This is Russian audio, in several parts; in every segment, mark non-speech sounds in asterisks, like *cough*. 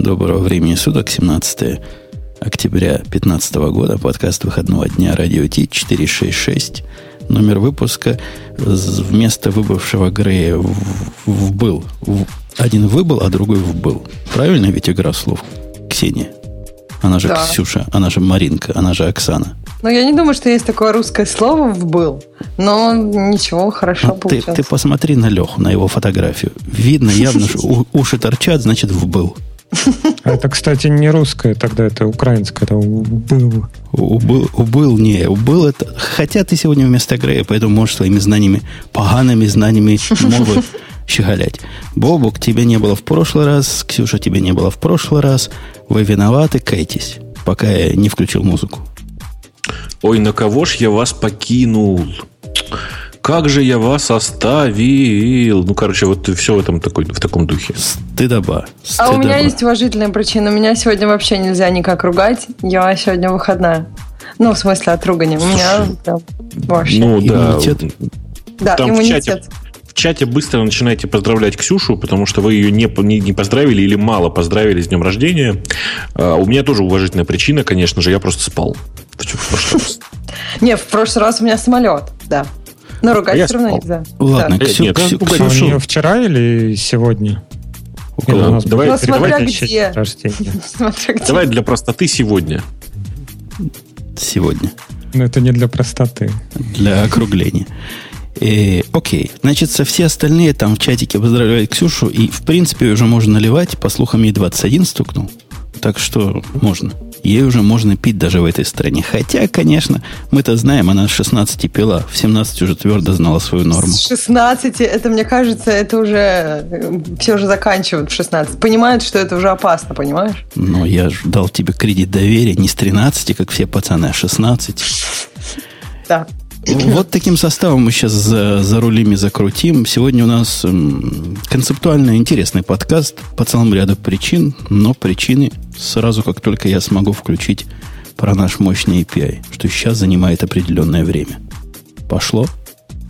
Доброго времени суток, 17 октября 2015 года, подкаст выходного дня Радио Ти 466. Номер выпуска вместо выбывшего Грея в, в был. В, один выбыл, а другой в был. Правильно ведь игра слов? Ксения. Она же да. Ксюша, она же Маринка, она же Оксана. Ну, я не думаю, что есть такое русское слово в «был». Но ничего, хорошо а получилось. Ты, ты посмотри на Леху, на его фотографию. Видно явно, *laughs* что уши торчат, значит, в «был». А это, кстати, не русское, тогда это украинское, это убыл. Убыл, убыл, не, убыл это. Хотя ты сегодня вместо Грея, поэтому можешь своими знаниями, погаными знаниями мовы щеголять. Бобук, тебя не было в прошлый раз, Ксюша, тебя не было в прошлый раз. Вы виноваты, кайтесь, пока я не включил музыку. Ой, на кого ж я вас покинул? Как же я вас оставил? Ну, короче, вот все в, этом такой, в таком духе. Стыдоба. Стыдоба. А у меня есть уважительная причина. Меня сегодня вообще нельзя никак ругать. Я сегодня выходная. Ну, в смысле, от. У меня прям вообще. Ну, да. Иммунитет? Да, Там иммунитет. В чате, в чате быстро начинаете поздравлять Ксюшу, потому что вы ее не, не, не поздравили или мало поздравили с днем рождения. А, у меня тоже уважительная причина, конечно же, я просто спал. Не, в прошлый раз у меня самолет, да. Но ругать а все равно нельзя. Ладно, да. Ксю, Нет, Ксю, Ксюшу. А у нее вчера или сегодня? Ну, давай, ну, давай, *laughs* где. давай для простоты сегодня. Сегодня. Но это не для простоты. Для округления. И, окей, значит, со все остальные там в чатике поздравляют Ксюшу, и, в принципе, уже можно наливать, по слухам, ей 21 стукнул. Так что можно. Ей уже можно пить даже в этой стране. Хотя, конечно, мы-то знаем, она с 16 пила, в 17 уже твердо знала свою норму. С 16, это, мне кажется, это уже э, все же заканчивают в 16. Понимают, что это уже опасно, понимаешь? Но я же дал тебе кредит доверия не с 13, как все пацаны, а 16. Да. Вот таким составом мы сейчас за, за рулями закрутим. Сегодня у нас концептуально интересный подкаст по целому ряду причин, но причины сразу, как только я смогу включить про наш мощный API, что сейчас занимает определенное время. Пошло?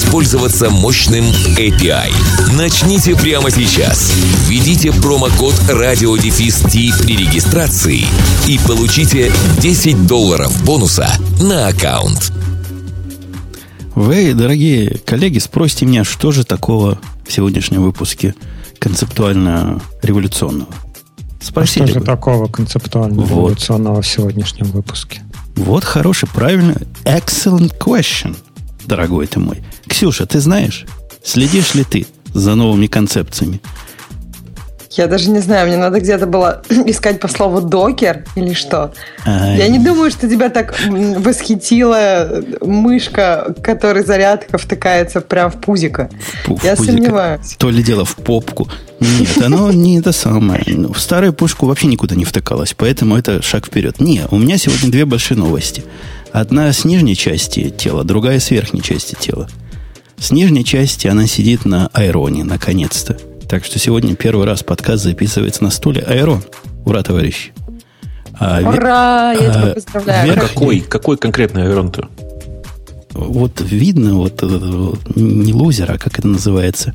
воспользоваться мощным API. Начните прямо сейчас. Введите промокод RadioDefist при регистрации и получите 10 долларов бонуса на аккаунт. Вы, дорогие коллеги, спросите меня, что же такого в сегодняшнем выпуске концептуально революционного? Спросили а что же такого концептуально вот. революционного в сегодняшнем выпуске? Вот хороший, правильно, excellent question, дорогой ты мой. Ксюша, ты знаешь, следишь ли ты за новыми концепциями? Я даже не знаю, мне надо где-то было *clears throat* искать по слову докер или что. А, Я не думаю, что тебя так восхитила мышка, которой зарядка втыкается прям в пузико. В, Я в сомневаюсь. То ли дело в попку. Нет, оно *laughs* не это самое. В старую пушку вообще никуда не втыкалось, поэтому это шаг вперед. Не, у меня сегодня две большие новости. Одна с нижней части тела, другая с верхней части тела. С нижней части она сидит на айроне, наконец-то. Так что сегодня первый раз подкаст записывается на стуле Айрон. Ура, товарищи. А, Ура! Я а, тебя поздравляю. Вверх... Какой, какой конкретный Айрон-то? Вот видно, вот э, не лузер, а как это называется,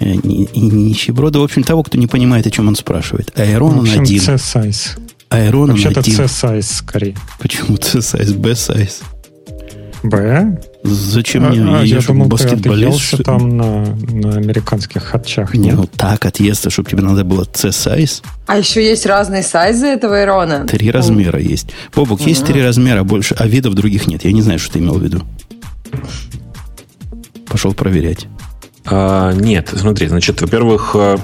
э, не, не нищеброда, в общем, того, кто не понимает, о чем он спрашивает. Айрон он один. C-size. Айрон Вообще-то C-size скорее. Почему C-size? B-size. Б? Зачем мне? А, я, я думал, баскетболист. Ты там на, на американских хатчах, нет? Ну, так отъезда, чтобы тебе надо было C-сайз. А еще есть разные сайзы этого Ирона? Три mm. размера есть. Бобок, mm-hmm. есть три размера больше, а видов других нет. Я не знаю, что ты имел в виду. Пошел проверять. А, нет, смотри, значит, во-первых, а,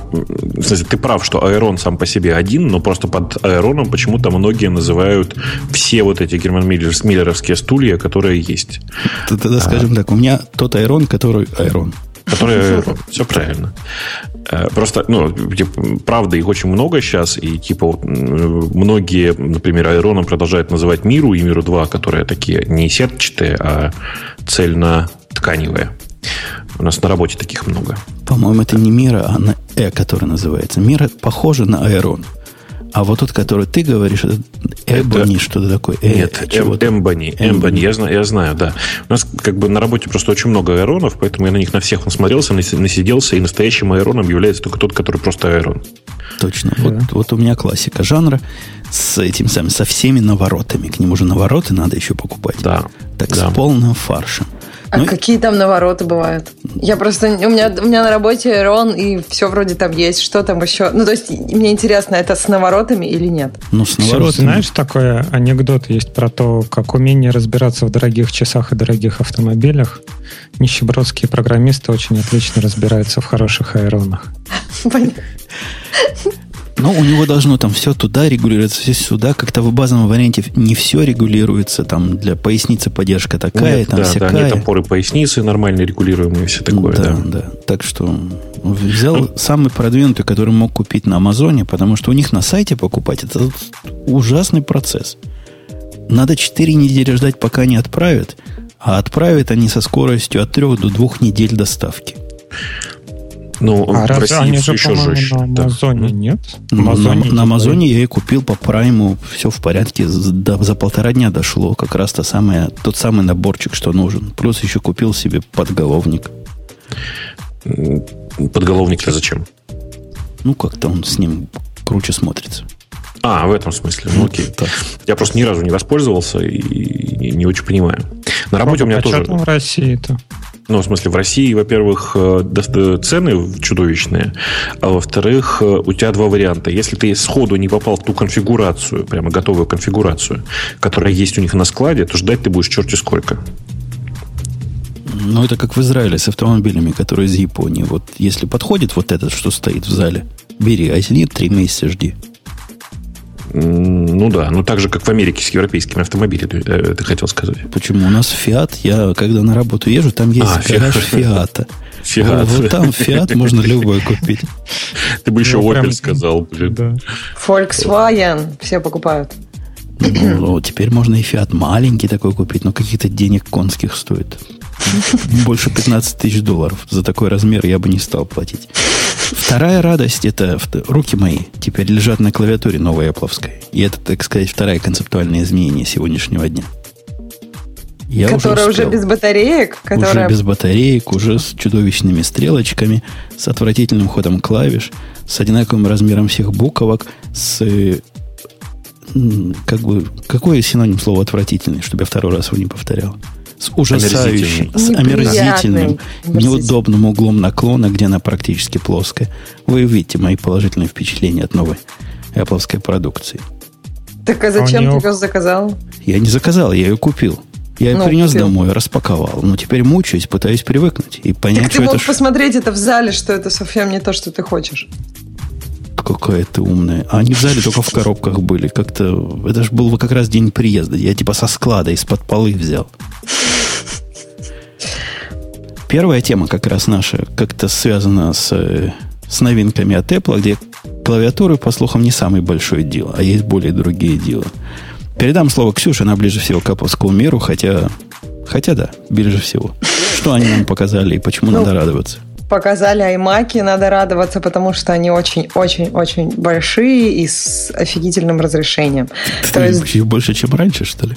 кстати, ты прав, что аэрон сам по себе один, но просто под аэроном почему-то многие называют все вот эти Герман Миллеровские стулья, которые есть. Тогда а, скажем так, у меня тот аэрон, который аэрон. Который *laughs* аэрон. Все правильно. Э, просто, ну, типа, правда, их очень много сейчас, и типа вот, многие, например, Айроном продолжают называть Миру и Миру 2, которые такие не сетчатые, а цельно-тканевые. У нас на работе таких много. По-моему, это не Мира, а на Э, который называется. Мира похожа на Айрон. А вот тот, который ты говоришь, это Эбони, это... что-то такое. Э, Нет, Эмбони. Эмбони, я знаю, я знаю, да. У нас как бы на работе просто очень много аэронов, поэтому я на них на всех насмотрелся, насиделся, и настоящим аэроном является только тот, который просто аэрон. Точно. Да. Вот, вот у меня классика жанра с этим самым, со всеми наворотами. К нему же навороты надо еще покупать. Да. Так да. с полным фаршем. А ну, какие там навороты бывают? Я просто... У меня, у меня на работе Рон, и все вроде там есть. Что там еще? Ну, то есть, мне интересно, это с наворотами или нет? Ну, с наворотами. Все, знаешь, такой анекдот есть про то, как умение разбираться в дорогих часах и дорогих автомобилях. Нищебродские программисты очень отлично разбираются в хороших аэронах. Понятно. Но у него должно там все туда регулироваться, все сюда. Как-то в базовом варианте не все регулируется. Там для поясницы поддержка такая, нет, там да, всякая. Да, нет опоры поясницы нормально регулируемые, все такое. Да, да. да. Так что взял ну, самый продвинутый, который мог купить на Амазоне, потому что у них на сайте покупать это ужасный процесс. Надо 4 недели ждать, пока не отправят, а отправят они со скоростью от 3 до 2 недель доставки. Ну, а в России они же, еще жестче. На Амазоне да. нет? Амазоне на, на Амазоне я и купил по прайму, все в порядке, за, за полтора дня дошло как раз то самое, тот самый наборчик, что нужен. Плюс еще купил себе подголовник. Подголовник-то зачем? Ну, как-то он с ним круче смотрится. А, в этом смысле. Ну, окей. Да. Я просто ни разу не воспользовался и не, не очень понимаю. На работе Рома, у меня а тоже... Что там в России-то? Ну, в смысле, в России, во-первых, э, цены чудовищные, а во-вторых, э, у тебя два варианта. Если ты сходу не попал в ту конфигурацию, прямо готовую конфигурацию, которая есть у них на складе, то ждать ты будешь черти сколько. Ну, это как в Израиле с автомобилями, которые из Японии. Вот если подходит вот этот, что стоит в зале, бери, а если нет, три месяца жди. Ну да, ну так же, как в Америке с европейскими автомобилями, ты, э, ты хотел сказать. Почему? У нас Фиат, я когда на работу езжу, там есть а, гараж Фиата. Фиат. Вот, вот там Фиат можно любой купить. Ты бы еще ну, Opel сказал, блин. Да. Volkswagen все покупают. Ну, теперь можно и Фиат маленький такой купить, но каких-то денег конских стоит. *laughs* Больше 15 тысяч долларов. За такой размер я бы не стал платить. Вторая радость это руки мои теперь лежат на клавиатуре новой Apple. И это, так сказать, второе концептуальное изменение сегодняшнего дня. Я которая уже, уже без батареек? Которая... Уже без батареек, уже с чудовищными стрелочками, с отвратительным ходом клавиш, с одинаковым размером всех буквок, с как бы, какой синоним слова отвратительный, чтобы я второй раз его не повторял? С ужасающим, с омерзительным, неудобным углом наклона, где она практически плоская. Вы видите мои положительные впечатления от новой Apple продукции. Так а зачем а ты ее заказал? Я не заказал, я ее купил. Я ну, ее принес купил. домой, распаковал. Но теперь мучаюсь, пытаюсь привыкнуть и понять, так что ты мог это... посмотреть это в зале, что это совсем не то, что ты хочешь. Какая ты умная. А они в зале только в коробках были. Как-то... Это же был как раз день приезда. Я типа со склада из-под полы взял. Первая тема как раз наша как-то связана с, с новинками от Apple, где клавиатуры, по слухам, не самое большое дело, а есть более другие дела. Передам слово Ксюше, она ближе всего к Apple миру, хотя, хотя да, ближе всего. Что они нам показали и почему ну, надо радоваться? Показали iMac, надо радоваться, потому что они очень-очень-очень большие и с офигительным разрешением. То есть... больше, чем раньше, что ли?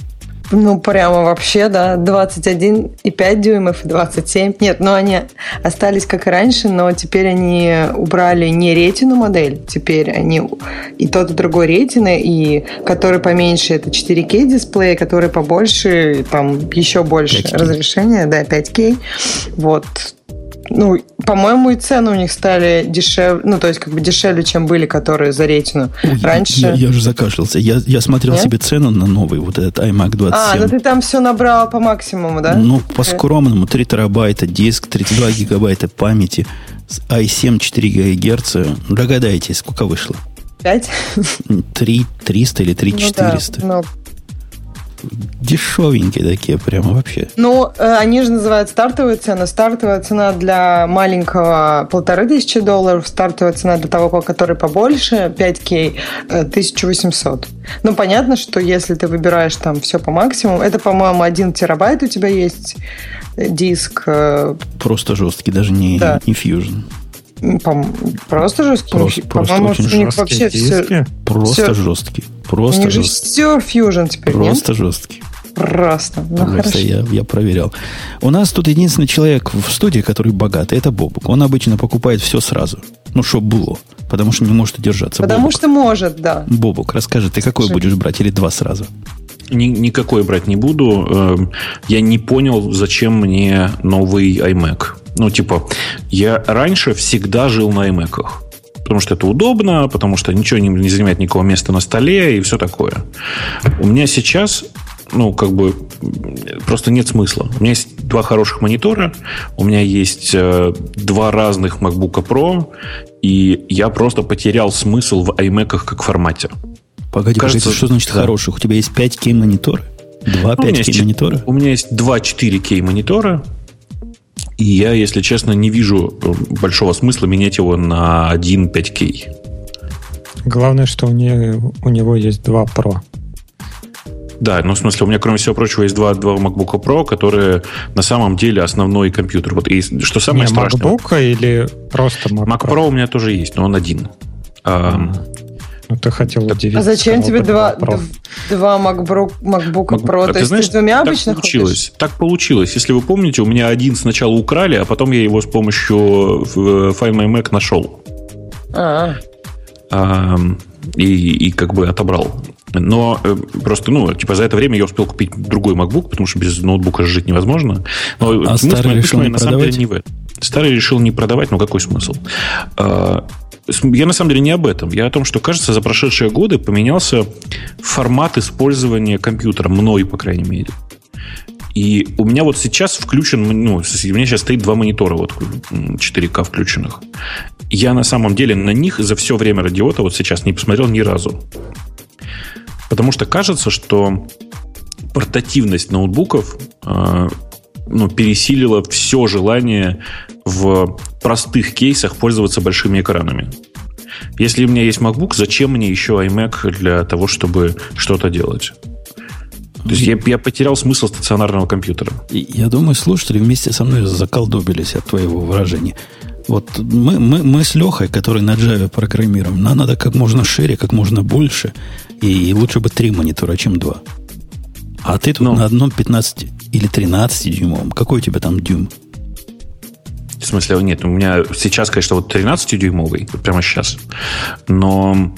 Ну, прямо вообще, да, 21,5 дюймов и 27. Нет, ну они остались как и раньше, но теперь они убрали не ретину модель, теперь они и тот, и другой ретины, и который поменьше это 4К дисплей, который побольше, там еще больше 5K. разрешения, да, 5К. Вот, ну, по-моему, и цены у них стали дешевле, ну, то есть, как бы дешевле, чем были, которые за ретину. Ой, Раньше... Я, я уже закашлялся. Я, я смотрел Нет? себе цену на новый, вот этот iMac 27. А, ну ты там все набрал по максимуму, да? Ну, по скромному, 3 терабайта диск, 32 гигабайта памяти, i7 4 ГГц. Догадайтесь, сколько вышло? 5? 3 300 или 3 400. Ну, да, ну, дешевенькие такие прямо вообще. Ну, э, они же называют стартовую цену. Стартовая цена для маленького полторы тысячи долларов, стартовая цена для того, который побольше, 5К, 1800. Э, ну, понятно, что если ты выбираешь там все по максимуму, это, по-моему, один терабайт у тебя есть э, диск. Просто жесткий, даже не, да. не Fusion. Просто жесткий? Просто, просто очень у них вообще все... Просто все... жесткий. Просто жесткий. все Fusion теперь, Просто нет? жесткий. Просто. Ну, Просто я, я проверял. У нас тут единственный человек в студии, который богатый, это Бобук. Он обычно покупает все сразу. Ну, что было. Потому что не может удержаться. Потому Бобук. что может, да. Бобук, расскажи, ты какой Скажи. будешь брать или два сразу? Ни, никакой брать не буду. Эм, я не понял, зачем мне новый iMac. Ну, типа, я раньше всегда жил на iMac. Потому что это удобно, потому что ничего не, не занимает никакого места на столе и все такое. У меня сейчас ну, как бы просто нет смысла. У меня есть два хороших монитора, у меня есть э, два разных MacBook Pro, и я просто потерял смысл в iMac как формате. Погоди, Кажется, погоди, что значит да. хороших? У тебя есть 5К монитора? Два ну, 5К монитора? У меня есть два 4К монитора, и я, если честно, не вижу э, большого смысла менять его на один 5К. Главное, что у, не, у него есть два Pro. Да, ну в смысле, у меня, кроме всего прочего, есть два, два MacBook Pro, которые на самом деле основной компьютер. Вот, и что самое Не, страшное... MacBook или просто Mac, Mac Pro? Pro у меня тоже есть, но он один. А, ну, ты хотел удивить. А зачем тебе два, два MacBook, MacBook Pro? А То есть знаешь, ты с двумя обычно получилось. Ходишь? Так получилось. Если вы помните, у меня один сначала украли, а потом я его с помощью Find My Mac нашел. А, а и, и как бы отобрал. Но э, просто, ну, типа за это время я успел купить другой MacBook, потому что без ноутбука жить невозможно. Но а старый решил не на продавать? самом деле не в этом. Старый решил не продавать, но какой смысл? А, я на самом деле не об этом. Я о том, что, кажется, за прошедшие годы поменялся формат использования компьютера, мной, по крайней мере. И у меня вот сейчас включен, ну, у меня сейчас стоит два монитора вот 4К включенных. Я на самом деле на них за все время радиота вот сейчас не посмотрел ни разу. Потому что кажется, что портативность ноутбуков э, ну, пересилила все желание в простых кейсах пользоваться большими экранами. Если у меня есть MacBook, зачем мне еще iMac для того, чтобы что-то делать? То есть я, я потерял смысл стационарного компьютера. Я думаю, слушатели вместе со мной заколдобились от твоего выражения. Вот мы, мы, мы с Лехой, который на Java программируем, нам надо как можно шире, как можно больше, и лучше бы три монитора, чем два. А ты тут ну, на одном 15 или 13 дюймовом. Какой у тебя там дюйм? В смысле, нет, у меня сейчас, конечно, вот 13-дюймовый, вот прямо сейчас. Но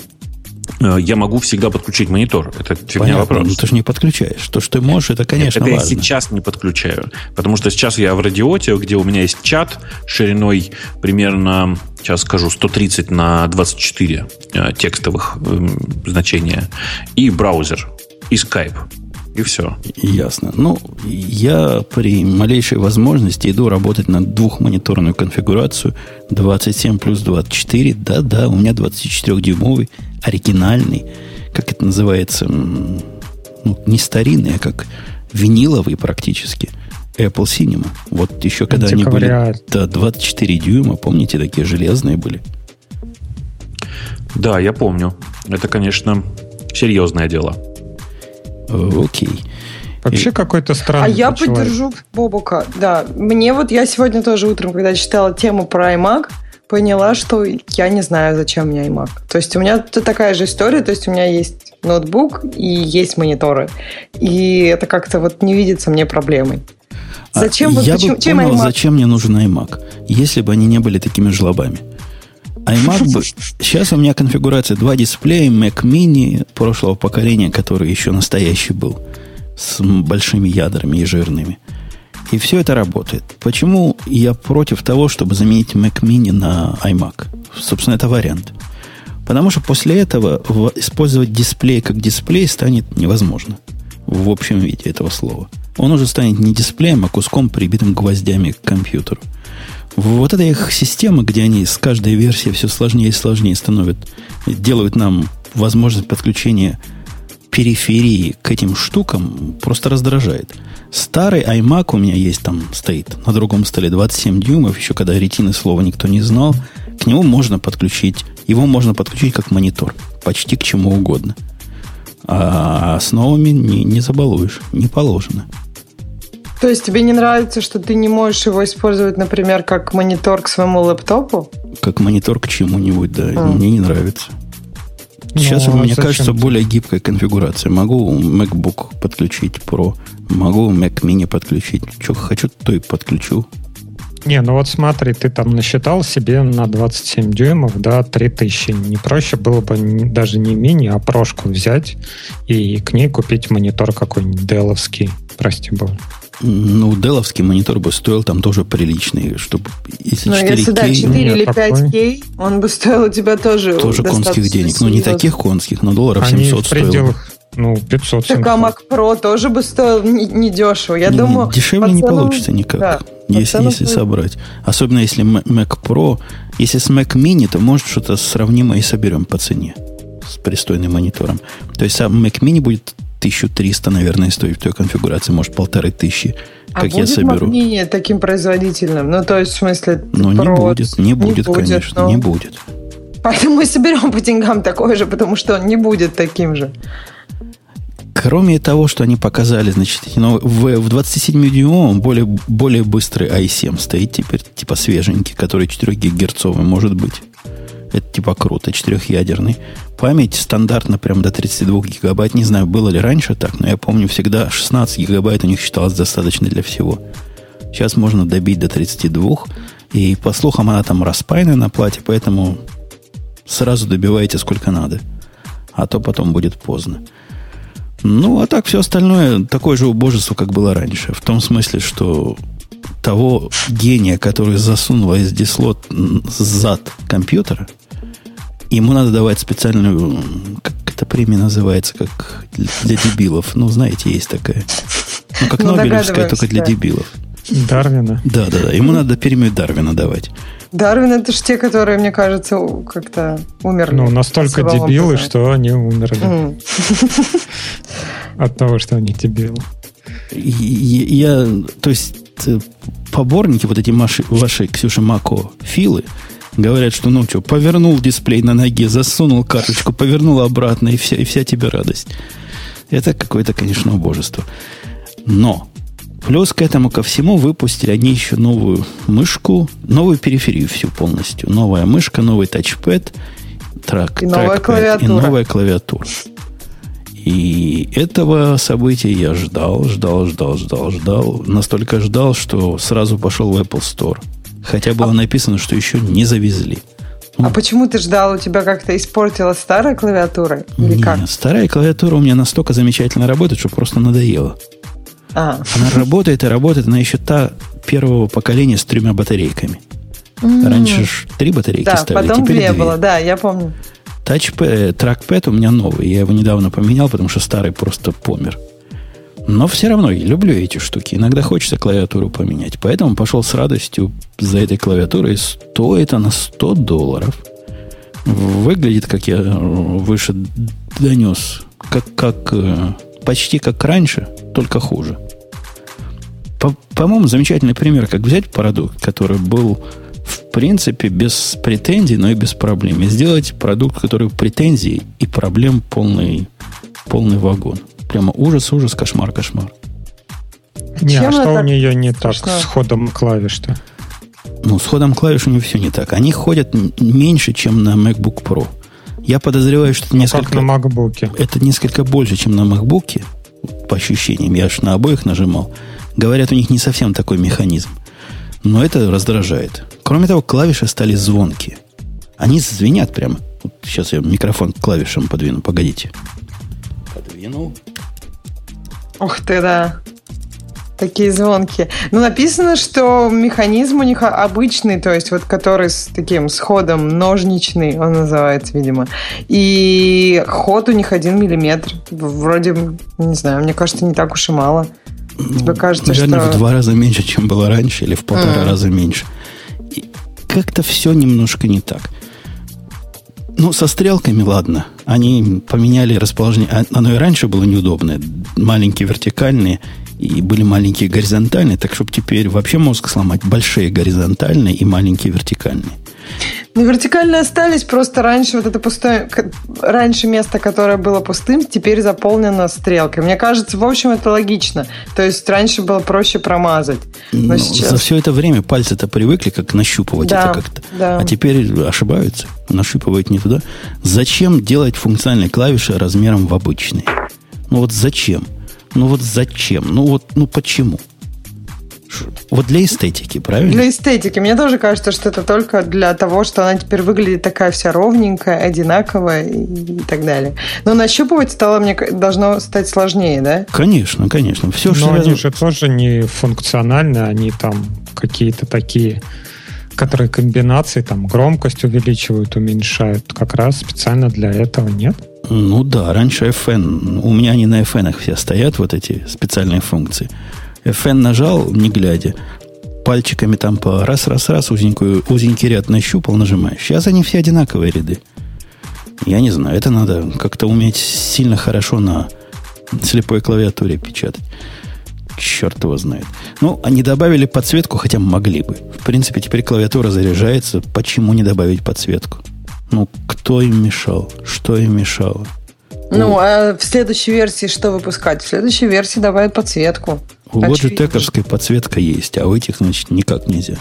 Э, я могу всегда подключить монитор. Это фигня вопрос. Ну, ты же не подключаешь. То, что ты можешь, это, конечно, это важно. я сейчас не подключаю. Потому что сейчас я в радиоте, где у меня есть чат шириной примерно, сейчас скажу, 130 на 24 э, текстовых э, значения. И браузер, и Skype. И все. Ясно. Ну, я при малейшей возможности иду работать на двухмониторную конфигурацию 27 плюс 24. Да-да, у меня 24-дюймовый оригинальный, как это называется, ну, не старинный, а как виниловый практически. Apple Cinema. Вот еще когда они были да, 24 дюйма, помните, такие железные были? Да, я помню. Это, конечно, серьезное дело. Окей. Вообще и... какой-то странный А я человек. поддержу Бобука. Да, мне вот, я сегодня тоже утром, когда читала тему про iMac, поняла, что я не знаю, зачем мне iMac. То есть у меня такая же история, то есть у меня есть ноутбук и есть мониторы. И это как-то вот не видится мне проблемой. А зачем? А вот, я почему, бы чем понял, iMac? зачем мне нужен iMac, если бы они не были такими жлобами. iMac бы... Сейчас у меня конфигурация два дисплея, Mac Mini прошлого поколения, который еще настоящий был, с большими ядрами и жирными. И все это работает. Почему я против того, чтобы заменить Mac Mini на iMac? Собственно, это вариант. Потому что после этого использовать дисплей как дисплей станет невозможно. В общем виде этого слова. Он уже станет не дисплеем, а куском, прибитым гвоздями к компьютеру. Вот эта их система, где они с каждой версией все сложнее и сложнее становят, делают нам возможность подключения периферии к этим штукам просто раздражает. Старый iMac у меня есть там, стоит на другом столе 27 дюймов, еще когда ретины слова никто не знал. К нему можно подключить, его можно подключить как монитор, почти к чему угодно. А с новыми не, не забалуешь, не положено. То есть тебе не нравится, что ты не можешь его использовать, например, как монитор к своему лэптопу? Как монитор к чему-нибудь, да. А. Мне не нравится. Сейчас, ну, мне кажется, ты? более гибкая конфигурация. Могу MacBook подключить Pro, могу Mac Mini подключить. Что хочу, то и подключу. Не, ну вот смотри, ты там насчитал себе на 27 дюймов, да, 3000. Не проще было бы даже не мини, а прошку взять и к ней купить монитор какой-нибудь деловский, прости бога. Ну, деловский монитор бы стоил там тоже приличный, чтобы если Но 4K... если да, 4 ну, или 5K, он бы стоил у тебя тоже Тоже конских денег. Ну, не таких конских, но долларов Они 700 в пределах, стоил. Ну, 500 Так а Mac Pro тоже бы стоил недешево. Не Я не, думаю... Дешевле не ценам... получится никак, да, если, если собрать. Особенно если Mac Pro... Если с Mac Mini, то может что-то сравнимое и соберем по цене с пристойным монитором. То есть сам Mac Mini будет 1300, наверное, стоит в той конфигурации, может, полторы тысячи, а как я соберу. А таким производительным? Ну, то есть, в смысле, Ну, не будет, не будет, не будет конечно, но... не будет. Поэтому мы соберем по деньгам такой же, потому что он не будет таким же. Кроме того, что они показали, значит, в, в 27-дюймовом более, более быстрый i7 стоит теперь, типа свеженький, который 4 гигагерцовый может быть. Это типа круто, четырехъядерный. Память стандартно прям до 32 гигабайт. Не знаю, было ли раньше так, но я помню всегда 16 гигабайт у них считалось достаточно для всего. Сейчас можно добить до 32. И по слухам она там распайная на плате, поэтому сразу добивайте сколько надо. А то потом будет поздно. Ну, а так все остальное такое же убожество, как было раньше. В том смысле, что того гения, который засунул SD-слот зад компьютера, ему надо давать специальную, как это премия называется, как для дебилов. Ну, знаете, есть такая. Ну, как ну, Нобелевская, только для да. дебилов. Дарвина. Да, да, да. Ему надо премию Дарвина давать. Дарвин это же те, которые, мне кажется, как-то умерли. Ну, настолько дебилы, что они умерли. От того, что они дебилы. Я, то есть, э, поборники, вот эти ваши, ваши Ксюша Мако, филы, говорят, что ну что, повернул дисплей на ноге, засунул карточку, повернул обратно, и вся, и вся тебе радость. Это какое-то, конечно, убожество. Но Плюс к этому ко всему выпустили они еще новую мышку, новую периферию всю полностью. Новая мышка, новый тачпэд, трак, и новая клавиатура. И новая клавиатура. И этого события я ждал, ждал, ждал, ждал, ждал. Настолько ждал, что сразу пошел в Apple Store. Хотя было а... написано, что еще не завезли. А почему ты ждал? У тебя как-то испортилась старая клавиатура? Или Нет, как? старая клавиатура у меня настолько замечательно работает, что просто надоело. А. Она работает и работает, она еще та первого поколения с тремя батарейками. Mm. Раньше же три батарейки да, ставили, потом теперь две. было, да, я помню. Тачпэд, тракпэд у меня новый. Я его недавно поменял, потому что старый просто помер. Но все равно я люблю эти штуки. Иногда хочется клавиатуру поменять. Поэтому пошел с радостью за этой клавиатурой. Стоит она 100 долларов. Выглядит, как я выше донес, как, как, э, почти как раньше, только хуже. По, по-моему, замечательный пример, как взять продукт, который был в принципе без претензий, но и без проблем. И сделать продукт, который претензий и проблем полный, полный вагон. Прямо ужас, ужас, кошмар, кошмар. Не, а что у нее не так с ходом клавиш-то? Ну, с ходом клавиш у нее все не так. Они ходят меньше, чем на MacBook Pro. Я подозреваю, что это ну, несколько... Как на MacBook. Это несколько больше, чем на MacBook, по ощущениям. Я аж на обоих нажимал. Говорят, у них не совсем такой механизм. Но это раздражает. Кроме того, клавиши стали звонкие. Они звенят прямо. Вот сейчас я микрофон к клавишам подвину. Погодите. Подвинул. Ух ты, да. Такие звонки. Ну, написано, что механизм у них обычный, то есть вот который с таким сходом ножничный, он называется, видимо. И ход у них один миллиметр. Вроде, не знаю, мне кажется, не так уж и мало. Тебе кажется, Наверное, что... в два раза меньше, чем было раньше, или в полтора mm. раза меньше. И как-то все немножко не так Ну, со стрелками, ладно. Они поменяли расположение. А, оно и раньше было неудобное. Маленькие вертикальные и были маленькие горизонтальные. Так, чтобы теперь вообще мозг сломать. Большие горизонтальные и маленькие вертикальные. Ну, вертикальные остались, просто раньше вот это пустое, раньше место, которое было пустым, теперь заполнено стрелкой. Мне кажется, в общем, это логично. То есть раньше было проще промазать. Но, Но сейчас... За все это время пальцы-то привыкли как нащупывать да, это как-то. Да. А теперь ошибаются, нащупывают не туда. Зачем делать функциональные клавиши размером в обычные? Ну вот зачем? Ну вот зачем? Ну вот, ну почему? Вот для эстетики, правильно? Для эстетики. Мне тоже кажется, что это только для того, что она теперь выглядит такая вся ровненькая, одинаковая и, так далее. Но нащупывать стало, мне должно стать сложнее, да? Конечно, конечно. Все, Но что они же тоже не функциональны, они там какие-то такие которые комбинации, там, громкость увеличивают, уменьшают, как раз специально для этого, нет? Ну да, раньше FN, у меня они на FN все стоят, вот эти специальные функции. FN нажал, не глядя, пальчиками там по раз-раз-раз узенькую, узенький ряд нащупал, нажимаешь. Сейчас они все одинаковые ряды. Я не знаю, это надо как-то уметь сильно хорошо на слепой клавиатуре печатать. Черт его знает. Ну, они добавили подсветку, хотя могли бы. В принципе, теперь клавиатура заряжается. Почему не добавить подсветку? Ну, кто им мешал? Что им мешало? Ну, а в следующей версии что выпускать? В следующей версии добавят подсветку. У Logitech подсветка есть, а у этих, значит, никак нельзя.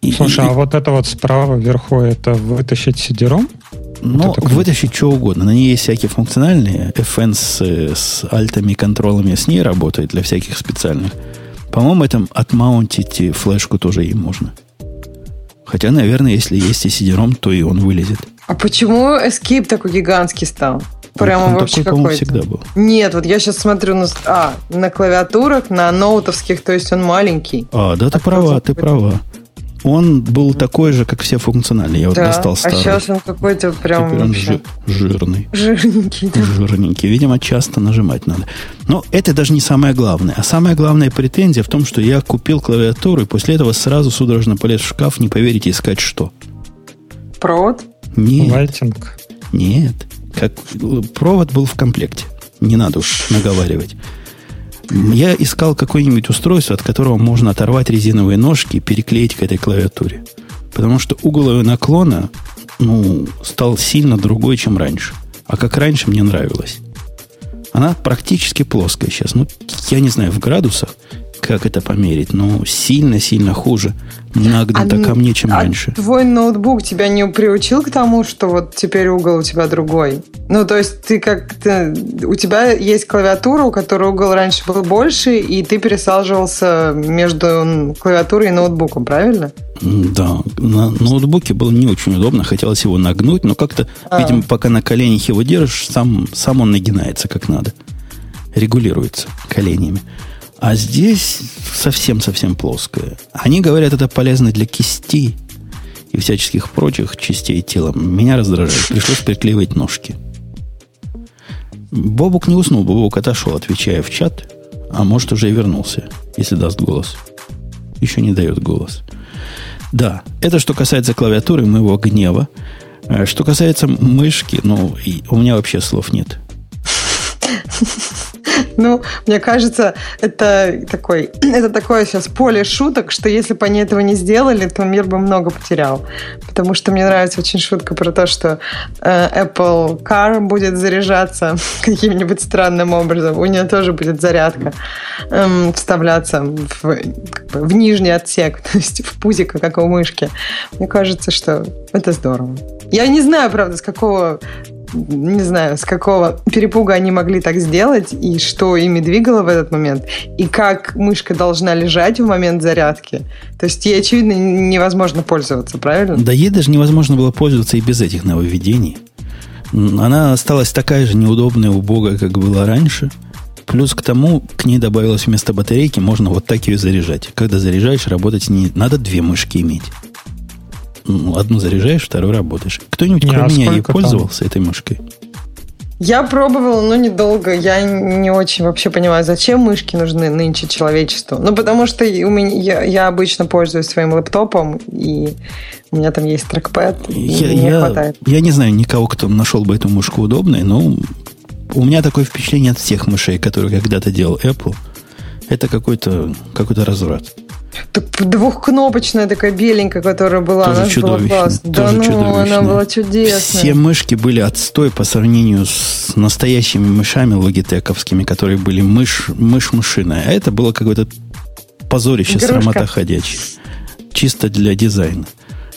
И, Слушай, и, а вот это вот справа вверху, это вытащить сидером? Ну, вот вытащить что угодно. На ней есть всякие функциональные. FN с, с альтами, контролами с ней работает для всяких специальных. По-моему, этом отмаунтить флешку тоже ей можно. Хотя, наверное, если есть и сидером, то и он вылезет. А почему Escape такой гигантский стал? Прямо он вообще такой, какой-то. всегда был. Нет, вот я сейчас смотрю на, а, на клавиатурах, на ноутовских, то есть он маленький. А, да, ты а права, ты права. Он был такой же, как все функциональные. Я вот достал а старый. А сейчас он какой-то прям Теперь он жи- жирный. Жирненький, да. Жирненький. Видимо, часто нажимать надо. Но это даже не самое главное. А самая главная претензия в том, что я купил клавиатуру и после этого сразу судорожно полез в шкаф, не поверите, искать что. Провод? Нет. Лайтинг? Нет. Как провод был в комплекте. Не надо уж наговаривать. Я искал какое-нибудь устройство, от которого можно оторвать резиновые ножки и переклеить к этой клавиатуре. Потому что угол ее наклона ну, стал сильно другой, чем раньше. А как раньше мне нравилось. Она практически плоская сейчас. Ну, я не знаю, в градусах как это померить? Ну, сильно-сильно хуже нагнуто а, ко мне, чем а раньше. Твой ноутбук тебя не приучил к тому, что вот теперь угол у тебя другой? Ну, то есть ты как то у тебя есть клавиатура, у которой угол раньше был больше, и ты пересаживался между клавиатурой и ноутбуком, правильно? Да, на ноутбуке было не очень удобно, хотелось его нагнуть, но как-то, а. видимо, пока на коленях его держишь, сам, сам он нагинается как надо. Регулируется коленями. А здесь совсем-совсем плоское. Они говорят, это полезно для кистей и всяческих прочих частей тела. Меня раздражает. Пришлось приклеивать ножки. Бобук не уснул. Бобук отошел, отвечая в чат. А может, уже и вернулся, если даст голос. Еще не дает голос. Да, это что касается клавиатуры моего гнева. Э, что касается мышки, ну, у меня вообще слов нет. Ну, мне кажется, это, такой, *clears throat* это такое сейчас поле шуток, что если бы они этого не сделали, то мир бы много потерял. Потому что мне нравится очень шутка про то, что э, Apple Car будет заряжаться *laughs* каким-нибудь странным образом. У нее тоже будет зарядка э, вставляться в, как бы, в нижний отсек, *laughs* то есть в пузико, как у мышки. Мне кажется, что это здорово. Я не знаю, правда, с какого не знаю, с какого перепуга они могли так сделать, и что ими двигало в этот момент, и как мышка должна лежать в момент зарядки. То есть ей, очевидно, невозможно пользоваться, правильно? Да ей даже невозможно было пользоваться и без этих нововведений. Она осталась такая же неудобная, убогая, как была раньше. Плюс к тому, к ней добавилось вместо батарейки, можно вот так ее заряжать. Когда заряжаешь, работать не надо две мышки иметь. Ну, одну заряжаешь, вторую работаешь. Кто-нибудь кроме а меня ей пользовался там? этой мышкой? Я пробовала, но недолго. Я не очень вообще понимаю, зачем мышки нужны нынче человечеству. Ну, потому что у меня, я, я обычно пользуюсь своим лэптопом, и у меня там есть трекпэд, и я, мне я, хватает. Я не знаю никого, кто нашел бы эту мышку удобной, но у меня такое впечатление от всех мышей, которые когда-то делал Apple. Это какой-то какой разврат. Двухкнопочная такая беленькая, которая была. Тоже она. Была да ну, чудовищная. она была чудесная. Все мышки были отстой по сравнению с настоящими мышами логитековскими, которые были мышь, мышь-мышиная. А это было какое-то позорище, Игрушка. срамота ходячая. Чисто для дизайна.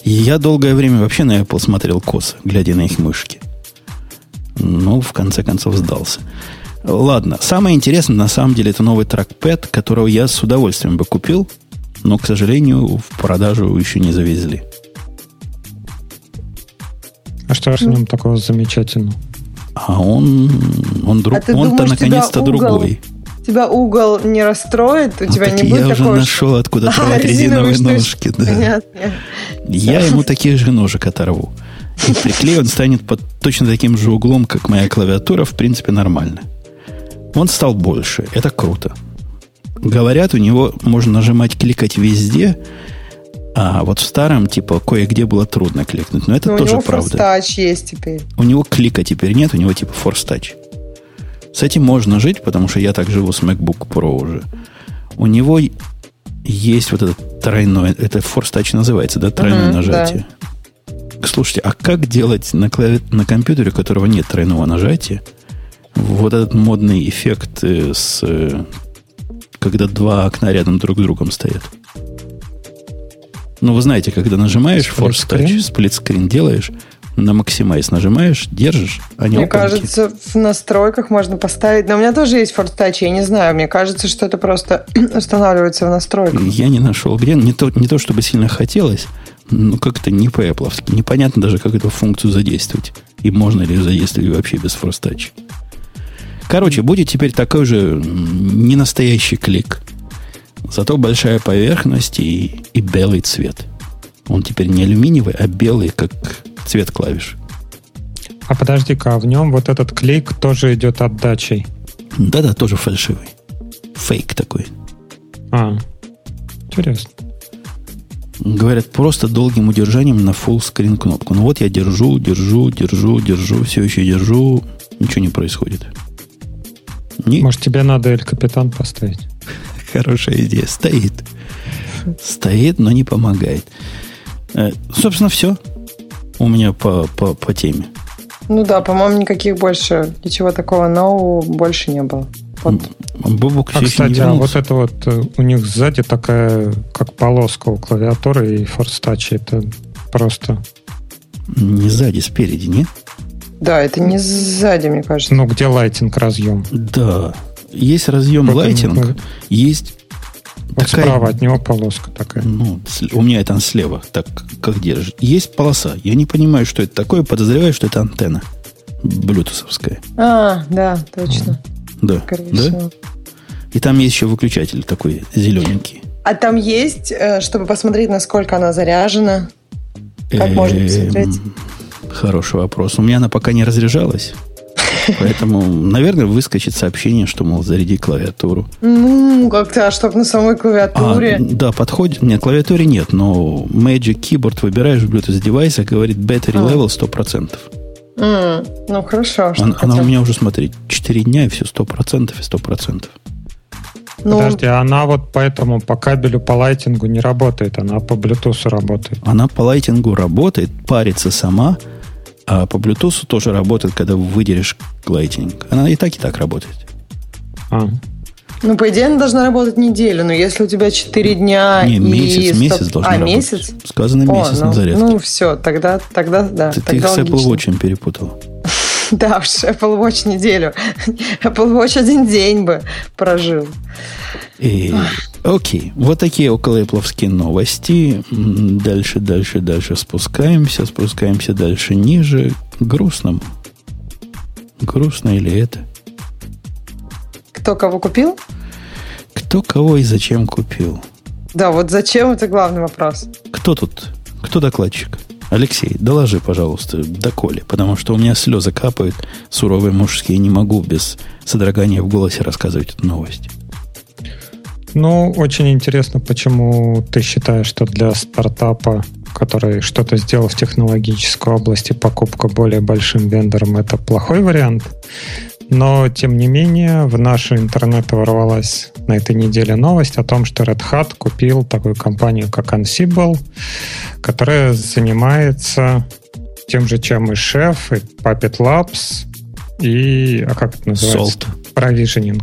И я долгое время вообще на Apple смотрел косо, глядя на их мышки. Ну, в конце концов, сдался. Ладно, самое интересное, на самом деле, это новый тракпэд, которого я с удовольствием бы купил – но, к сожалению, в продажу еще не завезли. А что же в нем такого замечательного? А он, он, друг, а он-то наконец-то другой. Тебя угол не расстроит, у а тебя не будет я такого... уже нашел, откуда *laughs* отрывать а, резиновые, резиновые ножки. Да. Понятно. Я ему таких же ножек оторву. И приклеен он станет под точно таким же углом, как моя клавиатура, в принципе, нормально. Он стал больше. Это круто. Говорят, у него можно нажимать, кликать везде, а вот в старом, типа, кое-где было трудно кликнуть. Но это Но тоже у него правда. Force есть теперь. У него клика теперь нет, у него типа Force Touch. С этим можно жить, потому что я так живу с MacBook Pro уже. У него есть вот этот тройной, это Force Touch называется, да, тройное угу, нажатие. Да. Слушайте, а как делать на, клави... на компьютере, у которого нет тройного нажатия, вот этот модный эффект э, с э, когда два окна рядом друг с другом стоят. Ну, вы знаете, когда нажимаешь Force Touch, сплитскрин делаешь, на максимайз нажимаешь, держишь, а не Мне кажется, в настройках можно поставить... Но у меня тоже есть Force Touch, я не знаю. Мне кажется, что это просто *clears throat* устанавливается в настройках. Я не нашел где. Не то, не то чтобы сильно хотелось, но как-то не по-эпловски. Непонятно даже, как эту функцию задействовать. И можно ли задействовать вообще без Force Touch. Короче, будет теперь такой же не настоящий клик. Зато большая поверхность и, и белый цвет. Он теперь не алюминиевый, а белый, как цвет клавиш. А подожди-ка, а в нем вот этот клик тоже идет отдачей? Да-да, тоже фальшивый. Фейк такой. А, интересно. Говорят, просто долгим удержанием на full screen кнопку. Ну вот я держу, держу, держу, держу, все еще держу, ничего не происходит. Не... Может, тебе надо Эль Капитан поставить? *laughs* Хорошая идея. Стоит. Стоит, но не помогает. Э, собственно, все у меня по, по, по теме. Ну да, по-моему, никаких больше, ничего такого нового больше не было. Вот. А, кстати, а вот это вот э, у них сзади такая, как полоска у клавиатуры и форстачи, это просто... Не сзади, спереди, нет? Да, это не сзади, мне кажется. Ну, где лайтинг разъем? Да. Есть разъем вот лайтинг, есть вот такая, справа от него полоска такая. Ну, у меня это слева, так как держит. Есть полоса. Я не понимаю, что это такое. Подозреваю, что это антенна. Блютусовская. А, да, точно. Да. да? И там есть еще выключатель такой зелененький. А там есть, э, чтобы посмотреть, насколько она заряжена? Как можно эм, посмотреть? Хороший вопрос. У меня она пока не разряжалась. *laughs* Поэтому, наверное, выскочит сообщение, что, мол, заряди клавиатуру. Ну, как-то, а чтобы на самой клавиатуре. А, да, подходит. Нет, клавиатуре нет, но Magic Keyboard выбираешь в Bluetooth девайса, говорит battery а. level 100%. Mm, ну, хорошо. Она, она у меня уже, смотри, 4 дня и все 100% и 100%. Ну, Подожди, она вот поэтому по кабелю по лайтингу не работает, она по Bluetooth работает. Она по лайтингу работает, парится сама, а по Bluetooth тоже работает, когда выделишь Lightning. Она и так, и так работает. А. Ну, по идее, она должна работать неделю, но если у тебя 4 дня Не, месяц, и... месяц должна а, работать. месяц? Сказано месяц О, ну, на зарядке. Ну, все, тогда, тогда да. Ты, тогда ты их с Apple Watch перепутал. *laughs* Да уж, Apple Watch неделю. *laughs* Apple Watch один день бы прожил. И, окей, вот такие около Apple новости. Дальше, дальше, дальше спускаемся, спускаемся дальше ниже. Грустно. Грустно или это? Кто кого купил? Кто кого и зачем купил? Да, вот зачем это главный вопрос. Кто тут? Кто докладчик? Алексей, доложи, пожалуйста, доколе, потому что у меня слезы капают, суровые мужские, не могу без содрогания в голосе рассказывать эту новость. Ну, очень интересно, почему ты считаешь, что для стартапа, который что-то сделал в технологической области, покупка более большим вендором – это плохой вариант. Но, тем не менее, в наш интернет ворвалась на этой неделе новость о том, что Red Hat купил такую компанию, как Ansible, которая занимается тем же, чем и Chef, и Puppet Labs, и... А как это называется? Salt. Provisioning.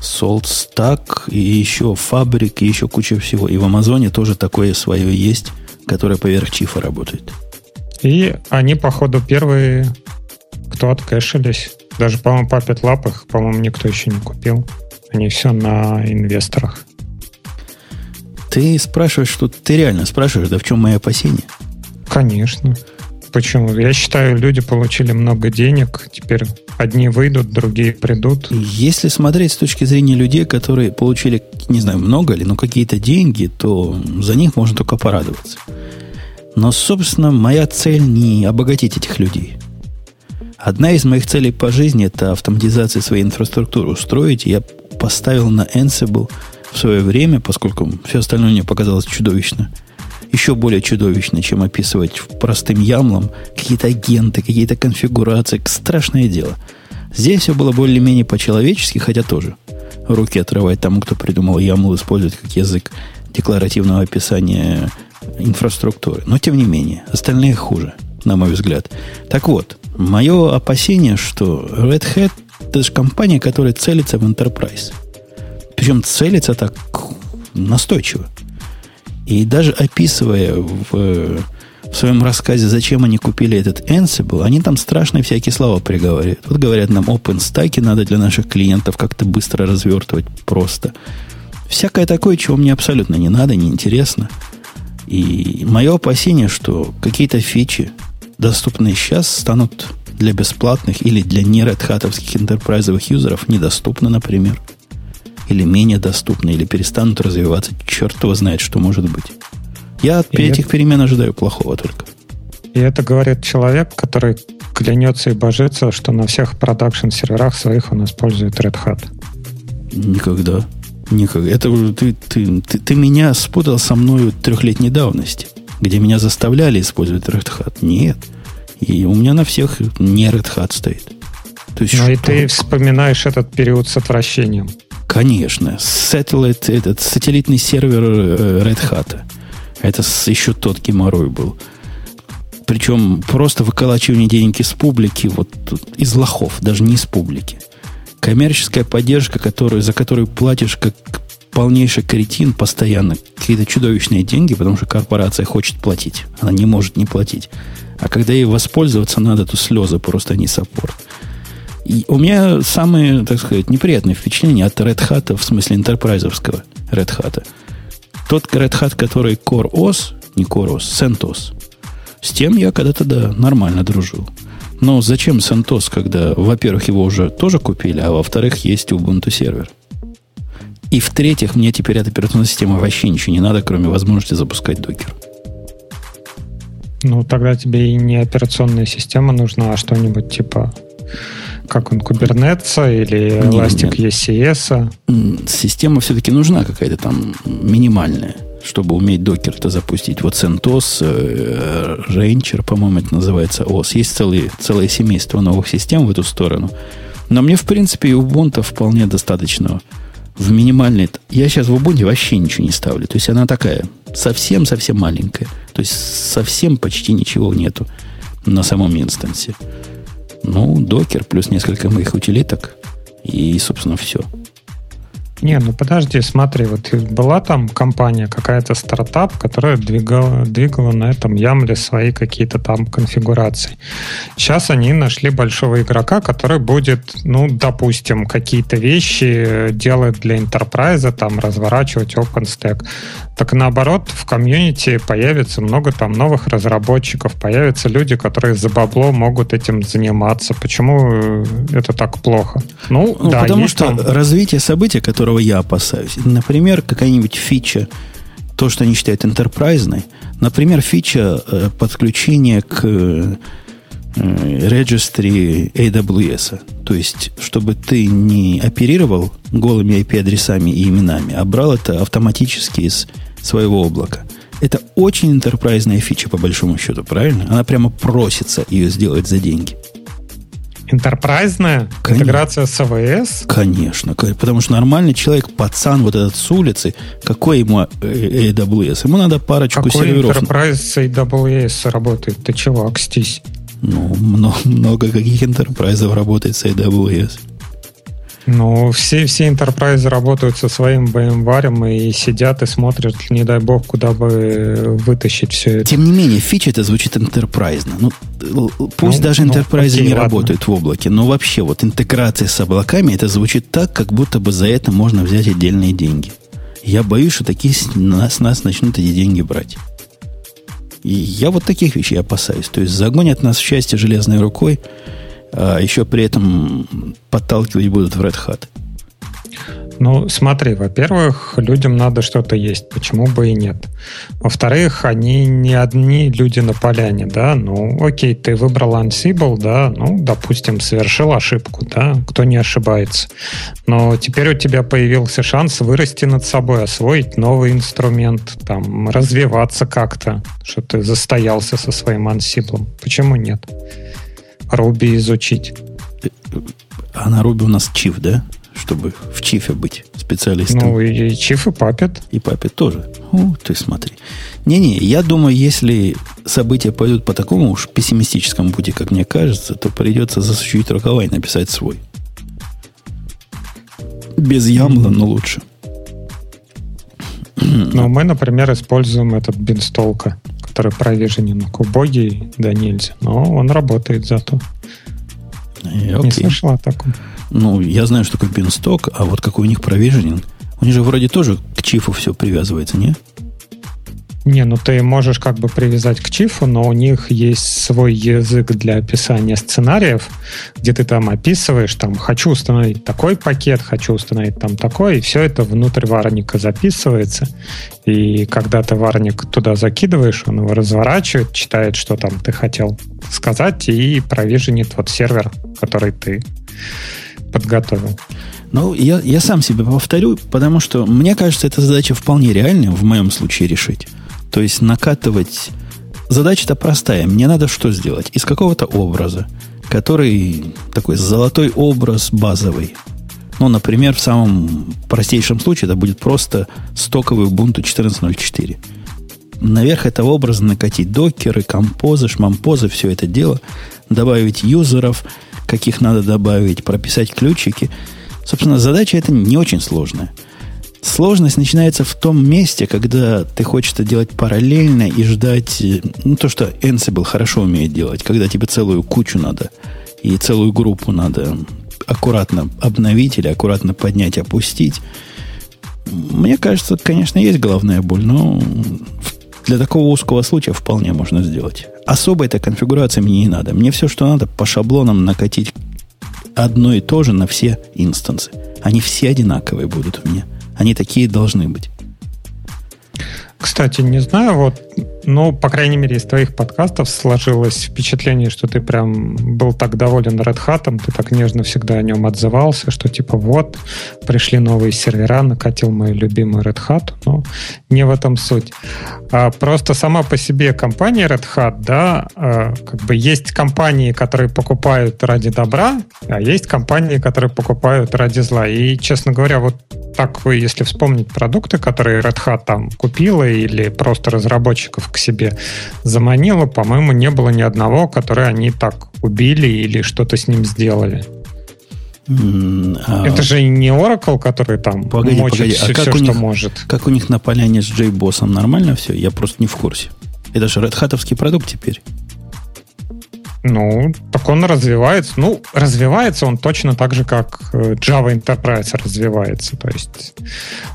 Salt Stack, и еще фабрик, и еще куча всего. И в Амазоне тоже такое свое есть, которое поверх чифа работает. И они, походу, первые, кто откэшились. Даже, по-моему, Puppet Lab их, по-моему, никто еще не купил. Они все на инвесторах. Ты спрашиваешь, что ты реально спрашиваешь, да в чем мои опасения? Конечно. Почему? Я считаю, люди получили много денег, теперь одни выйдут, другие придут. Если смотреть с точки зрения людей, которые получили, не знаю, много ли, но какие-то деньги, то за них можно только порадоваться. Но, собственно, моя цель не обогатить этих людей. Одна из моих целей по жизни – это автоматизация своей инфраструктуры устроить. Я поставил на Ansible в свое время, поскольку все остальное мне показалось чудовищно. Еще более чудовищно, чем описывать простым ямлом какие-то агенты, какие-то конфигурации. Страшное дело. Здесь все было более-менее по-человечески, хотя тоже руки отрывать тому, кто придумал YAML, использовать как язык декларативного описания инфраструктуры. Но тем не менее, остальные хуже, на мой взгляд. Так вот, Мое опасение, что Red Hat это же компания, которая целится в Enterprise. Причем целится так настойчиво. И даже описывая в, в своем рассказе, зачем они купили этот Ansible, они там страшные всякие слова приговаривают. Вот говорят нам, OpenStack надо для наших клиентов как-то быстро развертывать просто. Всякое такое, чего мне абсолютно не надо, не интересно. И мое опасение, что какие-то фичи, доступные сейчас, станут для бесплатных или для не Red Hatовских интерпрайзовых юзеров недоступны, например. Или менее доступны, или перестанут развиваться. Черт его знает, что может быть. Я от и этих это... перемен ожидаю плохого только. И это говорит человек, который клянется и божится, что на всех продакшн-серверах своих он использует Red Hat. Никогда. Никогда. Это ты, ты, ты, ты меня спутал со мною трехлетней давности где меня заставляли использовать Red Hat. Нет. И у меня на всех не Red Hat стоит. То есть, ну и ты вспоминаешь этот период с отвращением. Конечно. Satellite, этот сателлитный сервер э, Red Hat. Это еще тот геморрой был. Причем просто выколачивание денег из публики, вот из лохов, даже не из публики. Коммерческая поддержка, которую, за которую платишь как полнейший кретин постоянно какие-то чудовищные деньги, потому что корпорация хочет платить. Она не может не платить. А когда ей воспользоваться надо, то слезы просто не саппорт. И у меня самые, так сказать, неприятные впечатления от Red Hat, в смысле интерпрайзовского Red Hat. Тот Red Hat, который Core OS, не Core OS, CentOS, с тем я когда-то, да, нормально дружил. Но зачем CentOS, когда, во-первых, его уже тоже купили, а во-вторых, есть Ubuntu сервер? И в-третьих, мне теперь от операционной системы вообще ничего не надо, кроме возможности запускать докер. Ну, тогда тебе и не операционная система нужна, а что-нибудь типа как он, Kubernetes или Elastic нет, ECS? Система все-таки нужна какая-то там минимальная, чтобы уметь докер-то запустить. Вот CentOS, э, Ranger, по-моему, это называется OS. Есть целые, целое семейство новых систем в эту сторону. Но мне, в принципе, и Ubuntu вполне достаточно в минимальной... Я сейчас в Ubuntu вообще ничего не ставлю. То есть она такая совсем-совсем маленькая. То есть совсем почти ничего нету на самом инстансе. Ну, докер плюс несколько моих утилиток. И, собственно, все. Не, ну подожди, смотри, вот была там компания, какая-то стартап, которая двигала, двигала на этом ямле свои какие-то там конфигурации. Сейчас они нашли большого игрока, который будет, ну, допустим, какие-то вещи делать для enterprise, там, разворачивать OpenStack. Так наоборот, в комьюнити появится много там новых разработчиков, появятся люди, которые за бабло могут этим заниматься. Почему это так плохо? Ну, ну да, потому что там... развитие события, которого я опасаюсь, например, какая-нибудь фича то, что они считают интерпрайзной, например, фича э, подключения к э, registry AWS. То есть, чтобы ты не оперировал голыми IP-адресами и именами, а брал это автоматически из своего облака. Это очень интерпрайзная фича, по большому счету, правильно? Она прямо просится ее сделать за деньги. Интерпрайзная Конечно. интеграция с AWS? Конечно, потому что нормальный человек, пацан вот этот с улицы, какой ему э, AWS? Ему надо парочку какой серверов. Какой Enterprise с AWS работает? Ты чего, окстись? Ну, много, много каких enterprise работает с AWS. Ну, все, все enterprise работают со своим VMware и сидят и смотрят, не дай бог, куда бы вытащить все это. Тем не менее, фича это звучит enterprise. Ну, пусть ну, даже enterprise ну, окей, не ладно. работают в облаке, но вообще вот интеграция с облаками, это звучит так, как будто бы за это можно взять отдельные деньги. Я боюсь, что такие с нас, нас начнут эти деньги брать. И я вот таких вещей опасаюсь. То есть загонят нас в счастье железной рукой, а еще при этом подталкивать будут в Red Hat. Ну, смотри, во-первых, людям надо что-то есть, почему бы и нет. Во-вторых, они не одни люди на поляне, да, ну, окей, ты выбрал Ansible, да, ну, допустим, совершил ошибку, да, кто не ошибается. Но теперь у тебя появился шанс вырасти над собой, освоить новый инструмент, там, развиваться как-то, что ты застоялся со своим Ansible. Почему нет? Руби изучить. А на Руби у нас чиф, да? Чтобы в чифе быть специалистом. Ну, и, чиф, и папет. И папет тоже. О, ты смотри. Не-не, я думаю, если события пойдут по такому уж пессимистическому пути, как мне кажется, то придется засучить рукава и написать свой. Без ямла, но лучше. Ну, мы, например, используем этот бинстолка который провиженен убогий, да нельзя. Но он работает зато. И, э, Не слышал о таком? Ну, я знаю, что такое пинсток, а вот какой у них провиженинг. У них же вроде тоже к чифу все привязывается, не? Не, ну ты можешь как бы привязать к чифу, но у них есть свой язык для описания сценариев, где ты там описываешь, там, хочу установить такой пакет, хочу установить там такой, и все это внутрь варника записывается. И когда ты варник туда закидываешь, он его разворачивает, читает, что там ты хотел сказать, и провиженит вот сервер, который ты подготовил. Ну, я, я сам себе повторю, потому что мне кажется, эта задача вполне реальная в моем случае решить. То есть накатывать... Задача-то простая. Мне надо что сделать? Из какого-то образа, который такой золотой образ базовый. Ну, например, в самом простейшем случае это будет просто стоковый Ubuntu 14.04. Наверх этого образа накатить докеры, композы, шмампозы, все это дело, добавить юзеров, каких надо добавить, прописать ключики. Собственно, задача эта не очень сложная. Сложность начинается в том месте, когда ты хочешь это делать параллельно и ждать, э, ну, то, что Ansible хорошо умеет делать, когда тебе целую кучу надо и целую группу надо аккуратно обновить или аккуратно поднять, опустить. Мне кажется, конечно, есть головная боль, но для такого узкого случая вполне можно сделать. Особой этой конфигурации мне не надо. Мне все, что надо, по шаблонам накатить одно и то же на все инстансы. Они все одинаковые будут у меня. Они такие должны быть. Кстати, не знаю, вот, ну, по крайней мере, из твоих подкастов сложилось впечатление, что ты прям был так доволен Red Hat, ты так нежно всегда о нем отзывался, что типа вот, пришли новые сервера, накатил мой любимый Red Hat, но не в этом суть. А просто сама по себе компания Red Hat, да, а, как бы есть компании, которые покупают ради добра, а есть компании, которые покупают ради зла. И, честно говоря, вот так вы, если вспомнить продукты, которые Red Hat там купила или просто разработчиков к себе заманила, по-моему, не было ни одного, который они так убили или что-то с ним сделали. А... Это же не Oracle, который там погоди, мочит погоди. А все, как все что них, может. Как у них на поляне с JBoss нормально все? Я просто не в курсе. Это же Red Hat продукт теперь. Ну, так он развивается. Ну, развивается он точно так же, как э, Java Enterprise развивается. То есть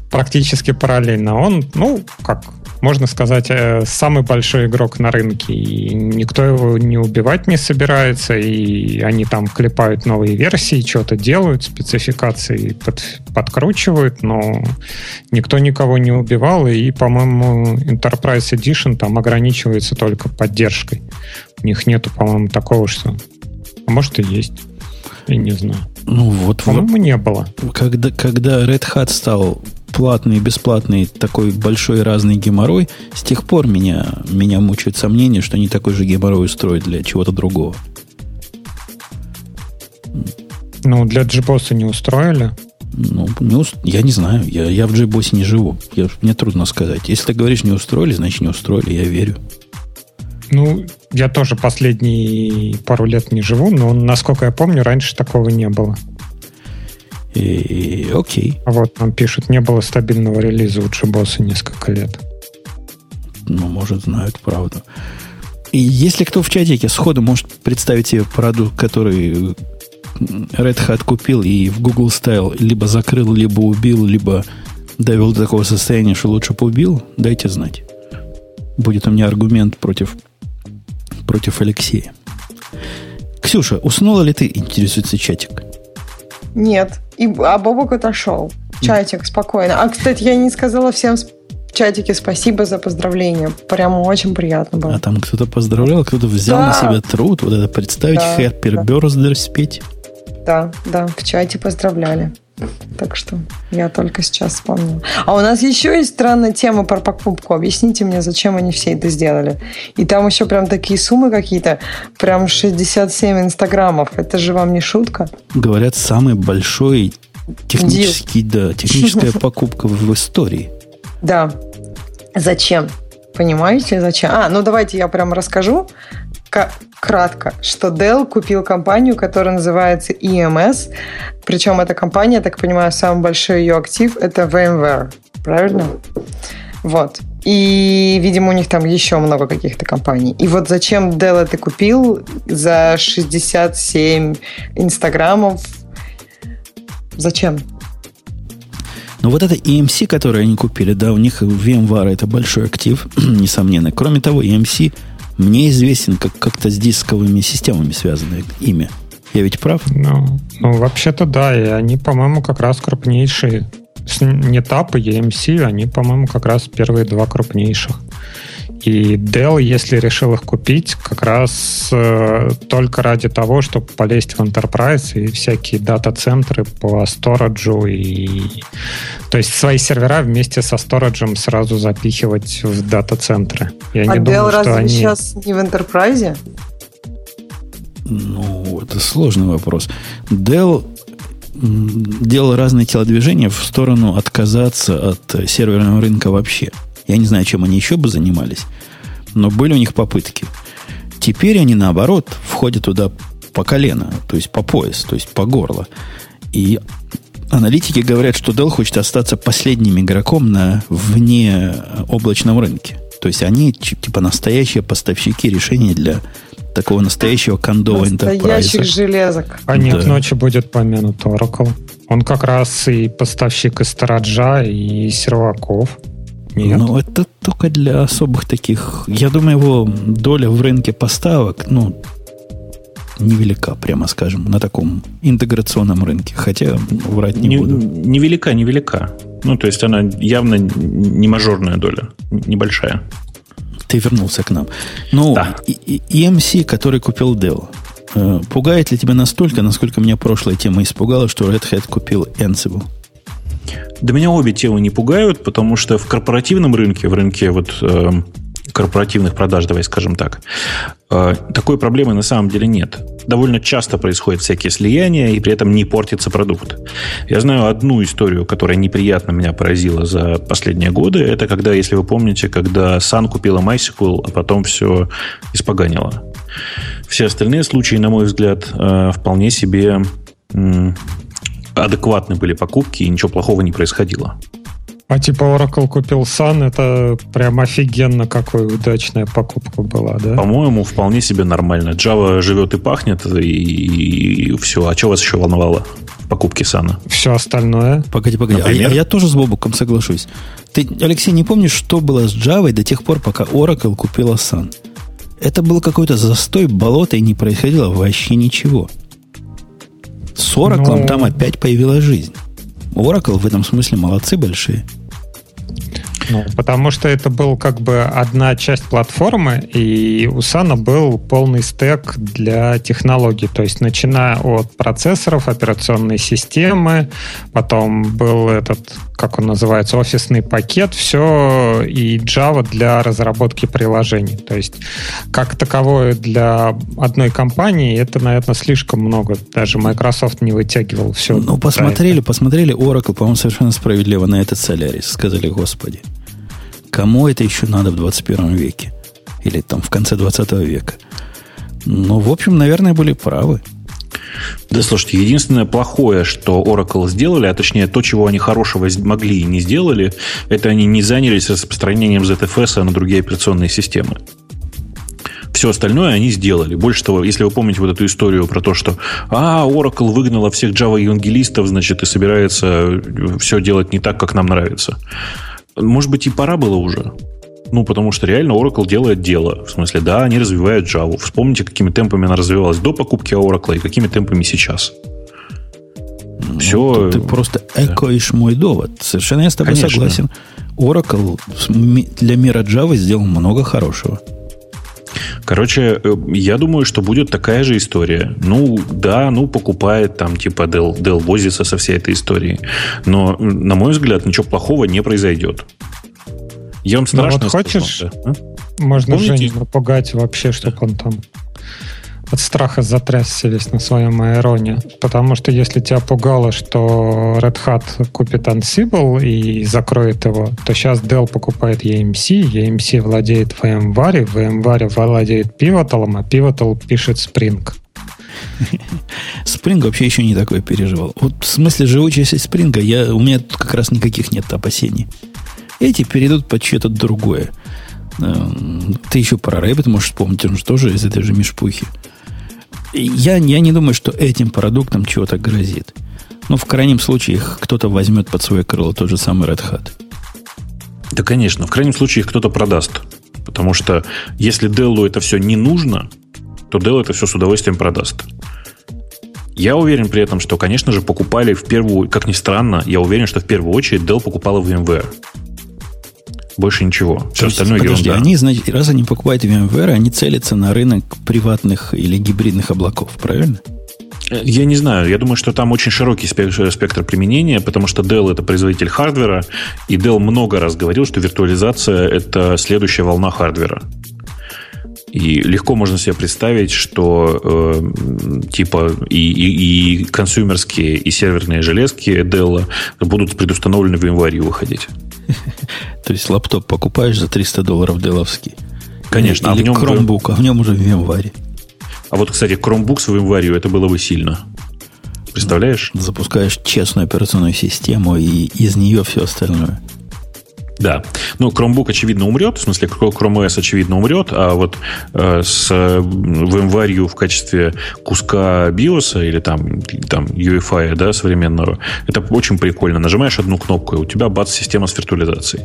практически параллельно. Он, ну, как можно сказать, э, самый большой игрок на рынке. И никто его не убивать не собирается. И они там клепают новые версии, что-то делают, спецификации под, подкручивают, но никто никого не убивал. И, по-моему, Enterprise Edition там ограничивается только поддержкой. У них нету, по-моему, такого, что... А может и есть. Я не знаю. Ну вот, по-моему, вот, не было. Когда, когда Red Hat стал платный и бесплатный такой большой разный геморрой, с тех пор меня, меня мучают сомнения, что они такой же геморрой устроят для чего-то другого. Ну, для JBoss не устроили? Ну, не уст... я не знаю. Я, я в JBoss не живу. Я, мне трудно сказать. Если ты говоришь, не устроили, значит, не устроили. Я верю. Ну, я тоже последние пару лет не живу, но, насколько я помню, раньше такого не было. И, окей. Вот нам пишут, не было стабильного релиза у Джибоса несколько лет. Ну, может, знают правду. И если кто в чатике сходу может представить себе продукт, который Red Hat купил и в Google ставил, либо закрыл, либо убил, либо довел до такого состояния, что лучше поубил, дайте знать. Будет у меня аргумент против, против Алексея. Ксюша, уснула ли ты, интересуется чатик? Нет. И, а Бобок отошел. Чатик, спокойно. А, кстати, я не сказала всем в чатике спасибо за поздравления. Прямо очень приятно было. А там кто-то поздравлял, кто-то взял да. на себя труд вот это представить да, Happy да. Birthday спеть. Да, да, в чате поздравляли. Так что я только сейчас вспомнила. А у нас еще есть странная тема про покупку. Объясните мне, зачем они все это сделали. И там еще прям такие суммы какие-то. Прям 67 инстаграмов. Это же вам не шутка? Говорят, самый большой технический, да, техническая *laughs* покупка в истории. Да. Зачем? Понимаете, зачем? А, ну давайте я прям расскажу кратко, что Dell купил компанию, которая называется EMS. Причем эта компания, я так понимаю, самый большой ее актив – это VMware. Правильно? Вот. И, видимо, у них там еще много каких-то компаний. И вот зачем Dell это купил за 67 инстаграмов? Зачем? Ну, вот это EMC, который они купили, да, у них VMware это большой актив, *clears throat* несомненно. Кроме того, EMC мне известен как как-то с дисковыми системами связанное имя. Я ведь прав? Ну, ну вообще-то да, и они, по-моему, как раз крупнейшие. Не TAP и EMC, они, по-моему, как раз первые два крупнейших. И Dell, если решил их купить, как раз э, только ради того, чтобы полезть в Enterprise и всякие дата-центры по стораджу и... То есть свои сервера вместе со стораджем сразу запихивать в дата-центры. Я а не Dell думаю, разве что они... сейчас не в Enterprise? Ну, это сложный вопрос. Dell делал разные телодвижения в сторону отказаться от серверного рынка вообще. Я не знаю, чем они еще бы занимались, но были у них попытки. Теперь они, наоборот, входят туда по колено, то есть по пояс, то есть по горло. И аналитики говорят, что Dell хочет остаться последним игроком на вне облачном рынке. То есть они типа настоящие поставщики решений для такого настоящего кондового Настоящих железок. А не да. ночи будет помянут Oracle. Он как раз и поставщик и стораджа, и серваков. Нет. Ну, это только для особых таких. Я думаю, его доля в рынке поставок, ну, невелика, прямо скажем, на таком интеграционном рынке. Хотя врать не, не буду. Невелика, невелика. Ну, то есть она явно не мажорная доля, небольшая. Ты вернулся к нам. Ну, да. EMC, который купил Dell, э, пугает ли тебя настолько, насколько меня прошлая тема испугала, что Red Hat купил Ansible? Да меня обе темы не пугают, потому что в корпоративном рынке, в рынке вот э, корпоративных продаж, давай скажем так, э, такой проблемы на самом деле нет. Довольно часто происходят всякие слияния, и при этом не портится продукт. Я знаю одну историю, которая неприятно меня поразила за последние годы. Это когда, если вы помните, когда Sun купила MySQL, а потом все испоганило. Все остальные случаи, на мой взгляд, э, вполне себе адекватны были покупки, и ничего плохого не происходило. А типа Oracle купил Sun, это прям офигенно какой удачная покупка была, да? По-моему, вполне себе нормально. Java живет и пахнет, и, и все. А что вас еще волновало в покупке Sun? Все остальное. Погоди, погоди. А я, а я тоже с Бобуком соглашусь. Ты, Алексей, не помнишь, что было с Java до тех пор, пока Oracle купила Sun? Это был какой-то застой, болото, и не происходило вообще ничего. С Oracle. Ну. там опять появилась жизнь. Oracle в этом смысле молодцы большие. Ну, потому что это был как бы одна часть платформы, и у Сана был полный стек для технологий. То есть, начиная от процессоров, операционной системы, потом был этот, как он называется, офисный пакет, все, и Java для разработки приложений. То есть, как таковое для одной компании, это, наверное, слишком много. Даже Microsoft не вытягивал все. Ну, посмотрели, посмотрели Oracle, по-моему, совершенно справедливо на этот Solaris. Сказали, господи. Кому это еще надо в 21 веке? Или там в конце 20 века? Ну, в общем, наверное, были правы. Да, слушайте, единственное плохое, что Oracle сделали, а точнее то, чего они хорошего могли и не сделали, это они не занялись распространением ZFS на другие операционные системы. Все остальное они сделали. Больше того, если вы помните вот эту историю про то, что а, Oracle выгнала всех Java-евангелистов, значит, и собирается все делать не так, как нам нравится. Может быть, и пора было уже. Ну, потому что реально Oracle делает дело. В смысле, да, они развивают Java. Вспомните, какими темпами она развивалась до покупки Oracle и какими темпами сейчас. Ну, Все. Ты просто экоишь да. мой довод. Совершенно я с тобой Конечно. согласен. Oracle для мира Java сделал много хорошего. Короче, э, я думаю, что будет такая же история. Ну, да, ну, покупает там типа Dell, Dell возится со всей этой историей. Но, на мой взгляд, ничего плохого не произойдет. Я вам страшно ну, вот хочешь, сказал, да? Можно Помните? Женю напугать вообще, чтобы он там от страха затрясся весь на своем аэроне. Потому что если тебя пугало, что Red Hat купит Ansible и закроет его, то сейчас Dell покупает EMC, EMC владеет VMware, VMware владеет Pivotal, а Pivotal пишет Spring. Spring вообще еще не такое переживал. Вот в смысле живучести Spring я, у меня тут как раз никаких нет опасений. Эти перейдут под что-то другое. Эм, ты еще про Rabbit можешь вспомнить, он же тоже из этой же мешпухи я, я не думаю, что этим продуктом чего-то грозит. Но в крайнем случае их кто-то возьмет под свое крыло тот же самый Red Hat. Да, конечно. В крайнем случае их кто-то продаст. Потому что если Dell это все не нужно, то Dell это все с удовольствием продаст. Я уверен при этом, что, конечно же, покупали в первую, как ни странно, я уверен, что в первую очередь Dell покупала VMware. Больше ничего. Все есть, остальное подожди, ерунда. Они, значит, раз они покупают VMware, они целятся на рынок приватных или гибридных облаков, правильно? Я не знаю. Я думаю, что там очень широкий спектр, спектр применения, потому что Dell это производитель хардвера, и Dell много раз говорил, что виртуализация это следующая волна хардвера. И легко можно себе представить, что э, типа и, и, и консюмерские, и серверные железки Dell будут предустановлены в январе выходить. *laughs* То есть лаптоп покупаешь за 300 долларов деловский. Конечно. Или, а в нем Chromebook, а в нем уже в январе. А вот, кстати, Chromebook с январью, это было бы сильно. Представляешь? Запускаешь честную операционную систему и из нее все остальное. Да. Ну, Chromebook, очевидно, умрет. В смысле, Chrome OS, очевидно, умрет. А вот э, с VMware в качестве куска BIOS или там, там UEFI да, современного, это очень прикольно. Нажимаешь одну кнопку, и у тебя бац, система с виртуализацией.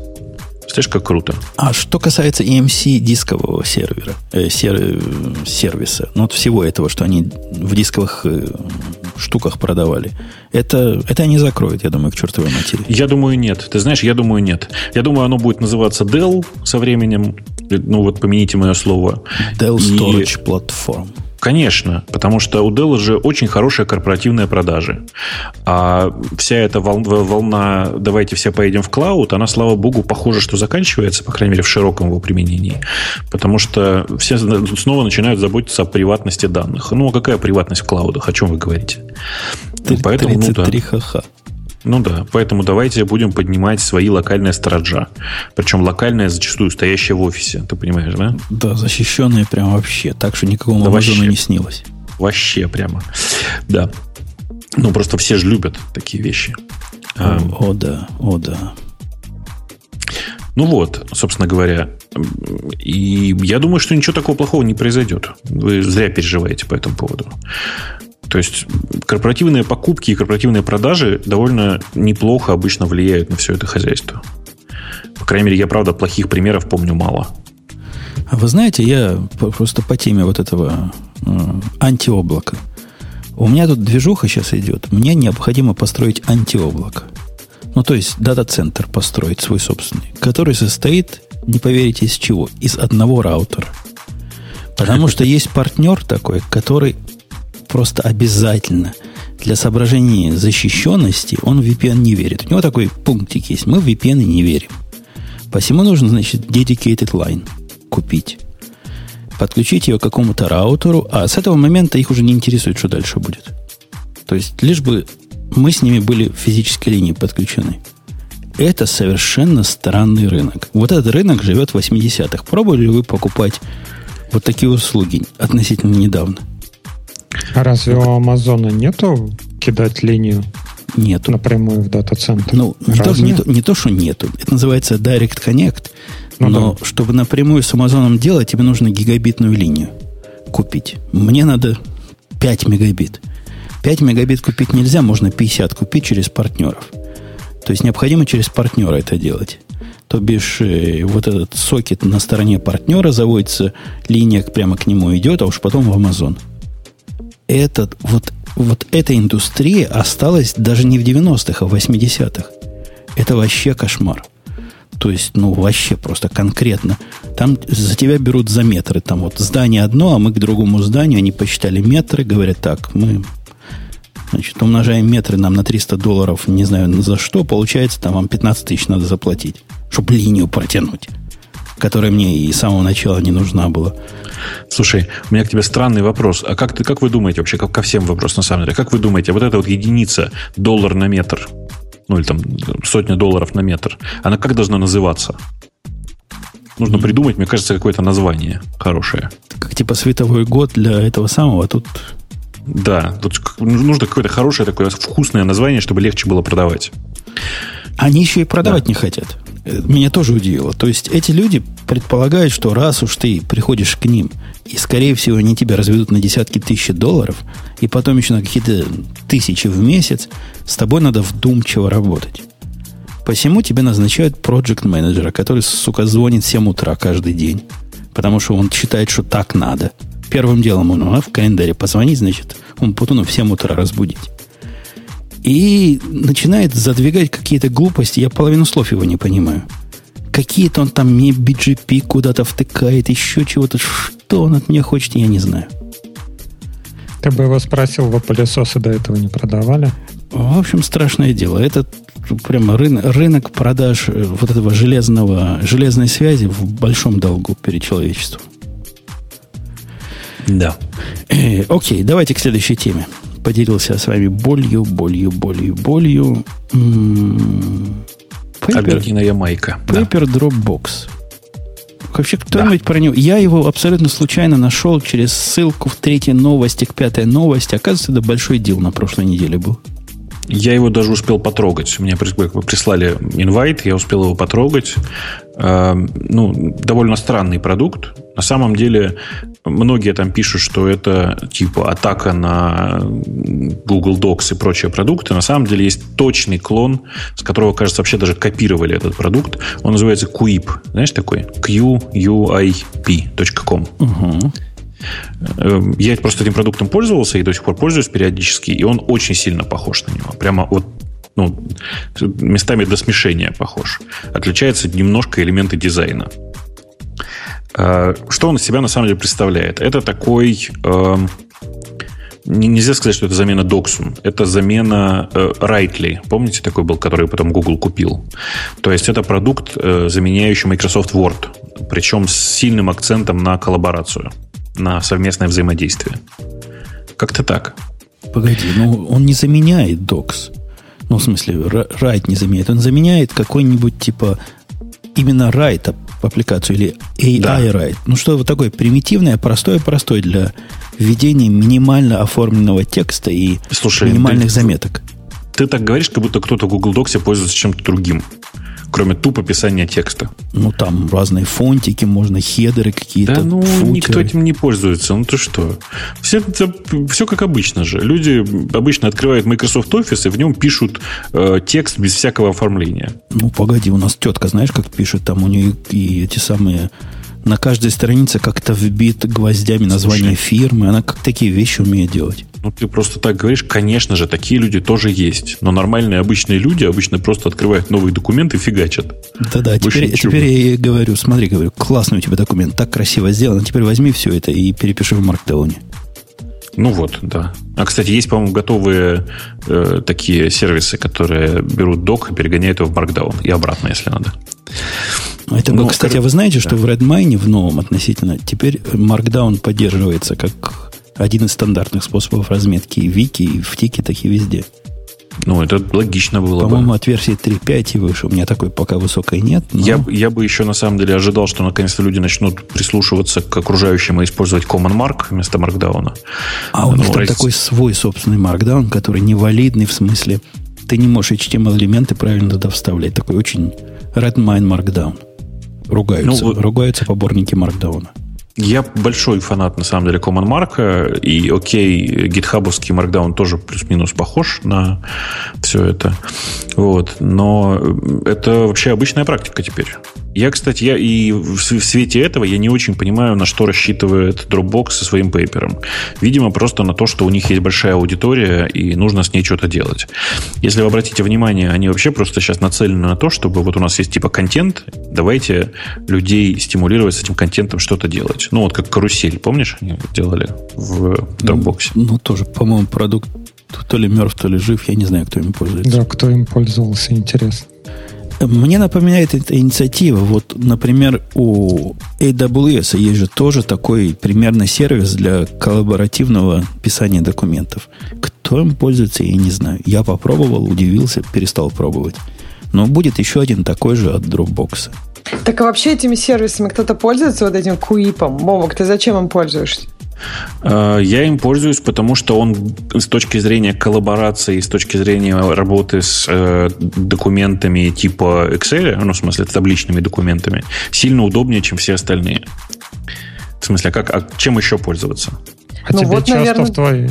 Представляешь, как круто. А что касается EMC дискового сервера, э, сер, сервиса, ну вот всего этого, что они в дисковых э, штуках продавали, это, это они закроют, я думаю, к чертовой матери. Я думаю, нет. Ты знаешь, я думаю, нет. Я думаю, оно будет называться Dell со временем. Ну вот, помяните мое слово. Dell Storage И... Platform. Конечно, потому что у Dell же очень хорошая корпоративная продажа. А вся эта волна «давайте все поедем в клауд», она, слава богу, похоже, что заканчивается, по крайней мере, в широком его применении. Потому что все снова начинают заботиться о приватности данных. Ну, а какая приватность в клаудах? О чем вы говорите? 33 Поэтому, ну, да. ха-ха. Ну да, поэтому давайте будем поднимать свои локальные стороджа. Причем локальные зачастую стоящие в офисе, ты понимаешь, да? Да, защищенные прям вообще, так что никакому да Амазону не снилось. Вообще прямо, да. Ну, просто все же любят такие вещи. О, о да, о да. Ну вот, собственно говоря. И я думаю, что ничего такого плохого не произойдет. Вы зря переживаете по этому поводу. То есть корпоративные покупки и корпоративные продажи довольно неплохо обычно влияют на все это хозяйство. По крайней мере, я, правда, плохих примеров помню мало. А вы знаете, я просто по теме вот этого э, антиоблака. У меня тут движуха сейчас идет. Мне необходимо построить антиоблако. Ну, то есть дата-центр построить свой собственный, который состоит, не поверите, из чего? Из одного раутера. Потому что *laughs* есть партнер такой, который просто обязательно для соображения защищенности он в VPN не верит. У него такой пунктик есть. Мы в VPN не верим. Посему нужно, значит, dedicated line купить. Подключить ее к какому-то раутеру, а с этого момента их уже не интересует, что дальше будет. То есть, лишь бы мы с ними были в физической линии подключены. Это совершенно странный рынок. Вот этот рынок живет в 80-х. Пробовали ли вы покупать вот такие услуги относительно недавно? А разве у Амазона нету кидать линию Нету. Напрямую в дата-центр. Ну, не то, не, то, не то, что нету. Это называется Direct Connect. Ну, но да. чтобы напрямую с Амазоном делать, тебе нужно гигабитную линию купить. Мне надо 5 мегабит. 5 мегабит купить нельзя, можно 50 купить через партнеров. То есть необходимо через партнера это делать. То бишь, э, вот этот сокет на стороне партнера заводится, линия прямо к нему идет, а уж потом в Amazon. Этот, вот, вот эта индустрия осталась даже не в 90-х, а в 80-х. Это вообще кошмар. То есть, ну, вообще просто конкретно. Там за тебя берут за метры. Там вот здание одно, а мы к другому зданию. Они посчитали метры, говорят, так, мы Значит, умножаем метры нам на 300 долларов, не знаю за что, получается, там вам 15 тысяч надо заплатить, чтобы линию протянуть, которая мне и с самого начала не нужна была. Слушай, у меня к тебе странный вопрос. А как, ты, как вы думаете вообще, как ко всем вопрос на самом деле, как вы думаете, вот эта вот единица доллар на метр, ну или там сотня долларов на метр, она как должна называться? Нужно придумать, мне кажется, какое-то название хорошее. Как типа световой год для этого самого, а тут да, тут нужно какое-то хорошее такое вкусное название, чтобы легче было продавать. Они еще и продавать да. не хотят. Меня тоже удивило. То есть эти люди предполагают, что раз уж ты приходишь к ним, и, скорее всего, они тебя разведут на десятки тысяч долларов, и потом еще на какие-то тысячи в месяц, с тобой надо вдумчиво работать. Посему тебе назначают проект менеджера который, сука, звонит в 7 утра каждый день. Потому что он считает, что так надо – Первым делом он а, в календаре позвонить, значит, он Путуну в 7 утра разбудить. И начинает задвигать какие-то глупости. Я половину слов его не понимаю. Какие-то он там мне BGP куда-то втыкает, еще чего-то. Что он от меня хочет, я не знаю. Ты бы его спросил, вы пылесосы до этого не продавали? В общем, страшное дело. Это прямо рынок, рынок продаж э, вот этого железного, железной связи в большом долгу перед человечеством. Да. Э, окей, давайте к следующей теме. Поделился с вами болью, болью, болью, болью. Аргентина майка. Paper да. Dropbox. Вообще, кто-нибудь да. про него... Я его абсолютно случайно нашел через ссылку в третьей новости к пятой новости. Оказывается, это большой дел на прошлой неделе был. Я его даже успел потрогать. Мне прислали инвайт, я успел его потрогать. Э, ну, довольно странный продукт. На самом деле, многие там пишут, что это типа атака на Google Docs и прочие продукты. На самом деле есть точный клон, с которого, кажется, вообще даже копировали этот продукт. Он называется QUIP. Знаешь такой? QUIP.com. Угу. Я просто этим продуктом пользовался и до сих пор пользуюсь периодически, и он очень сильно похож на него. Прямо вот ну, местами до смешения похож. Отличаются немножко элементы дизайна. Э, что он из себя на самом деле представляет? Это такой... Э, нельзя сказать, что это замена Doxum. Это замена э, Rightly. Помните, такой был, который потом Google купил? То есть это продукт, э, заменяющий Microsoft Word. Причем с сильным акцентом на коллаборацию на совместное взаимодействие. Как-то так. Погоди, ну он не заменяет Docs. Ну, в смысле, Write не заменяет. Он заменяет какой-нибудь типа именно Write аппликацию или AI да. Write. Ну, что вот такое примитивное, простое-простое для введения минимально оформленного текста и Слушай, минимальных ты, заметок. Ты так говоришь, как будто кто-то в Google Docs пользуется чем-то другим. Кроме тупо писания текста. Ну, там разные фонтики, можно хедеры какие-то. Да, ну, футеры. никто этим не пользуется. Ну, ты что? Все, это, все как обычно же. Люди обычно открывают Microsoft Office и в нем пишут э, текст без всякого оформления. Ну, погоди, у нас тетка, знаешь, как пишет? Там у нее и эти самые на каждой странице как-то вбит гвоздями название Слушай, фирмы. Она как такие вещи умеет делать. Ну, ты просто так говоришь. Конечно же, такие люди тоже есть. Но нормальные обычные люди обычно просто открывают новые документы и фигачат. Да-да, теперь, теперь я говорю, смотри, говорю, классный у тебя документ, так красиво сделан. Теперь возьми все это и перепиши в маркдауне. Ну вот, да. А, кстати, есть, по-моему, готовые э, такие сервисы, которые берут док и перегоняют его в Markdown и обратно, если надо. Это, Но, кстати, а вы знаете, да. что в Redmine, в новом относительно, теперь Markdown поддерживается как один из стандартных способов разметки вики, и в тикетах и везде. Ну, это логично было По-моему, бы. от версии 3.5 и выше. У меня такой пока высокой нет. Но... Я, я бы еще на самом деле ожидал, что наконец-то люди начнут прислушиваться к окружающим и использовать Common Mark вместо Markdown. А у них ну, там раз... такой свой собственный Markdown, который невалидный в смысле ты не можешь HTML-элементы правильно туда вставлять. Такой очень Redmine Markdown. Ругаются. Ну, ругаются поборники Markdown. Я большой фанат, на самом деле, Common Mark, и окей, гитхабовский Markdown тоже плюс-минус похож на все это. Вот. Но это вообще обычная практика теперь. Я, кстати, я и в свете этого я не очень понимаю, на что рассчитывает Dropbox со своим пейпером. Видимо, просто на то, что у них есть большая аудитория и нужно с ней что-то делать. Если вы обратите внимание, они вообще просто сейчас нацелены на то, чтобы вот у нас есть типа контент, давайте людей стимулировать с этим контентом что-то делать. Ну, вот как карусель, помнишь, они делали в Dropbox? Ну, ну тоже, по-моему, продукт то ли мертв, то ли жив, я не знаю, кто им пользуется. Да, кто им пользовался, интересно. Мне напоминает эта инициатива. Вот, например, у AWS есть же тоже такой примерно сервис для коллаборативного писания документов. Кто им пользуется, я не знаю. Я попробовал, удивился, перестал пробовать. Но будет еще один такой же от Dropbox. Так а вообще этими сервисами кто-то пользуется вот этим куипом? Бобок, ты зачем им пользуешься? Э, я им пользуюсь, потому что он с точки зрения коллаборации, с точки зрения работы с э, документами типа Excel, ну, в смысле, табличными документами, сильно удобнее, чем все остальные. В смысле, а как, а чем еще пользоваться? А ну, тебе вот, часто наверное... в твоей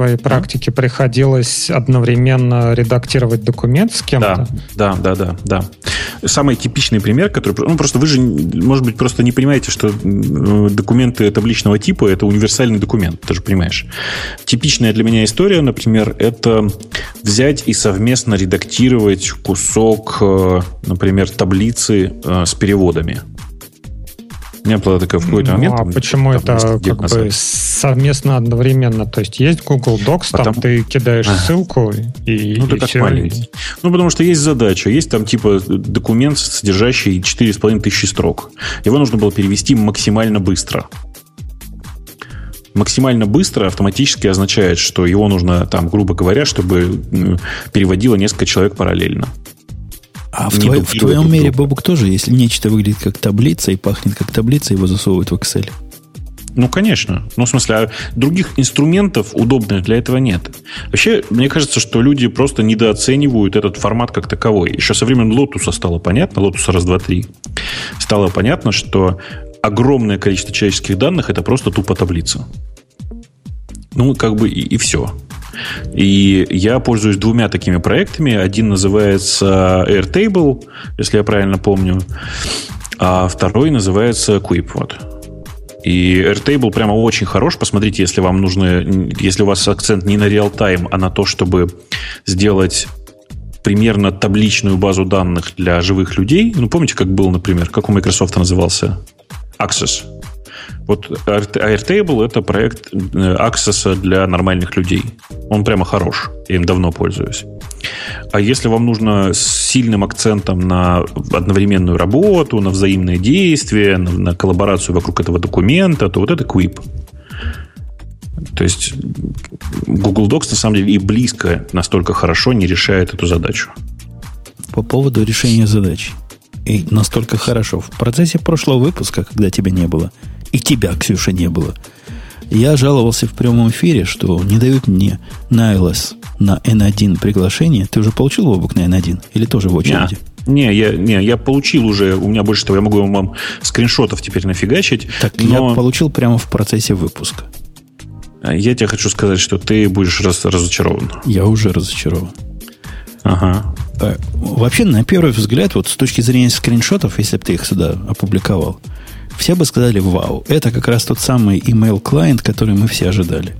твоей практике приходилось одновременно редактировать документ с кем-то? Да, да, да, да, да. Самый типичный пример, который... Ну, просто вы же, может быть, просто не понимаете, что документы табличного типа – это универсальный документ, ты же понимаешь. Типичная для меня история, например, это взять и совместно редактировать кусок, э, например, таблицы э, с переводами. У меня была такая в какой-то ну, момент. А почему это как бы совместно одновременно? То есть есть Google Docs, Потому... там ты кидаешь а. ссылку и, ну, и как все. Маленький. Ну, потому что есть задача. Есть там типа документ, содержащий 4,5 тысячи строк. Его нужно было перевести максимально быстро. Максимально быстро автоматически означает, что его нужно, там, грубо говоря, чтобы переводило несколько человек параллельно. А в, твой, в твоем мире, Бобук, тоже, если нечто выглядит как таблица и пахнет как таблица, его засовывают в Excel? Ну, конечно. Ну, в смысле, а других инструментов удобных для этого нет. Вообще, мне кажется, что люди просто недооценивают этот формат как таковой. Еще со времен Лотуса стало понятно, Лотуса раз, два, три, стало понятно, что огромное количество человеческих данных это просто тупо таблица. Ну, как бы и, и все. И я пользуюсь двумя такими проектами. Один называется Airtable, если я правильно помню, а второй называется Quip. Вот. И Airtable прямо очень хорош. Посмотрите, если вам нужно, если у вас акцент не на реал-тайм, а на то, чтобы сделать примерно табличную базу данных для живых людей. Ну, помните, как был, например, как у Microsoft назывался? Access. Вот Airtable — это проект э, Access для нормальных людей. Он прямо хорош. Я им давно пользуюсь. А если вам нужно с сильным акцентом на одновременную работу, на взаимное действие, на, на коллаборацию вокруг этого документа, то вот это Quip. То есть Google Docs на самом деле и близко настолько хорошо не решает эту задачу. По поводу решения задачи. И настолько хорошо. В процессе прошлого выпуска, когда тебя не было, и тебя, Ксюша, не было. Я жаловался в прямом эфире, что не дают мне на iOS на N1 приглашение. Ты уже получил обук на N1? Или тоже в очереди? Yeah. Не, я, не, я получил уже, у меня больше того, я могу вам скриншотов теперь нафигачить. Так но... я получил прямо в процессе выпуска. Я тебе хочу сказать, что ты будешь раз, разочарован. Я уже разочарован. Ага. А, вообще, на первый взгляд, вот с точки зрения скриншотов, если бы ты их сюда опубликовал, все бы сказали, вау, это как раз тот самый email клиент, который мы все ожидали.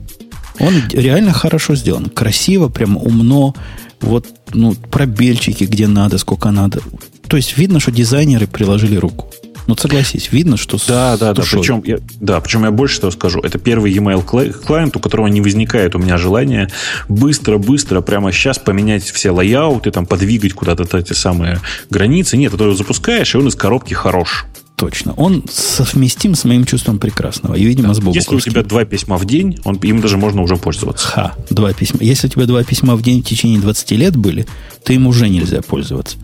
Он реально хорошо сделан, красиво, прям умно, вот, ну, пробельчики, где надо, сколько надо. То есть видно, что дизайнеры приложили руку. Ну, согласись, видно, что Да, с, да, да. Причем, я, да, причем я больше того скажу. Это первый e-mail клиент, у которого не возникает у меня желания быстро-быстро прямо сейчас поменять все лайауты, там, подвигать куда-то эти самые границы. Нет, его запускаешь, и он из коробки хорош. Точно. Он совместим с моим чувством прекрасного. И, видимо, да. с Если у тебя два письма в день, он, им даже можно уже пользоваться. Ха, два письма. Если у тебя два письма в день в течение 20 лет были, то им уже нельзя пользоваться.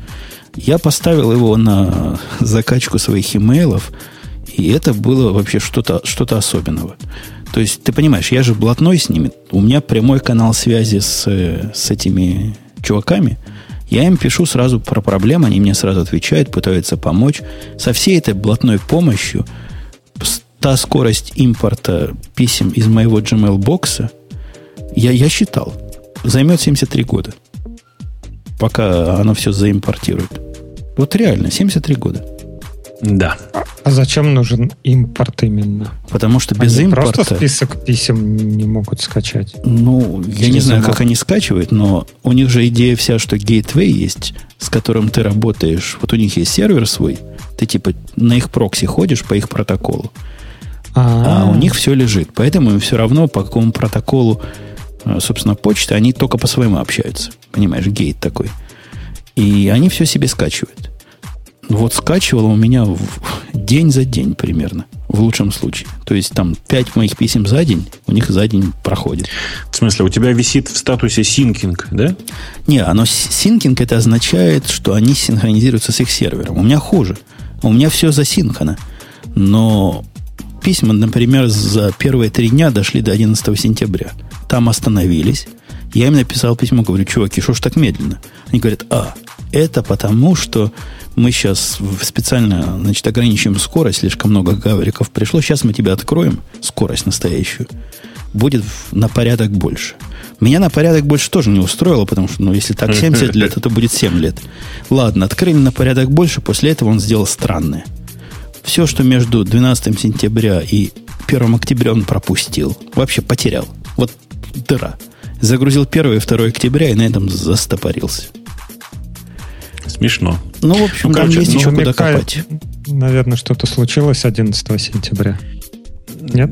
Я поставил его на закачку своих имейлов, и это было вообще что-то что особенного. То есть, ты понимаешь, я же блатной с ними. У меня прямой канал связи с, с этими чуваками. Я им пишу сразу про проблемы, они мне сразу отвечают, пытаются помочь. Со всей этой блатной помощью та скорость импорта писем из моего Gmail-бокса, я, я считал, займет 73 года, пока оно все заимпортирует. Вот реально, 73 года. Да. А зачем нужен импорт именно? Потому что без они импорта... просто список писем не могут скачать. Ну, я не знаю, как они скачивают, но у них же идея вся, что гейтвей есть, с которым ты работаешь. Вот у них есть сервер свой, ты типа на их прокси ходишь по их протоколу. А, а у них все лежит. Поэтому им все равно, по какому протоколу, э, собственно, почты, они только по своему общаются. Понимаешь, gate такой. И они все себе скачивают. Вот скачивало у меня в день за день примерно, в лучшем случае. То есть там 5 моих писем за день, у них за день проходит. В смысле, у тебя висит в статусе syncing, да? Не, оно syncing это означает, что они синхронизируются с их сервером. У меня хуже. У меня все засинхано. Но письма, например, за первые три дня дошли до 11 сентября. Там остановились. Я им написал письмо, говорю, чуваки, что ж так медленно? Они говорят, а, это потому, что мы сейчас специально значит, ограничиваем скорость, слишком много гавриков пришло. Сейчас мы тебе откроем скорость настоящую. Будет на порядок больше. Меня на порядок больше тоже не устроило, потому что, ну, если так *laughs* 70 лет, это будет 7 лет. Ладно, открыли на порядок больше, после этого он сделал странное. Все, что между 12 сентября и 1 октября он пропустил. Вообще потерял. Вот дыра. Загрузил 1 и 2 октября и на этом застопорился. Смешно. Ну, в общем, ну, там короче, есть ну, еще куда копать. Наверное, что-то случилось 11 сентября. Нет?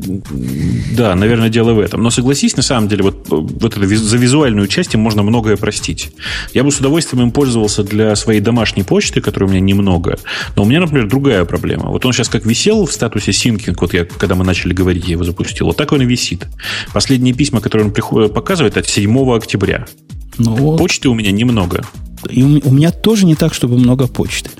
Да, наверное, дело в этом. Но согласись, на самом деле, вот, вот это, за визуальную часть им можно многое простить. Я бы с удовольствием им пользовался для своей домашней почты, которой у меня немного. Но у меня, например, другая проблема. Вот он сейчас как висел в статусе syncing, вот я, когда мы начали говорить, я его запустил, вот так он и висит. Последние письма, которые он приходит, показывает, от 7 октября. Ну, Почты у меня немного. И у, у меня тоже не так, чтобы много почты.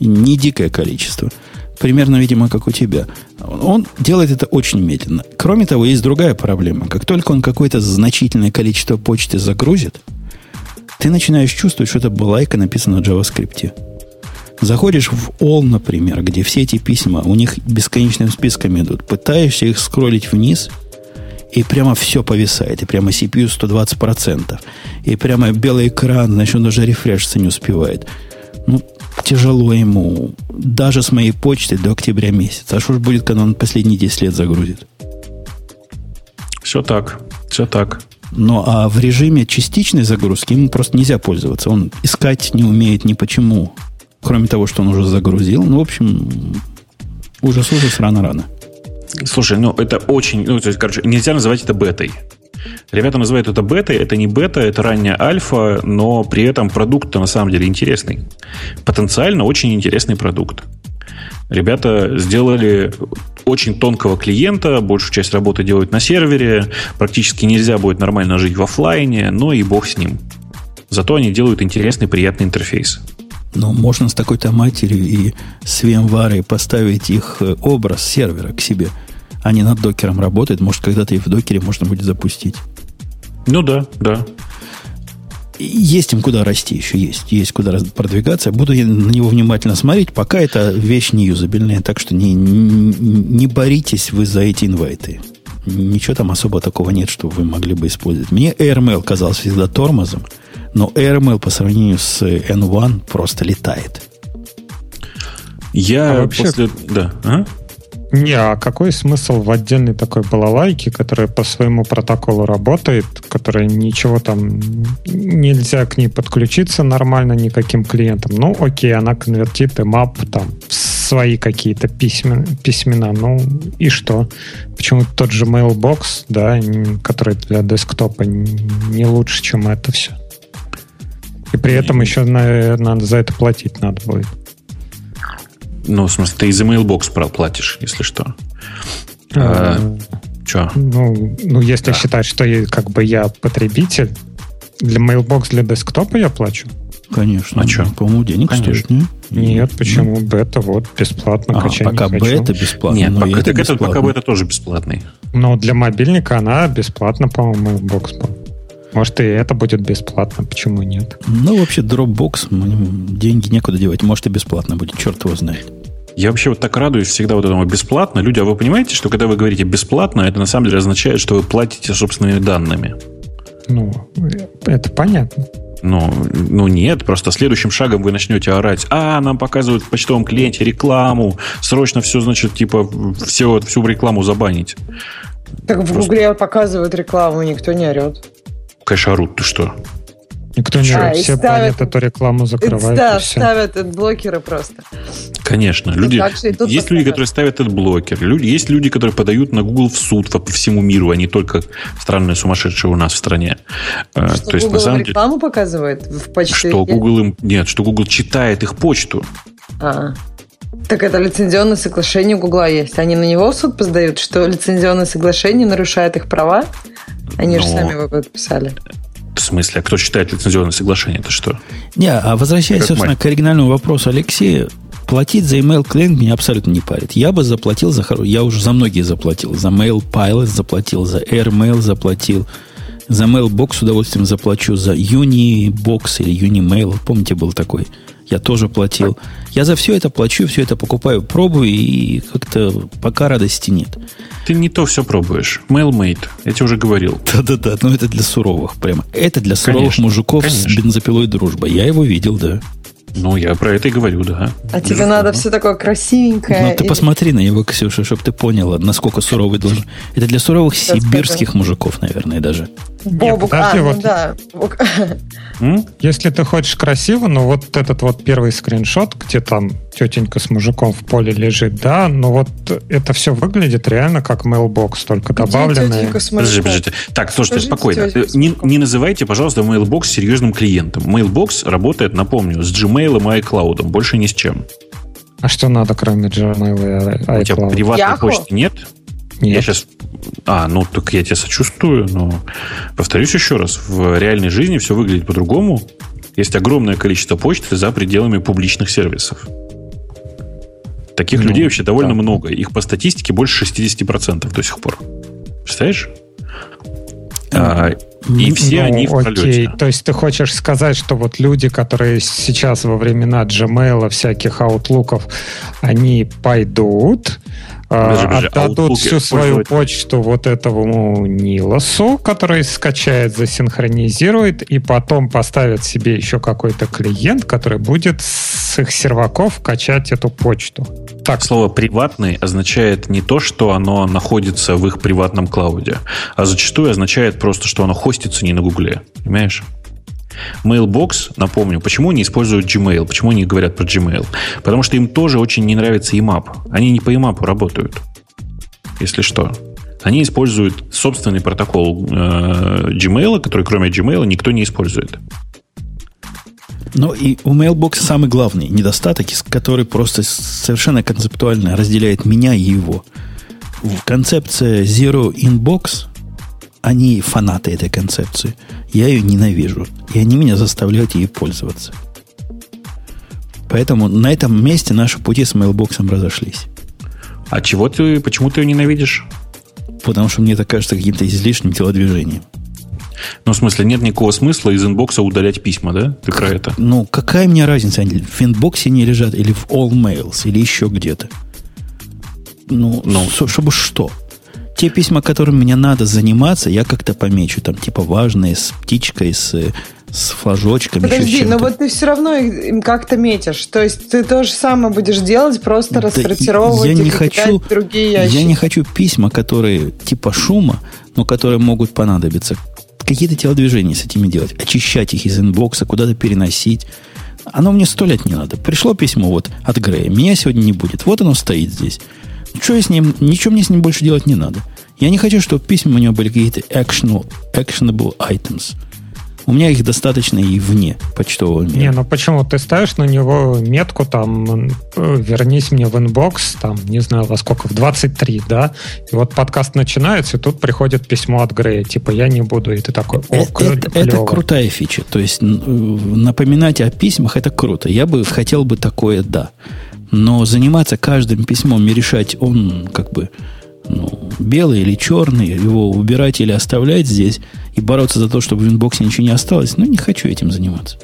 Не дикое количество. Примерно, видимо, как у тебя. Он делает это очень медленно. Кроме того, есть другая проблема. Как только он какое-то значительное количество почты загрузит, ты начинаешь чувствовать, что это балайка написана в JavaScript. Заходишь в All, например, где все эти письма, у них бесконечным списком идут. Пытаешься их скроллить вниз – и прямо все повисает, и прямо CPU 120%, и прямо белый экран, значит, он даже рефрешиться не успевает. Ну, тяжело ему, даже с моей почты до октября месяца. А что ж будет, когда он последние 10 лет загрузит? Все так, все так. Ну, а в режиме частичной загрузки ему просто нельзя пользоваться. Он искать не умеет ни почему. Кроме того, что он уже загрузил. Ну, в общем, ужас-ужас, рано-рано. Слушай, ну это очень, ну, то есть, короче, нельзя называть это бетой. Ребята называют это бетой, это не бета, это ранняя альфа, но при этом продукт на самом деле интересный. Потенциально очень интересный продукт. Ребята сделали очень тонкого клиента, большую часть работы делают на сервере, практически нельзя будет нормально жить в офлайне, но и бог с ним. Зато они делают интересный, приятный интерфейс. Но можно с такой-то матерью и с VMware поставить их э, образ сервера к себе. Они над докером работают. Может, когда-то и в докере можно будет запустить. Ну да, да. Есть им куда расти еще, есть. Есть куда продвигаться. Буду на него внимательно смотреть, пока это вещь не юзабельная. Так что не, не, не боритесь вы за эти инвайты. Ничего там особо такого нет, что вы могли бы использовать. Мне AirMail казался всегда тормозом, но AirMail по сравнению с N1 просто летает. Я а вообще... после... Да. А? Не, а какой смысл в отдельной такой балалайке, которая по своему протоколу работает, которая ничего там нельзя к ней подключиться нормально никаким клиентам? Ну, окей, она конвертит мап там в свои какие-то письмена, письмена. Ну и что? Почему тот же Mailbox, да, который для десктопа не лучше, чем это все? И при этом еще, наверное, за это платить надо будет. Ну, в смысле, ты из Mailbox платишь, если что. А, что? Ну, ну, если да. считать, что я, как бы я потребитель, для Mailbox для десктопа я плачу. Конечно. А что? По-моему, денег Конечно. стоит, не? Нет, почему? Ну. Бета вот бесплатно, а, пока не бета бесплатно. Нет, пока, это бесплатно. пока бета тоже бесплатный. Но для мобильника она бесплатна, по-моему, Mailbox был. Может, и это будет бесплатно, почему нет? Ну, вообще, Dropbox, деньги некуда девать, может, и бесплатно будет, черт его знает. Я вообще вот так радуюсь всегда вот этому бесплатно. Люди, а вы понимаете, что когда вы говорите бесплатно, это на самом деле означает, что вы платите собственными данными? Ну, это понятно. Ну, ну нет, просто следующим шагом вы начнете орать, а, нам показывают в почтовом клиенте рекламу, срочно все, значит, типа, все, всю рекламу забанить. Так в просто... Гугле показывают рекламу, никто не орет. Конечно, орут, ты что? Никто не а, все ставят, эту рекламу закрывают. Да, ставят блокеры просто. Конечно. Люди, есть люди, которые ставят этот блокер. Люди, есть люди, которые подают на Google в суд по всему миру, а не только странные сумасшедшие у нас в стране. Э, что То есть, Google на самом рекламу деле, показывает в почте? Что Google им... Нет, что Google читает их почту. А, так это лицензионное соглашение у Гугла есть. Они на него в суд подают, что лицензионное соглашение нарушает их права? Они Но... же сами его подписали. В смысле, а кто читает лицензионное соглашение? Это что? Не, а возвращаясь, как собственно, мать. к оригинальному вопросу Алексея, платить за email клиент меня абсолютно не парит. Я бы заплатил за я уже за многие заплатил. За Mail Pilot заплатил, за AirMail заплатил, за Mailbox с удовольствием заплачу, за Unibox или Unimail, помните, был такой. Я тоже платил. Я за все это плачу, все это покупаю, пробую, и как-то пока радости нет. Ты не то все пробуешь. Mailmate, я тебе уже говорил. *laughs* Да-да-да, но это для суровых прямо. Это для суровых конечно, мужиков конечно. с бензопилой дружба. Я его видел, да. Ну, я про это и говорю, да. А тебе Безусловно. надо все такое красивенькое. Ну, ты или... посмотри на него, Ксюша, чтобы ты поняла, насколько суровый должен. Это для суровых сибирских мужиков, наверное, даже. Бобук, а, ну вот. да. Если ты хочешь красиво, ну вот этот вот первый скриншот, где там тетенька с мужиком в поле лежит, да, ну вот это все выглядит реально как mailbox, только добавленное. Подожди, подожди. Так, слушайте, спокойно. Не, не называйте, пожалуйста, mailbox серьезным клиентом. Mailbox работает, напомню, с Gmail и iCloud, больше ни с чем. А что надо, кроме Gmail и iCloud? У тебя приватной почты нет? Нет. Я сейчас... А, ну так я тебя сочувствую, но повторюсь еще раз, в реальной жизни все выглядит по-другому. Есть огромное количество почты за пределами публичных сервисов. Таких ну, людей вообще довольно да. много. Их по статистике больше 60% до сих пор. Представляешь? А, и все ну, они в окей. пролете. То есть ты хочешь сказать, что вот люди, которые сейчас во времена Gmail, всяких аутлуков, они пойдут, Подожди, подожди. отдадут всю свою почту вот этому Нилосу, который скачает, засинхронизирует, и потом поставят себе еще какой-то клиент, который будет с их серваков качать эту почту. Так. Слово «приватный» означает не то, что оно находится в их приватном клауде, а зачастую означает просто, что оно хостится не на Гугле. Понимаешь? Mailbox, напомню, почему они используют Gmail, почему они говорят про Gmail? Потому что им тоже очень не нравится IMAP. Они не по IMAP работают, если что. Они используют собственный протокол э, Gmail, который кроме Gmail никто не использует. Ну и у Mailbox самый главный недостаток, который просто совершенно концептуально разделяет меня и его. Концепция Zero Inbox, они фанаты этой концепции. Я ее ненавижу. И они меня заставляют ей пользоваться. Поэтому на этом месте наши пути с Mailbox разошлись. А чего ты, почему ты ее ненавидишь? Потому что мне это кажется каким-то излишним телодвижением. Ну, в смысле, нет никакого смысла из inbox а удалять письма, да? Ты про это? Ну, какая мне разница, они в inbox е не лежат или в all mails, или еще где-то? Ну, ну. чтобы что? Те письма, которыми мне надо заниматься, я как-то помечу. Там, типа, важные, с птичкой, с, с флажочками. Подожди, но вот ты все равно им как-то метишь. То есть ты то же самое будешь делать, просто да рассортировывать я не хочу, другие ящики. Я не хочу письма, которые типа шума, но которые могут понадобиться. Какие-то телодвижения с этими делать. Очищать их из инбокса, куда-то переносить. Оно мне сто лет не надо. Пришло письмо вот от Грея. Меня сегодня не будет. Вот оно стоит здесь. Что я с ним, ничего мне с ним больше делать не надо. Я не хочу, чтобы письма у него были какие-то actionable, actionable items. У меня их достаточно и вне почтового мира. Не, ну почему? Ты ставишь на него метку там, э, вернись мне в inbox, там, не знаю, во сколько, в 23, да? И вот подкаст начинается, и тут приходит письмо от Грея, типа, я не буду, и ты такой, о, это, это, это крутая фича. То есть напоминать о письмах, это круто. Я бы хотел бы такое, да. Но заниматься каждым письмом и решать, он как бы ну, белый или черный, его убирать или оставлять здесь и бороться за то, чтобы в инбоксе ничего не осталось, ну, не хочу этим заниматься.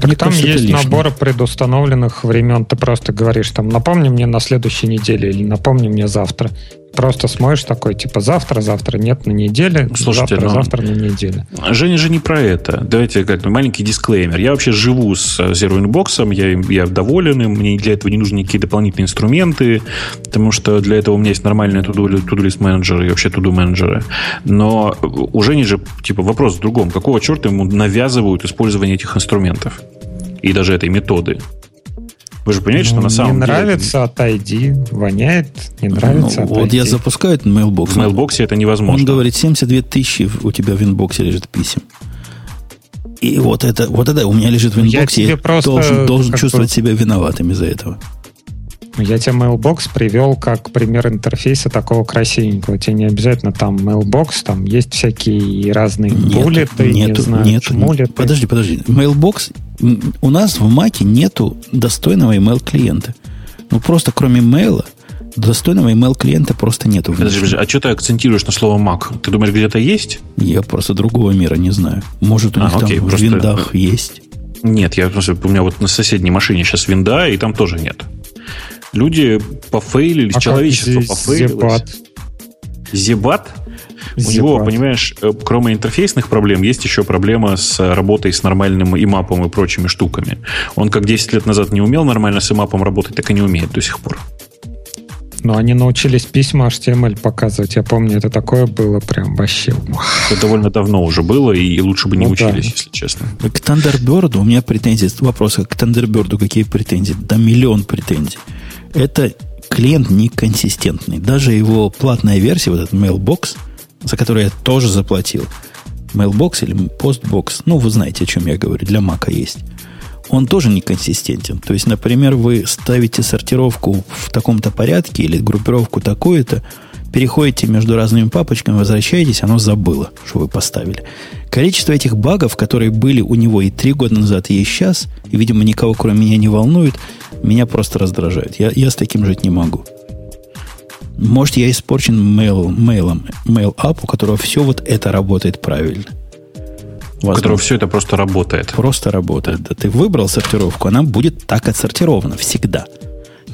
Так Мне там есть набор предустановленных времен. Ты просто говоришь, там, напомни мне на следующей неделе или напомни мне завтра. Просто смотришь такой, типа, завтра, завтра нет на неделе, Слушайте, завтра, ну, завтра на неделе. Женя же не про это. Давайте как маленький дисклеймер. Я вообще живу с Zero Inbox, я, я доволен им, мне для этого не нужны никакие дополнительные инструменты, потому что для этого у меня есть нормальные to-do менеджеры и вообще to-do менеджеры. Но у Жени же, типа, вопрос в другом. Какого черта ему навязывают использование этих инструментов? И даже этой методы. Вы же понимаете, ну, что на самом не деле... Не нравится, отойди. Воняет, не нравится, ну, отойди. Вот я запускаю этот Mailbox. В Mailbox это невозможно. Он говорит, 72 тысячи у тебя в inbox е лежит писем. И вот это, вот это у меня лежит в инбоксе. Я, я должен, должен чувствовать себя виноватым из-за этого. Я тебе Mailbox привел как пример интерфейса такого красивенького. Тебе не обязательно там Mailbox, там есть всякие разные нету, буллеты, нету, не знаю, нету, чмулеты. Подожди, подожди. Mailbox, у нас в Маке нету достойного email клиента. Ну, просто кроме мейла, достойного email клиента просто нету. Подожди, подожди, а что ты акцентируешь на слово Mac? Ты думаешь, где-то есть? Я просто другого мира не знаю. Может, у а, них окей, там просто... в виндах есть. Нет, я, у меня вот на соседней машине сейчас винда, и там тоже нет. Люди пофейлились, а человечество пофейлилось. Зебат? У него, понимаешь, э, кроме интерфейсных проблем, есть еще проблема с работой с нормальным имапом и прочими штуками. Он как 10 лет назад не умел нормально с имапом работать, так и не умеет до сих пор. Но они научились письма HTML показывать. Я помню, это такое было прям вообще. Это довольно давно уже было, и лучше бы не ну, учились, да. если честно. К Thunderbird у меня претензии. Вопрос, к Thunderbird какие претензии? Да миллион претензий это клиент неконсистентный. Даже его платная версия, вот этот Mailbox, за который я тоже заплатил, Mailbox или Postbox, ну, вы знаете, о чем я говорю, для Мака есть. Он тоже неконсистентен. То есть, например, вы ставите сортировку в таком-то порядке или группировку такую-то, переходите между разными папочками, возвращаетесь, оно забыло, что вы поставили. Количество этих багов, которые были у него и три года назад, и сейчас, и, видимо, никого кроме меня не волнует, меня просто раздражает. Я, я с таким жить не могу. Может, я испорчен мейл, мейлом, app, у которого все вот это работает правильно. Возможно. У которого все это просто работает. Просто работает. Да ты выбрал сортировку, она будет так отсортирована всегда.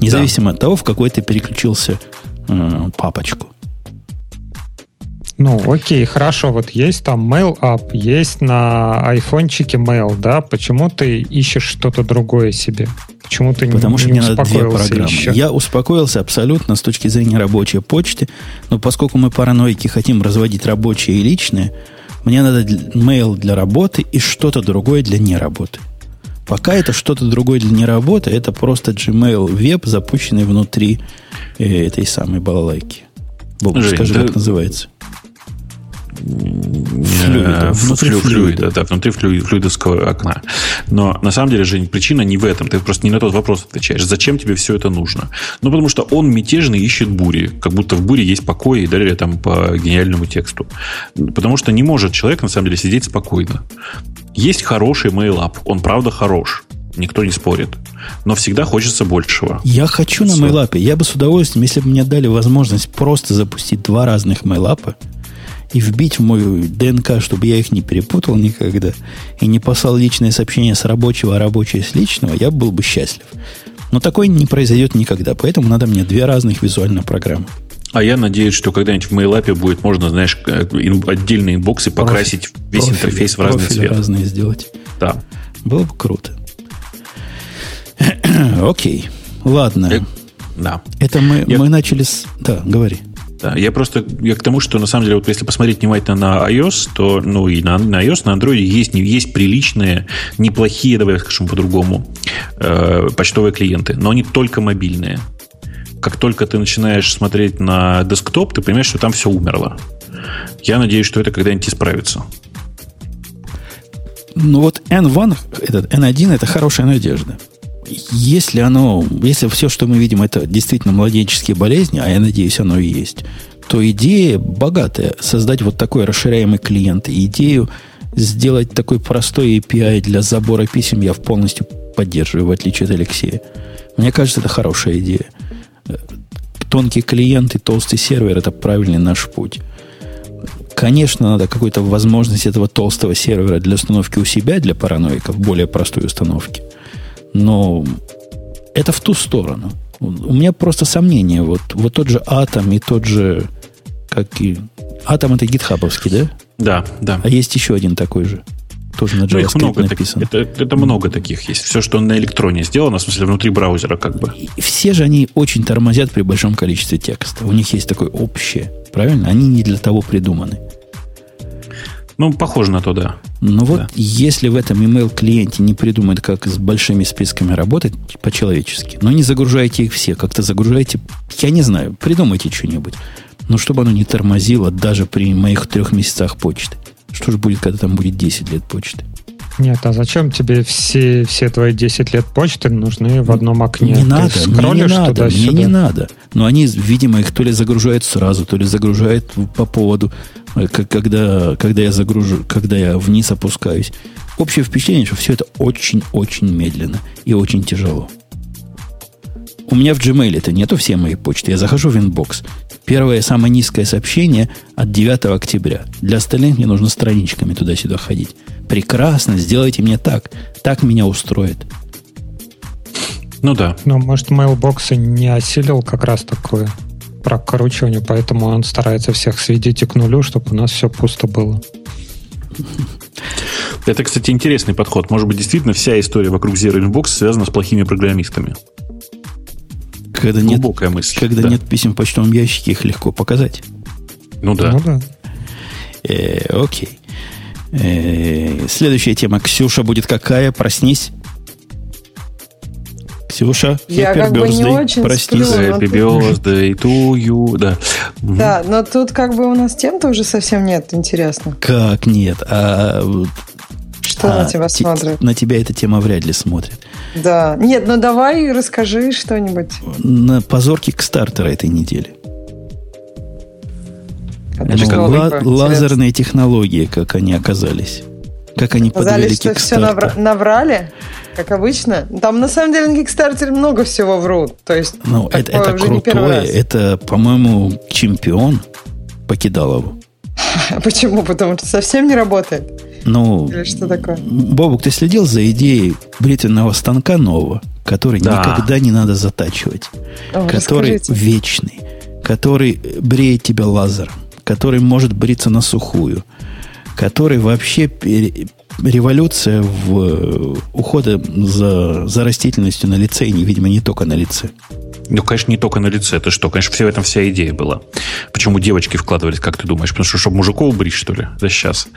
Независимо да. от того, в какой ты переключился э, папочку. Ну, окей, хорошо, вот есть там Mail App, есть на айфончике Mail, да? Почему ты ищешь что-то другое себе? Почему ты Потому не, что не мне надо две программы. Еще? Я успокоился абсолютно с точки зрения рабочей почты, но поскольку мы параноики хотим разводить рабочее и личное, мне надо mail для работы и что-то другое для неработы. Пока это что-то другое для неработы, это просто Gmail веб, запущенный внутри э, этой самой балалайки. Бог, скажи, да, как называется. Флюида. Внутри флюида, да, внутри флюидовского окна. Но на самом деле, Жень, причина не в этом. Ты просто не на тот вопрос отвечаешь. Зачем тебе все это нужно? Ну, потому что он мятежный ищет бури. Как будто в буре есть покой и далее там по гениальному тексту. Потому что не может человек, на самом деле, сидеть спокойно. Есть хороший mail-up. Он правда хорош. Никто не спорит. Но всегда хочется большего. Я хочу на MailUp. Я бы с удовольствием, если бы мне дали возможность просто запустить два разных MailUp, и вбить в мою ДНК, чтобы я их не перепутал никогда, и не послал личное сообщение с рабочего, а рабочее с личного, я был бы счастлив. Но такое не произойдет никогда, поэтому надо мне две разных визуальных программы. А я надеюсь, что когда-нибудь в MailApp будет можно, знаешь, отдельные боксы покрасить профиль, весь профиль, интерфейс в разный цвет. разные сделать. Да. Было бы круто. *clears throat* Окей. Ладно. Э, да. Это мы, я... мы начали с... Да, говори. Да, я просто я к тому, что на самом деле, вот если посмотреть внимательно на iOS, то ну и на, на iOS, на Android есть, есть приличные, неплохие, давай скажем по-другому, э, почтовые клиенты, но они только мобильные. Как только ты начинаешь смотреть на десктоп, ты понимаешь, что там все умерло. Я надеюсь, что это когда-нибудь исправится. Ну вот N1, этот N1 это хорошая надежда если оно, если все, что мы видим, это действительно младенческие болезни, а я надеюсь, оно и есть, то идея богатая. Создать вот такой расширяемый клиент. Идею сделать такой простой API для забора писем я полностью поддерживаю, в отличие от Алексея. Мне кажется, это хорошая идея. Тонкий клиент и толстый сервер – это правильный наш путь. Конечно, надо какую-то возможность этого толстого сервера для установки у себя, для параноиков, более простой установки – но это в ту сторону. У меня просто сомнение. Вот, вот тот же Атом и тот же... Как и... Атом это гитхабовский, да? Да, да. А есть еще один такой же. Тоже на JavaScript ну, много написан. Так, это, это много таких есть. Все, что на электроне сделано, в смысле, внутри браузера как бы. И все же они очень тормозят при большом количестве текста. У них есть такое общее. Правильно? Они не для того придуманы. Ну, похоже на то, да. Но вот да. если в этом email клиенте не придумают, как с большими списками работать по-человечески, но не загружайте их все, как-то загружайте, я не знаю, придумайте что-нибудь. Но чтобы оно не тормозило даже при моих трех месяцах почты. Что же будет, когда там будет 10 лет почты? Нет, а зачем тебе все, все твои 10 лет почты нужны в одном окне? Не Ты надо, мне не надо, мне не надо. Но они, видимо, их то ли загружают сразу, то ли загружают по поводу когда, когда я загружу, когда я вниз опускаюсь. Общее впечатление, что все это очень-очень медленно и очень тяжело. У меня в Gmail это нету все мои почты. Я захожу в inbox. Первое самое низкое сообщение от 9 октября. Для остальных мне нужно страничками туда-сюда ходить. Прекрасно, сделайте мне так. Так меня устроит. Ну да. Но может Mailbox не осилил как раз такое прокручиванию, поэтому он старается всех сведить к нулю, чтобы у нас все пусто было. Это, кстати, интересный подход. Может быть, действительно вся история вокруг Zero Inbox связана с плохими программистами. Когда Глубокая нет, мысль. Когда да. нет писем в почтовом ящике, их легко показать. Ну да. Ну, да. Э, окей. Э, следующая тема. Ксюша будет какая? Проснись. Ксюша, Я как бы не очень прости. Сплю, Happy birthday to you, да. Да, но тут как бы у нас тем-то уже совсем нет, интересно. Как нет? А, что а, на тебя смотрит? На тебя эта тема вряд ли смотрит. Да. Нет, ну давай расскажи что-нибудь. На позорке к стартера этой недели. Это, как ла- лазерные технологии, как они оказались. Как они Сказали, что все навра- наврали? как обычно. Там на самом деле на Kickstarter много всего врут. То есть, ну, это, это крутое. Это, по-моему, чемпион покидал его. *laughs* Почему? Потому что совсем не работает? Ну, Или что такое? Бобук, ты следил за идеей бритвенного станка нового, который да. никогда не надо затачивать, О, который расскажите. вечный, который бреет тебя лазером, который может бриться на сухую, который вообще революция в э, ухода за, за растительностью на лице, и, видимо, не только на лице. Ну, конечно, не только на лице. Это что? Конечно, все в этом вся идея была. Почему девочки вкладывались, как ты думаешь? Потому что, чтобы мужиков брить, что ли? Да сейчас.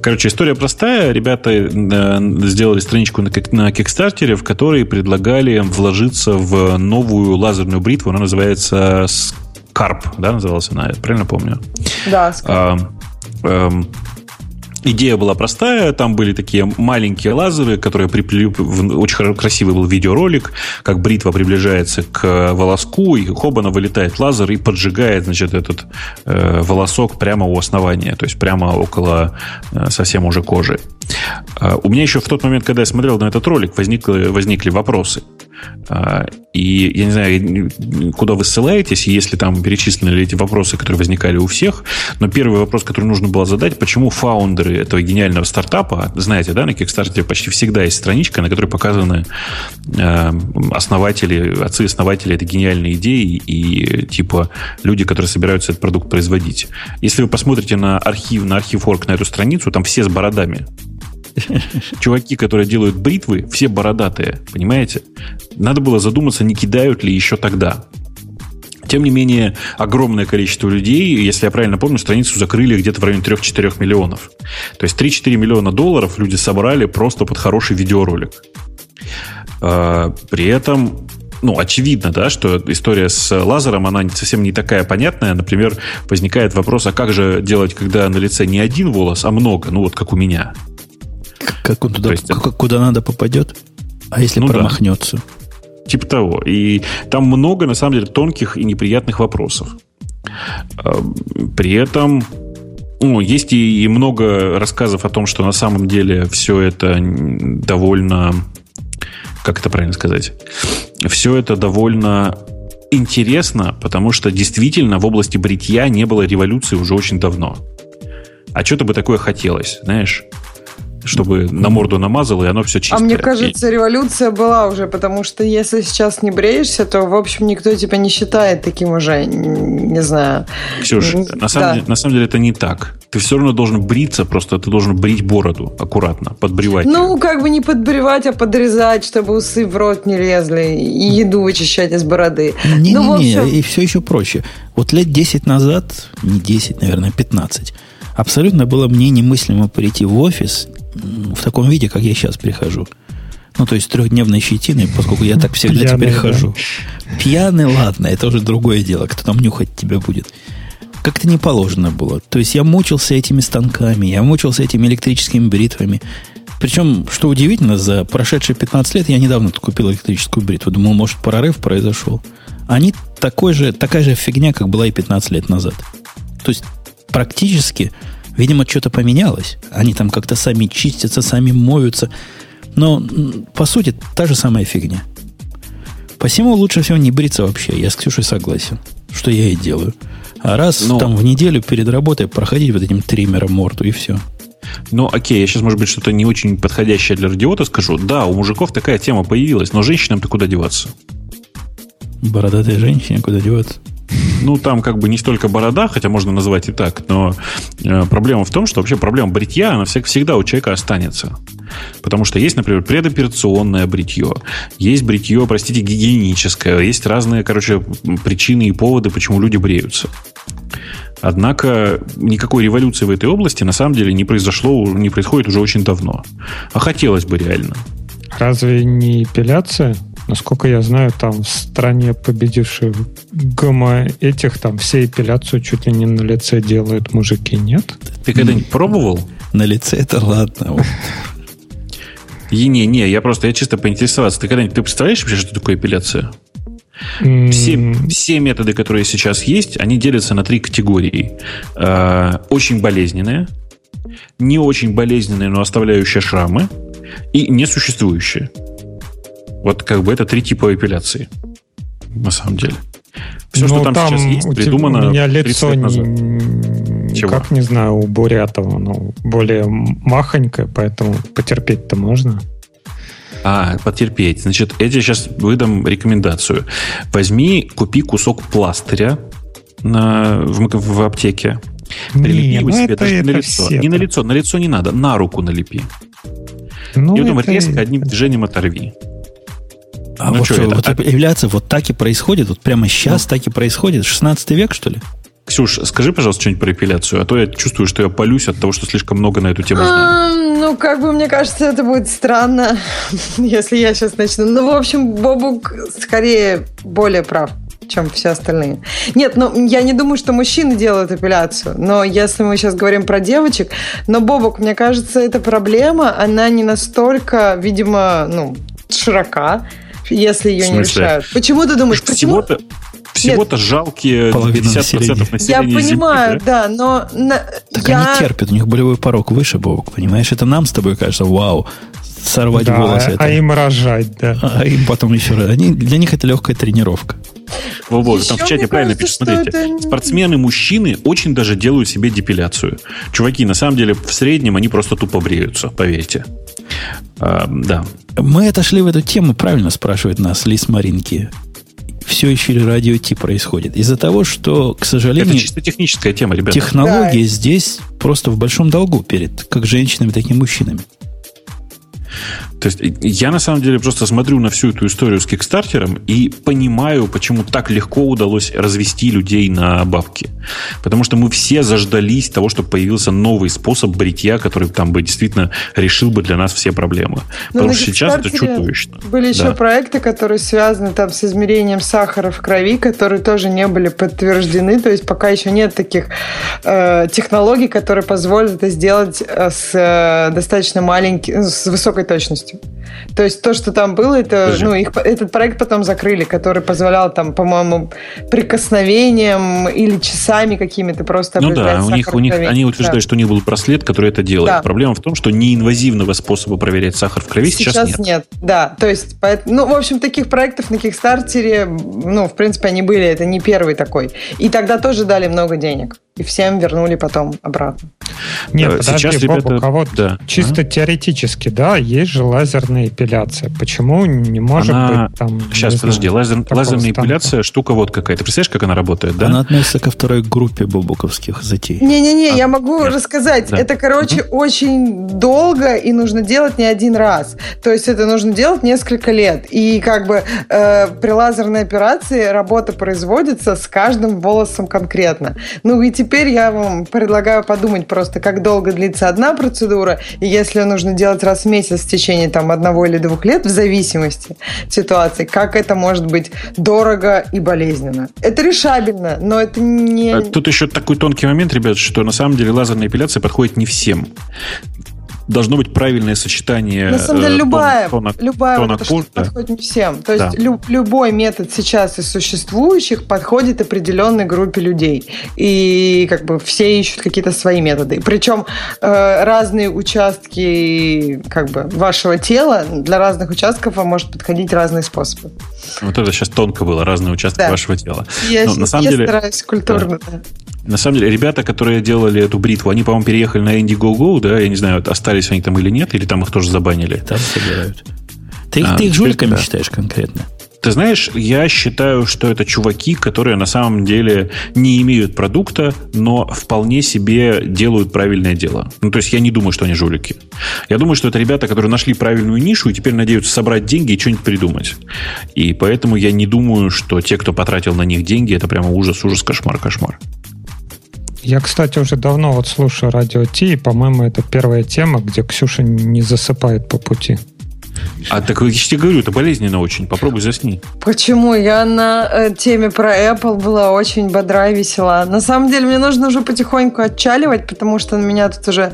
Короче, история простая. Ребята э, сделали страничку на, на Кикстартере, в которой предлагали вложиться в новую лазерную бритву. Она называется Скарп, да, называлась она? Правильно помню? Да, Скарп. А, а, Идея была простая, там были такие маленькие лазеры, которые приплели, очень красивый был видеоролик, как бритва приближается к волоску, и хобана вылетает лазер и поджигает, значит, этот э, волосок прямо у основания, то есть прямо около э, совсем уже кожи. Э, у меня еще в тот момент, когда я смотрел на этот ролик, возникли, возникли вопросы. А, и я не знаю, куда вы ссылаетесь, если там перечислены эти вопросы, которые возникали у всех. Но первый вопрос, который нужно было задать, почему фаундеры этого гениального стартапа, знаете, да, на Kickstarter почти всегда есть страничка, на которой показаны э, основатели, отцы-основатели этой гениальной идеи и типа люди, которые собираются этот продукт производить. Если вы посмотрите на архив, на архив на эту страницу, там все с бородами. Чуваки, которые делают бритвы, все бородатые, понимаете? Надо было задуматься, не кидают ли еще тогда. Тем не менее, огромное количество людей, если я правильно помню, страницу закрыли где-то в районе 3-4 миллионов. То есть 3-4 миллиона долларов люди собрали просто под хороший видеоролик. А, при этом ну, очевидно, да, что история с лазером, она совсем не такая понятная. Например, возникает вопрос, а как же делать, когда на лице не один волос, а много, ну вот как у меня. Как он туда, есть, как, куда надо попадет? А если ну, промахнется? Да. Типа того. И там много, на самом деле, тонких и неприятных вопросов. А, при этом ну, есть и, и много рассказов о том, что на самом деле все это довольно... Как это правильно сказать? Все это довольно интересно, потому что действительно в области бритья не было революции уже очень давно. А что-то бы такое хотелось, знаешь? Чтобы на морду намазал, и оно все чистое. А мне кажется, революция была уже, потому что если сейчас не бреешься, то, в общем, никто тебя не считает таким уже, не знаю. Ксюша, на, да. самом деле, на самом деле это не так. Ты все равно должен бриться, просто ты должен брить бороду аккуратно, подбривать. Ну, ее. как бы не подбривать, а подрезать, чтобы усы в рот не лезли, и еду вычищать из бороды. Не-не-не, ну, общем... и все еще проще. Вот лет 10 назад, не 10, наверное, 15, абсолютно было мне немыслимо прийти в офис в таком виде, как я сейчас прихожу. Ну, то есть трехдневной щетиной, поскольку я так всегда Пьяный, теперь да. хожу. Пьяный, ладно, это уже другое дело. Кто там нюхать тебя будет. Как-то не положено было. То есть я мучился этими станками, я мучился этими электрическими бритвами. Причем, что удивительно, за прошедшие 15 лет я недавно купил электрическую бритву. Думал, может, прорыв произошел. Они такой же, такая же фигня, как была и 15 лет назад. То есть практически Видимо, что-то поменялось. Они там как-то сами чистятся, сами моются. Но, по сути, та же самая фигня. Посему лучше всего не бриться вообще. Я с Ксюшей согласен, что я и делаю. А раз Но... там в неделю перед работой проходить вот этим триммером морду и все. Ну, окей, я сейчас, может быть, что-то не очень подходящее для радиота скажу. Да, у мужиков такая тема появилась, но женщинам-то куда деваться? Бородатые женщины куда деваться? Ну, там как бы не столько борода, хотя можно назвать и так, но э, проблема в том, что вообще проблема бритья, она всегда у человека останется. Потому что есть, например, предоперационное бритье, есть бритье, простите, гигиеническое, есть разные, короче, причины и поводы, почему люди бреются. Однако никакой революции в этой области на самом деле не произошло, не происходит уже очень давно. А хотелось бы реально. Разве не эпиляция? Насколько я знаю, там в стране победивших гомо этих, там все эпиляцию чуть ли не на лице делают мужики, нет? Ты когда-нибудь пробовал? На лице это ладно. И не, не, я просто, я чисто поинтересоваться. Ты когда-нибудь, ты представляешь вообще, что такое эпиляция? Все, все методы, которые сейчас есть, они делятся на три категории. Э, очень болезненные, не очень болезненные, но оставляющие шрамы, и несуществующие. Вот как бы это три типа эпиляции. На самом деле. Все, ну, что там, там сейчас есть, придумано у меня лицо лет назад. Не, Чего? Как не знаю, у Бурятова, но более махонькое, поэтому потерпеть-то можно. А, потерпеть. Значит, я тебе сейчас выдам рекомендацию. Возьми, купи кусок пластыря на, в, в аптеке. Прилепи не, его ну себе даже это на лицо. Все не на лицо, на лицо не надо, на руку налепи. Ну, и потом это... резко одним движением оторви. А ну, вот что, это? вот эпиляция вот так и происходит, вот прямо сейчас ну. так и происходит. 16 век, что ли? Ксюш, скажи, пожалуйста, что-нибудь про эпиляцию, а то я чувствую, что я полюсь от того, что слишком много на эту тему знаю. ну, как бы, мне кажется, это будет странно, *laughs* если я сейчас начну. Ну, в общем, Бобук скорее более прав чем все остальные. Нет, ну я не думаю, что мужчины делают эпиляцию, но если мы сейчас говорим про девочек, но Бобок, мне кажется, эта проблема, она не настолько, видимо, ну, широка, если ее не решают. Почему ты думаешь, почему? Всего-то, всего-то жалкие 50% населения. населения Я понимаю, Земли, да? да, но... На, так я... они терпят, у них болевой порог выше, Бог, понимаешь? Это нам с тобой кажется, вау, сорвать да, волосы. А, а им рожать, да. А, а им потом еще... Они, для них это легкая тренировка. Во-во, там в чате правильно пишут. Смотрите, это... спортсмены-мужчины очень даже делают себе депиляцию. Чуваки, на самом деле, в среднем они просто тупо бреются, поверьте. А, да. Мы отошли в эту тему, правильно спрашивает нас Лис Маринки. Все еще радио Ти происходит? Из-за того, что, к сожалению... Это чисто техническая тема, ребята. Технологии да. здесь просто в большом долгу перед как женщинами, так и мужчинами. То есть я на самом деле просто смотрю на всю эту историю с Кикстартером и понимаю, почему так легко удалось развести людей на бабки. Потому что мы все заждались того, чтобы появился новый способ бритья, который там бы действительно решил бы для нас все проблемы. Но Потому что сейчас это чудовищно. Были еще да. проекты, которые связаны там с измерением сахара в крови, которые тоже не были подтверждены. То есть пока еще нет таких э, технологий, которые позволят это сделать э, с э, достаточно маленьким, с высокой точностью полностью. То есть то, что там было, это, ну, их, этот проект потом закрыли, который позволял там, по-моему, прикосновением или часами какими-то просто Ну да, у них, у них, они утверждают, да. что у них был браслет, который это делает. Да. Проблема в том, что неинвазивного способа проверять сахар в крови сейчас, сейчас нет. нет. Да, то есть, ну, в общем, таких проектов на Кикстартере, ну, в принципе, они были, это не первый такой. И тогда тоже дали много денег. И всем вернули потом обратно. Нет, э, подожди, Сейчас Боб, ребята... у кого да. чисто а? теоретически, да, есть же лазерная эпиляция. Почему не может она... быть там... Сейчас, подожди, знаю, лазер... лазерная станка. эпиляция штука вот какая. Ты представляешь, как она работает, да? Она относится ко второй группе бобуковских затей. Не-не-не, а, я могу нет. рассказать. Да. Это, короче, угу. очень долго и нужно делать не один раз. То есть это нужно делать несколько лет. И как бы э, при лазерной операции работа производится с каждым волосом конкретно. Ну и теперь я вам предлагаю подумать просто, как долго длится одна процедура, и если нужно делать раз в месяц в течение там одного или двух лет, в зависимости от ситуации, как это может быть дорого и болезненно. Это решабельно, но это не... А тут еще такой тонкий момент, ребят, что на самом деле лазерная эпиляция подходит не всем должно быть правильное сочетание. На самом деле, э, любая, тона, любая тона вот кожи, подходит не всем. То есть да. лю, любой метод сейчас из существующих подходит определенной группе людей. И как бы все ищут какие-то свои методы. Причем э, разные участки как бы вашего тела для разных участков вам может подходить разные способы. Вот это сейчас тонко было, разные участки да. вашего тела. Я, Но, на самом я деле, стараюсь культурно. Да. На самом деле, ребята, которые делали эту бритву, они, по-моему, переехали на Indiegogo, да? Я не знаю, остались они там или нет, или там их тоже забанили. Там собирают. Ты, а, ты их жуликами да. считаешь конкретно? Ты знаешь, я считаю, что это чуваки, которые на самом деле не имеют продукта, но вполне себе делают правильное дело. Ну, то есть я не думаю, что они жулики. Я думаю, что это ребята, которые нашли правильную нишу и теперь надеются собрать деньги и что-нибудь придумать. И поэтому я не думаю, что те, кто потратил на них деньги, это прямо ужас, ужас, кошмар, кошмар. Я, кстати, уже давно вот слушаю радио Ти, и, по-моему, это первая тема, где Ксюша не засыпает по пути. А так я тебе говорю, это болезненно очень. Попробуй засни. Почему? Я на э, теме про Apple была очень бодра и весела. На самом деле, мне нужно уже потихоньку отчаливать, потому что на меня тут уже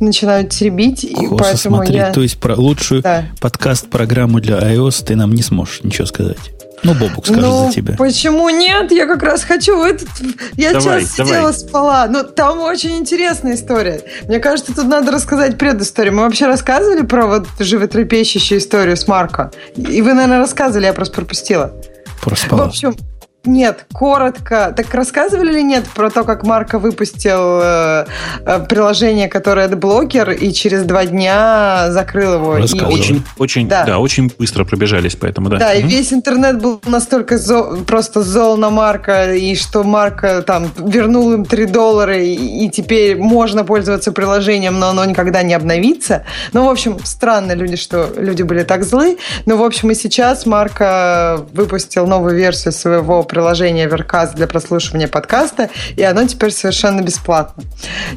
начинают теребить. И Косо, поэтому смотри, я... то есть про лучшую да. подкаст-программу для iOS ты нам не сможешь ничего сказать. Ну, Бобук скажет ну, за тебя. Почему нет? Я как раз хочу этот... Я давай, час давай. сидела, спала. Но ну, там очень интересная история. Мне кажется, тут надо рассказать предысторию. Мы вообще рассказывали про вот животрепещущую историю с Марко? И вы, наверное, рассказывали, я просто пропустила. Проспала. В общем, нет, коротко. Так рассказывали ли нет про то, как Марко выпустил э, э, приложение, которое блокер, и через два дня закрыл его? И... Очень, очень, да. да, очень быстро пробежались, поэтому да. Да, угу. и весь интернет был настолько зол, просто зол на Марка, и что Марка там вернул им 3 доллара, и, и теперь можно пользоваться приложением, но оно никогда не обновится. Ну, в общем, странно люди, что люди были так злы. Но, в общем, и сейчас Марка выпустил новую версию своего приложение Веркаст для прослушивания подкаста, и оно теперь совершенно бесплатно.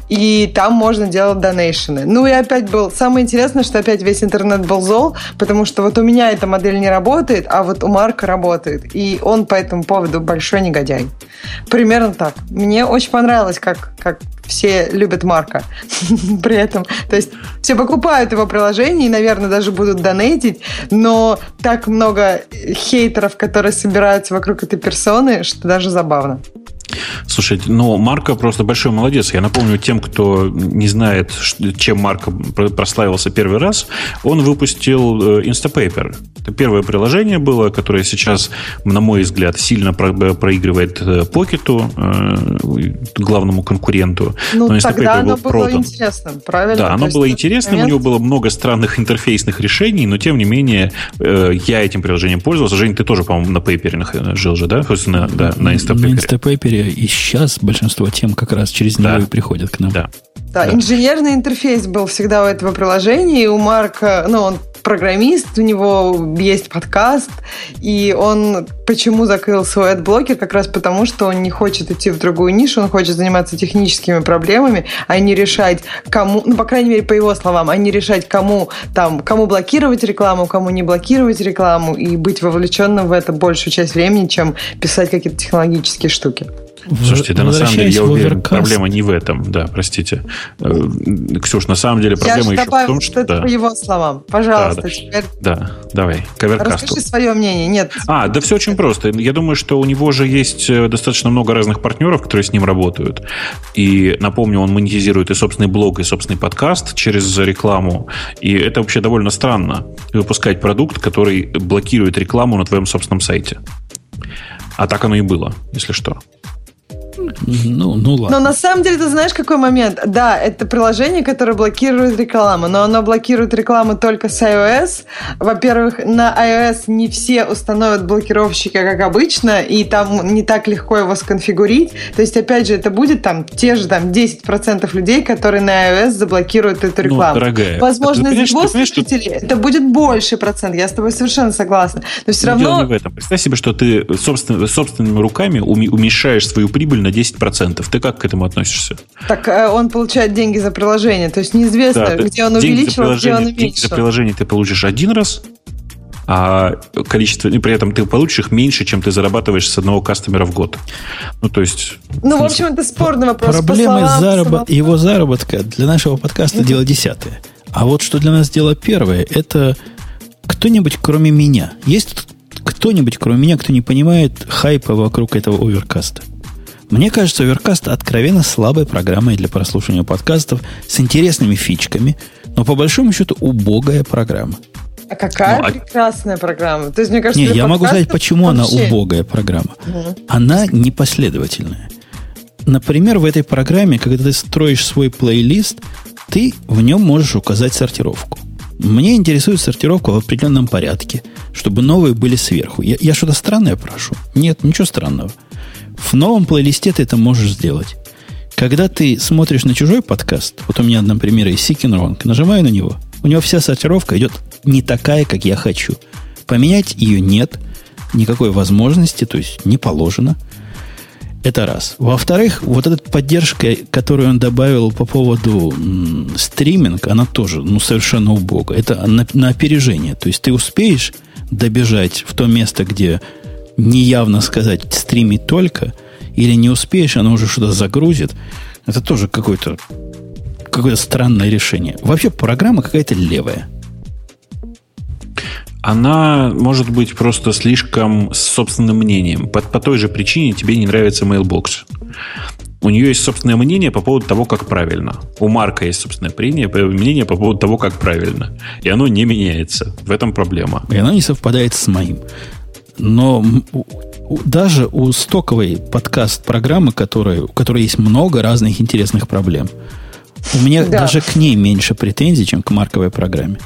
И там можно делать донейшены. Ну и опять был... Самое интересное, что опять весь интернет был зол, потому что вот у меня эта модель не работает, а вот у Марка работает. И он по этому поводу большой негодяй. Примерно так. Мне очень понравилось, как, как все любят Марка *laughs* при этом. То есть все покупают его приложение и, наверное, даже будут донейтить, но так много хейтеров, которые собираются вокруг этой персоны, что даже забавно. Слушай, ну, Марка просто большой молодец. Я напомню тем, кто не знает, чем Марка прославился первый раз, он выпустил э, Instapaper. Это первое приложение было, которое сейчас, на мой взгляд, сильно проигрывает Покету, э, главному конкуренту. Ну, Но тогда оно был было продан. интересным, правильно? Да, оно было интересным, момент... у него было много странных интерфейсных решений, но, тем не менее, э, я этим приложением пользовался. Жень, ты тоже, по-моему, на Paper жил же, да? На, да, на Instapaper. На Instapaper и сейчас большинство тем как раз через него да. и приходят к нам. Да. Да, да, инженерный интерфейс был всегда у этого приложения, и у Марка, ну, он программист, у него есть подкаст, и он почему закрыл свой адблокер? Как раз потому, что он не хочет идти в другую нишу, он хочет заниматься техническими проблемами, а не решать, кому, ну, по крайней мере, по его словам, а не решать, кому там, кому блокировать рекламу, кому не блокировать рекламу, и быть вовлеченным в это большую часть времени, чем писать какие-то технологические штуки. Слушайте, да на самом деле, я уверен, проблема не в этом. Да, простите. Э, Ксюш, на самом деле проблема я еще в том, что... Это да. по его словам. Пожалуйста, да, теперь... Да, давай. Коверкаст. Расскажи свое мнение. Нет. А, да все очень просто. Я думаю, что у него же есть э, достаточно много разных партнеров, которые с ним работают. И, напомню, он монетизирует и собственный блог, и собственный подкаст через рекламу. И это вообще довольно странно. Выпускать продукт, который блокирует рекламу на твоем собственном сайте. А так оно и было, если что. Ну, ну ладно. Но на самом деле, ты знаешь, какой момент? Да, это приложение, которое блокирует рекламу, но оно блокирует рекламу только с iOS. Во-первых, на iOS не все установят блокировщики, как обычно, и там не так легко его сконфигурить. То есть, опять же, это будет там те же там 10% людей, которые на iOS заблокируют эту ну, рекламу. Ну, дорогая. Возможно, из его слушателей что... это будет больше процент. Я с тобой совершенно согласна. Но все равно... Дело не в этом. Представь себе, что ты собственно, собственными руками уменьшаешь свою прибыль на 10%. Ты как к этому относишься? Так э, он получает деньги за приложение. То есть неизвестно, да, где он увеличил, где он уменьшил. Деньги за приложение ты получишь один раз, а количество, и при этом ты получишь их меньше, чем ты зарабатываешь с одного кастомера в год. Ну, то есть... Ну, в общем, это спорный вопрос. Проблемы заработ... его заработка для нашего подкаста дело десятое. А вот что для нас дело первое, это кто-нибудь, кроме меня. Есть кто-нибудь, кроме меня, кто не понимает хайпа вокруг этого оверкаста? Мне кажется, Overcast откровенно слабой программой для прослушивания подкастов с интересными фичками, но по большому счету убогая программа. А какая ну, а... прекрасная программа. То есть, мне кажется, Не, я могу сказать, почему вообще... она убогая программа. Угу. Она непоследовательная. Например, в этой программе, когда ты строишь свой плейлист, ты в нем можешь указать сортировку. Мне интересует сортировка в определенном порядке, чтобы новые были сверху. Я, я что-то странное прошу? Нет, ничего странного. В новом плейлисте ты это можешь сделать. Когда ты смотришь на чужой подкаст, вот у меня, например, есть Seeking Wrong, нажимаю на него, у него вся сортировка идет не такая, как я хочу. Поменять ее нет, никакой возможности, то есть не положено. Это раз. Во-вторых, вот эта поддержка, которую он добавил по поводу м, стриминг, она тоже ну, совершенно убога. Это на, на опережение. То есть ты успеешь добежать в то место, где неявно сказать стримить только, или не успеешь, оно уже что-то загрузит. Это тоже какое-то какое странное решение. Вообще программа какая-то левая. Она может быть просто слишком с собственным мнением. По, по той же причине тебе не нравится Mailbox. У нее есть собственное мнение по поводу того, как правильно. У Марка есть собственное мнение, мнение по поводу того, как правильно. И оно не меняется. В этом проблема. И оно не совпадает с моим. Но даже у стоковой подкаст-программы, которая, у которой есть много разных интересных проблем, у меня да. даже к ней меньше претензий, чем к марковой программе.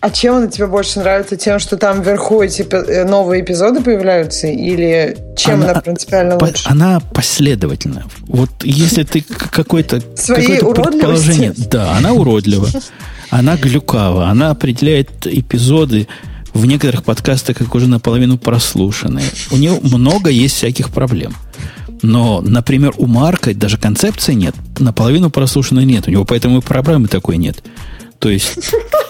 А чем она тебе больше нравится? Тем, что там вверху эти э, новые эпизоды появляются? Или чем она, она принципиально по, лучше? Она последовательна. Вот если ты какой-то *laughs* предположение... Да, она уродлива. Она глюкава. Она определяет эпизоды в некоторых подкастах как уже наполовину прослушанные. У него много есть всяких проблем. Но, например, у Марка даже концепции нет. Наполовину прослушанной нет. У него поэтому и проблемы такой нет. То есть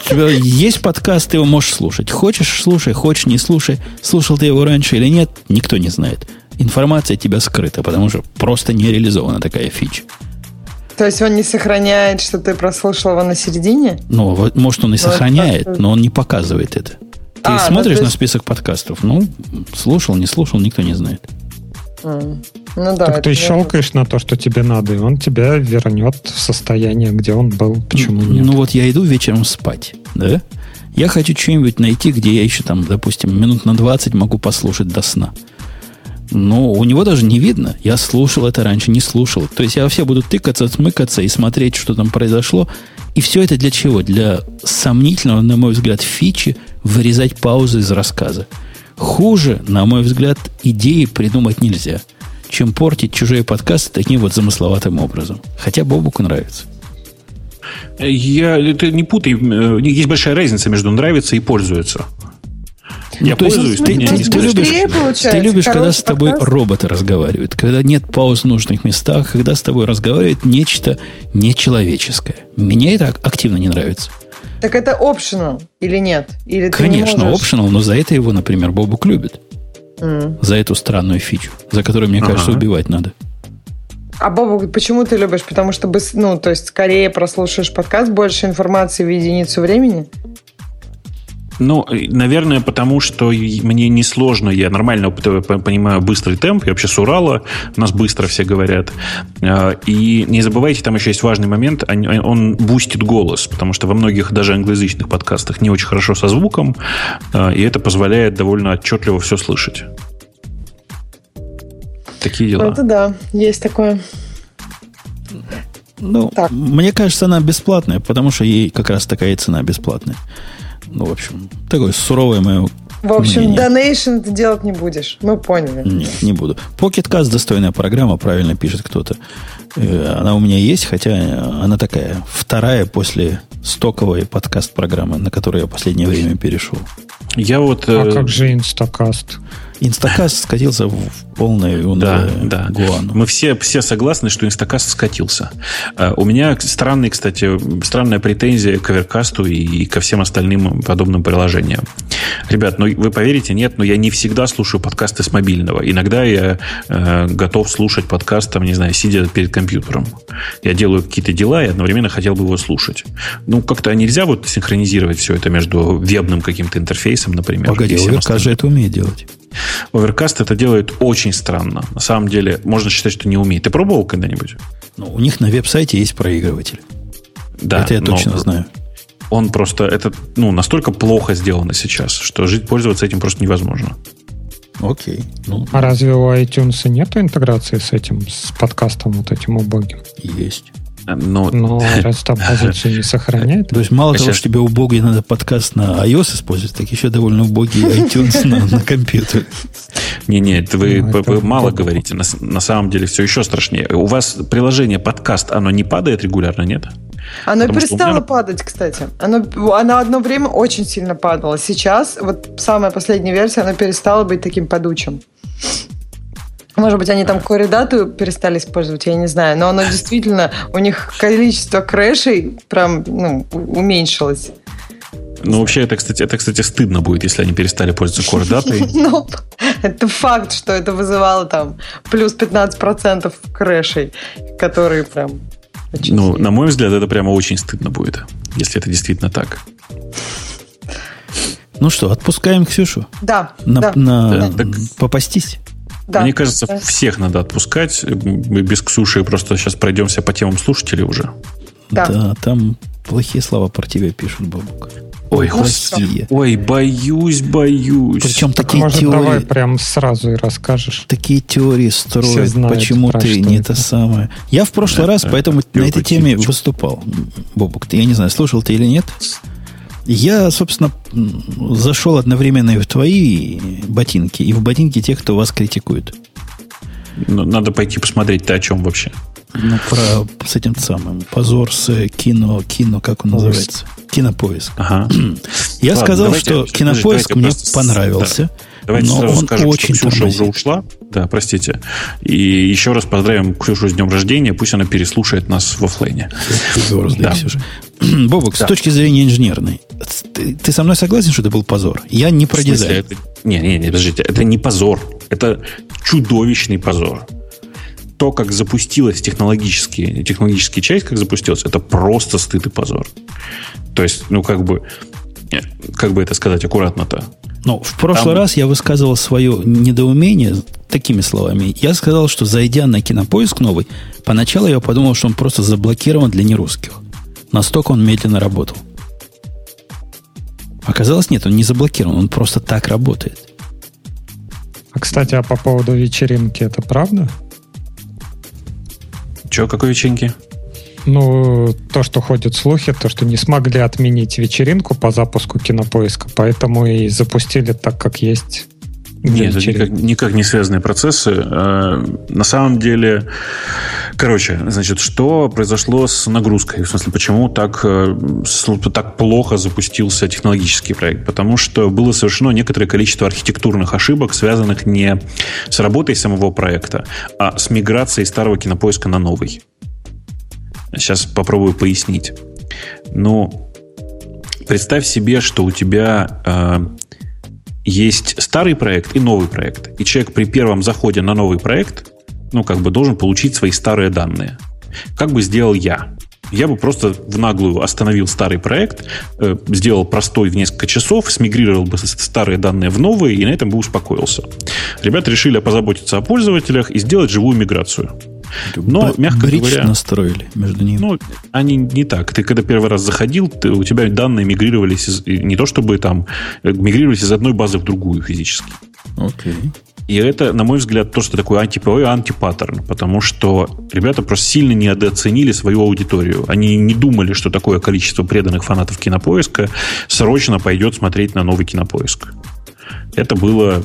у тебя есть подкаст, ты его можешь слушать. Хочешь, слушай, хочешь, не слушай. Слушал ты его раньше или нет, никто не знает. Информация от тебя скрыта, потому что просто не реализована такая фича. То есть он не сохраняет, что ты прослушал его на середине? Ну, может, он и но сохраняет, но он не показывает это. Ты а, смотришь ну, есть... на список подкастов? Ну, слушал, не слушал, никто не знает. Ну, Ну да. Так ты щелкаешь на то, что тебе надо, и он тебя вернет в состояние, где он был. Почему ну, нет? Ну вот я иду вечером спать, да? Я хочу что-нибудь найти, где я еще там, допустим, минут на 20 могу послушать до сна. Но у него даже не видно. Я слушал это раньше, не слушал. То есть я вообще буду тыкаться, смыкаться и смотреть, что там произошло. И все это для чего? Для сомнительного, на мой взгляд, фичи вырезать паузы из рассказа. Хуже, на мой взгляд, идеи придумать нельзя, чем портить чужие подкасты таким вот замысловатым образом. Хотя Бобуку нравится. Я, ты не путай, э, есть большая разница между нравится и пользуется. Я ну, пользуюсь, ты, ты, ты, ты любишь, ты любишь когда с тобой подкаст? роботы разговаривают, когда нет пауз в нужных местах, когда с тобой разговаривает нечто нечеловеческое. Мне это активно не нравится. Так это optional или нет? Или Конечно, не optional, но за это его, например, Бобук любит. Mm. За эту странную фичу, за которую, мне ага. кажется, убивать надо. А Бобук, почему ты любишь? Потому что, ну, то есть, скорее прослушаешь подкаст, больше информации в единицу времени? Ну, наверное, потому что мне несложно, я нормально понимаю быстрый темп, я вообще с Урала, у нас быстро все говорят. А, и не забывайте, там еще есть важный момент, он бустит голос, потому что во многих даже англоязычных подкастах не очень хорошо со звуком, а, и это позволяет довольно отчетливо все слышать. Такие дела. Это да, есть такое. Ну, так. мне кажется, она бесплатная, потому что ей как раз такая цена бесплатная. Ну, в общем, такое суровое мое в общем, мнение. donation ты делать не будешь. Мы поняли. Нет, не буду. Pocket Cast достойная программа, правильно пишет кто-то. Э, она у меня есть, хотя она такая вторая после стоковой подкаст-программы, на которую я в последнее время перешел. Я вот... А э... как же Инстакаст? Инстакаст скатился в полное да, да. гуану. Мы все, все согласны, что Инстакаст скатился. Uh, у меня странный, кстати, странная претензия к Аверкасту и, ко всем остальным подобным приложениям. Ребят, ну вы поверите, нет, но я не всегда слушаю подкасты с мобильного. Иногда я uh, готов слушать подкаст, там, не знаю, сидя перед компьютером. Я делаю какие-то дела и одновременно хотел бы его слушать. Ну, как-то нельзя вот синхронизировать все это между вебным каким-то интерфейсом, например. Погоди, Overcast же это умеет делать. Overcast это делает очень странно. На самом деле, можно считать, что не умеет. Ты пробовал когда-нибудь? Ну, у них на веб-сайте есть проигрыватель. Да, это я точно знаю. Он просто, это ну, настолько плохо сделано сейчас, что жить, пользоваться этим просто невозможно. Окей. Ну. А разве у iTunes нет интеграции с этим, с подкастом вот этим убогим? Есть. Но, Но *laughs* раз там позицию не сохраняет. То есть мало того, что тебе убогий надо подкаст на iOS использовать, так еще довольно убогий iTunes на, компьютере. Не-не, вы, ну, вы мало говорите. На, на самом деле все еще страшнее. У вас приложение подкаст, оно не падает регулярно, нет? Оно Потому перестало меня... падать, кстати. Оно, оно одно время очень сильно падало. Сейчас, вот самая последняя версия, оно перестало быть таким падучим. Может быть, они там коридату перестали использовать, я не знаю. Но оно действительно, у них количество крэшей прям ну, уменьшилось. Ну, вообще, это, кстати, это, кстати, стыдно будет, если они перестали пользоваться core *laughs* Ну, это факт, что это вызывало там плюс 15% крэшей, которые прям... Ну, на мой взгляд, это прямо очень стыдно будет, если это действительно так. Ну что, отпускаем Ксюшу? Да. На, да. на, да. Попастись? Да, Мне кажется, да. всех надо отпускать. Мы без Ксюши просто сейчас пройдемся по темам слушателей уже. Да. да, там плохие слова про тебя пишут, Бабук. Ой, плохие. Ой, боюсь, боюсь. Причем так такие может, теории... давай прям сразу и расскажешь. Такие теории строят, почему ты не это самое. Я в прошлый да, раз да, поэтому на этой теме выступал. Бобук, ты, я не знаю, слушал ты или нет. Я, собственно, зашел одновременно и в твои ботинки, и в ботинки тех, кто вас критикует. Ну, надо пойти посмотреть, ты о чем вообще. Ну, про с этим самым. Позор с кино, кино, как он Поиск. называется? Кинопоиск. Ага. *clears throat* Я Ладно, сказал, давайте, что кинопоиск мне просто... понравился. Да. Давайте но сразу скажем, очень что Ксюша тормозит. уже ушла. Да, простите. И еще раз поздравим Ксюшу с днем рождения. Пусть она переслушает нас в офлайне. Да. Бобок, да. с точки зрения инженерной, ты, ты со мной согласен, что это был позор? Я не про дизайн. Это... Не, не, не, подождите. Это не позор. Это чудовищный позор то, как запустилась технологически, технологический часть, как запустилась, это просто стыд и позор. То есть, ну, как бы, как бы это сказать аккуратно-то? Ну, в прошлый Там... раз я высказывал свое недоумение такими словами. Я сказал, что зайдя на кинопоиск новый, поначалу я подумал, что он просто заблокирован для нерусских. Настолько он медленно работал. Оказалось, нет, он не заблокирован, он просто так работает. А, кстати, а по поводу вечеринки, это правда? Че, какой вечеринки? Ну, то, что ходят слухи, то, что не смогли отменить вечеринку по запуску кинопоиска, поэтому и запустили так, как есть нет, это никак, никак не связанные процессы. А, на самом деле, короче, значит, что произошло с нагрузкой? В смысле, почему так, э, так плохо запустился технологический проект? Потому что было совершено некоторое количество архитектурных ошибок, связанных не с работой самого проекта, а с миграцией старого кинопоиска на новый. Сейчас попробую пояснить. Ну, представь себе, что у тебя э, есть старый проект и новый проект. И человек при первом заходе на новый проект, ну, как бы должен получить свои старые данные. Как бы сделал я? Я бы просто в наглую остановил старый проект, э, сделал простой в несколько часов, смигрировал бы старые данные в новые и на этом бы успокоился. Ребята решили позаботиться о пользователях и сделать живую миграцию. Но, Б- мягко бридж говоря... настроили между ними. Ну, они не так. Ты когда первый раз заходил, ты, у тебя данные мигрировались из, не то чтобы там, э, мигрировались из одной базы в другую физически. Окей. И это, на мой взгляд, то, что такое антипой антипаттерн, потому что ребята просто сильно недооценили свою аудиторию. Они не думали, что такое количество преданных фанатов кинопоиска срочно пойдет смотреть на новый кинопоиск. Это было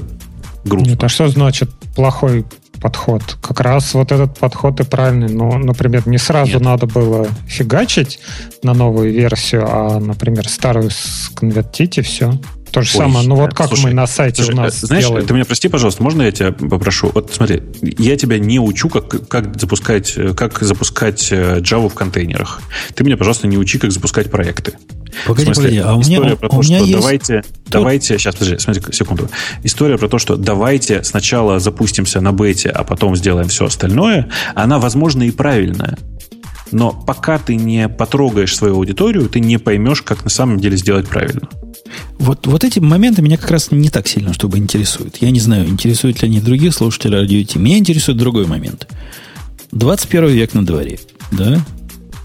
грустно. Нет, а что значит плохой подход. Как раз вот этот подход и правильный. Но, например, не сразу Нет. надо было фигачить на новую версию, а, например, старую сконвертить и все. То же Ой, самое, ну вот как слушай, мы на сайте слушай, у нас Знаешь, делаем. ты меня прости, пожалуйста, можно я тебя попрошу? Вот смотри, я тебя не учу, как, как, запускать, как запускать э, Java в контейнерах. Ты меня, пожалуйста, не учи, как запускать проекты. Погоди, смысле, погоди, а у меня, история про то, что есть... давайте, давайте, сейчас, подожди, смотри, секунду. История про то, что давайте сначала запустимся на бете, а потом сделаем все остальное, она, возможно, и правильная. Но пока ты не потрогаешь свою аудиторию, ты не поймешь, как на самом деле сделать правильно. Вот, вот эти моменты меня как раз не так сильно, чтобы интересуют. Я не знаю, интересуют ли они других слушателей радио. Меня интересует другой момент. 21 век на дворе, да?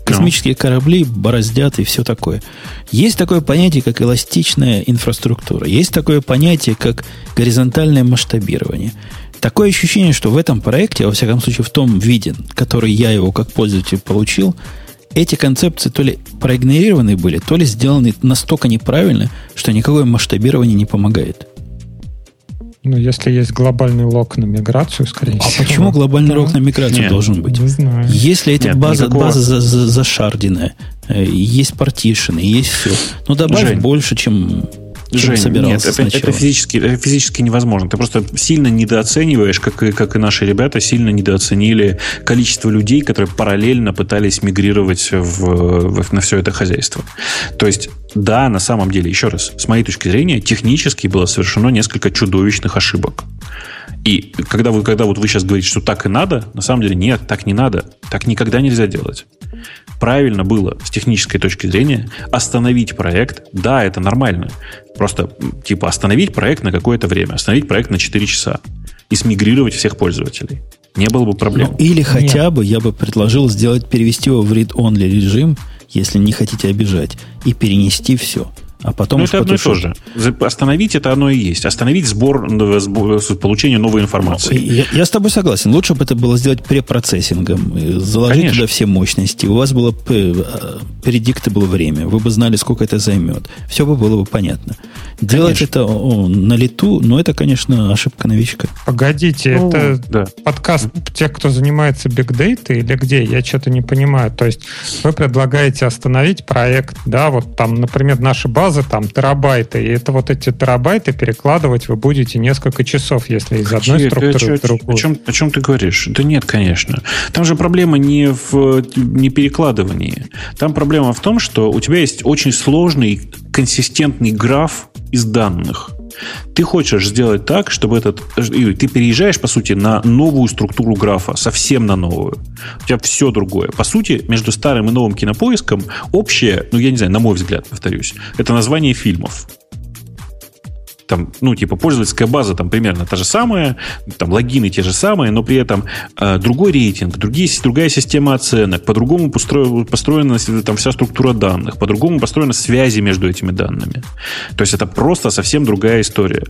Космические no. корабли бороздят и все такое. Есть такое понятие, как эластичная инфраструктура. Есть такое понятие, как горизонтальное масштабирование. Такое ощущение, что в этом проекте, во всяком случае в том виде, который я его как пользователь получил, эти концепции то ли проигнорированы были, то ли сделаны настолько неправильно, что никакое масштабирование не помогает. Ну, если есть глобальный лог на миграцию, скорее а всего. А почему глобальный да. лог на миграцию Нет, должен быть? Не знаю. Если эта Нет, база, никакого... база за, за, зашарденная, э, есть партишины, есть все. Ну, добавь Жень, больше, чем Жень, нет, это, это, физически, это физически невозможно. Ты просто сильно недооцениваешь, как и, как и наши ребята, сильно недооценили количество людей, которые параллельно пытались мигрировать в, в, на все это хозяйство. То есть, да, на самом деле, еще раз, с моей точки зрения, технически было совершено несколько чудовищных ошибок. И когда вы, когда вот вы сейчас говорите, что так и надо, на самом деле нет, так не надо. Так никогда нельзя делать правильно было с технической точки зрения остановить проект. Да, это нормально. Просто типа остановить проект на какое-то время, остановить проект на 4 часа и смигрировать всех пользователей. Не было бы проблем. Ну, или хотя Нет. бы я бы предложил сделать, перевести его в read-only режим, если не хотите обижать, и перенести все. А потом ну, это одно и то же. Остановить это оно и есть. Остановить сбор, сбор получение новой информации. Я, я с тобой согласен. Лучше бы это было сделать препроцессингом. Заложить Конечно. туда все мощности. У вас было было время. Вы бы знали, сколько это займет. Все бы было бы понятно. Делать это о, на лету, но это, конечно, ошибка новичка. Погодите, ну, это да. подкаст тех, кто занимается бигдейтой или где? Я что-то не понимаю. То есть вы предлагаете остановить проект, да, вот там, например, наша база базы там терабайты, и это вот эти терабайты перекладывать вы будете несколько часов, если из одной Какие, структуры в другую. О чем, о чем ты говоришь? Да нет, конечно. Там же проблема не в не перекладывании. Там проблема в том, что у тебя есть очень сложный консистентный граф из данных. Ты хочешь сделать так, чтобы этот... Ты переезжаешь, по сути, на новую структуру графа, совсем на новую. У тебя все другое. По сути, между старым и новым кинопоиском общее, ну, я не знаю, на мой взгляд, повторюсь, это название фильмов. Там, ну, типа, пользовательская база там примерно та же самая, там, логины те же самые, но при этом э, другой рейтинг, другие, другая система оценок, по-другому построена, построена там вся структура данных, по-другому построены связи между этими данными. То есть это просто совсем другая история.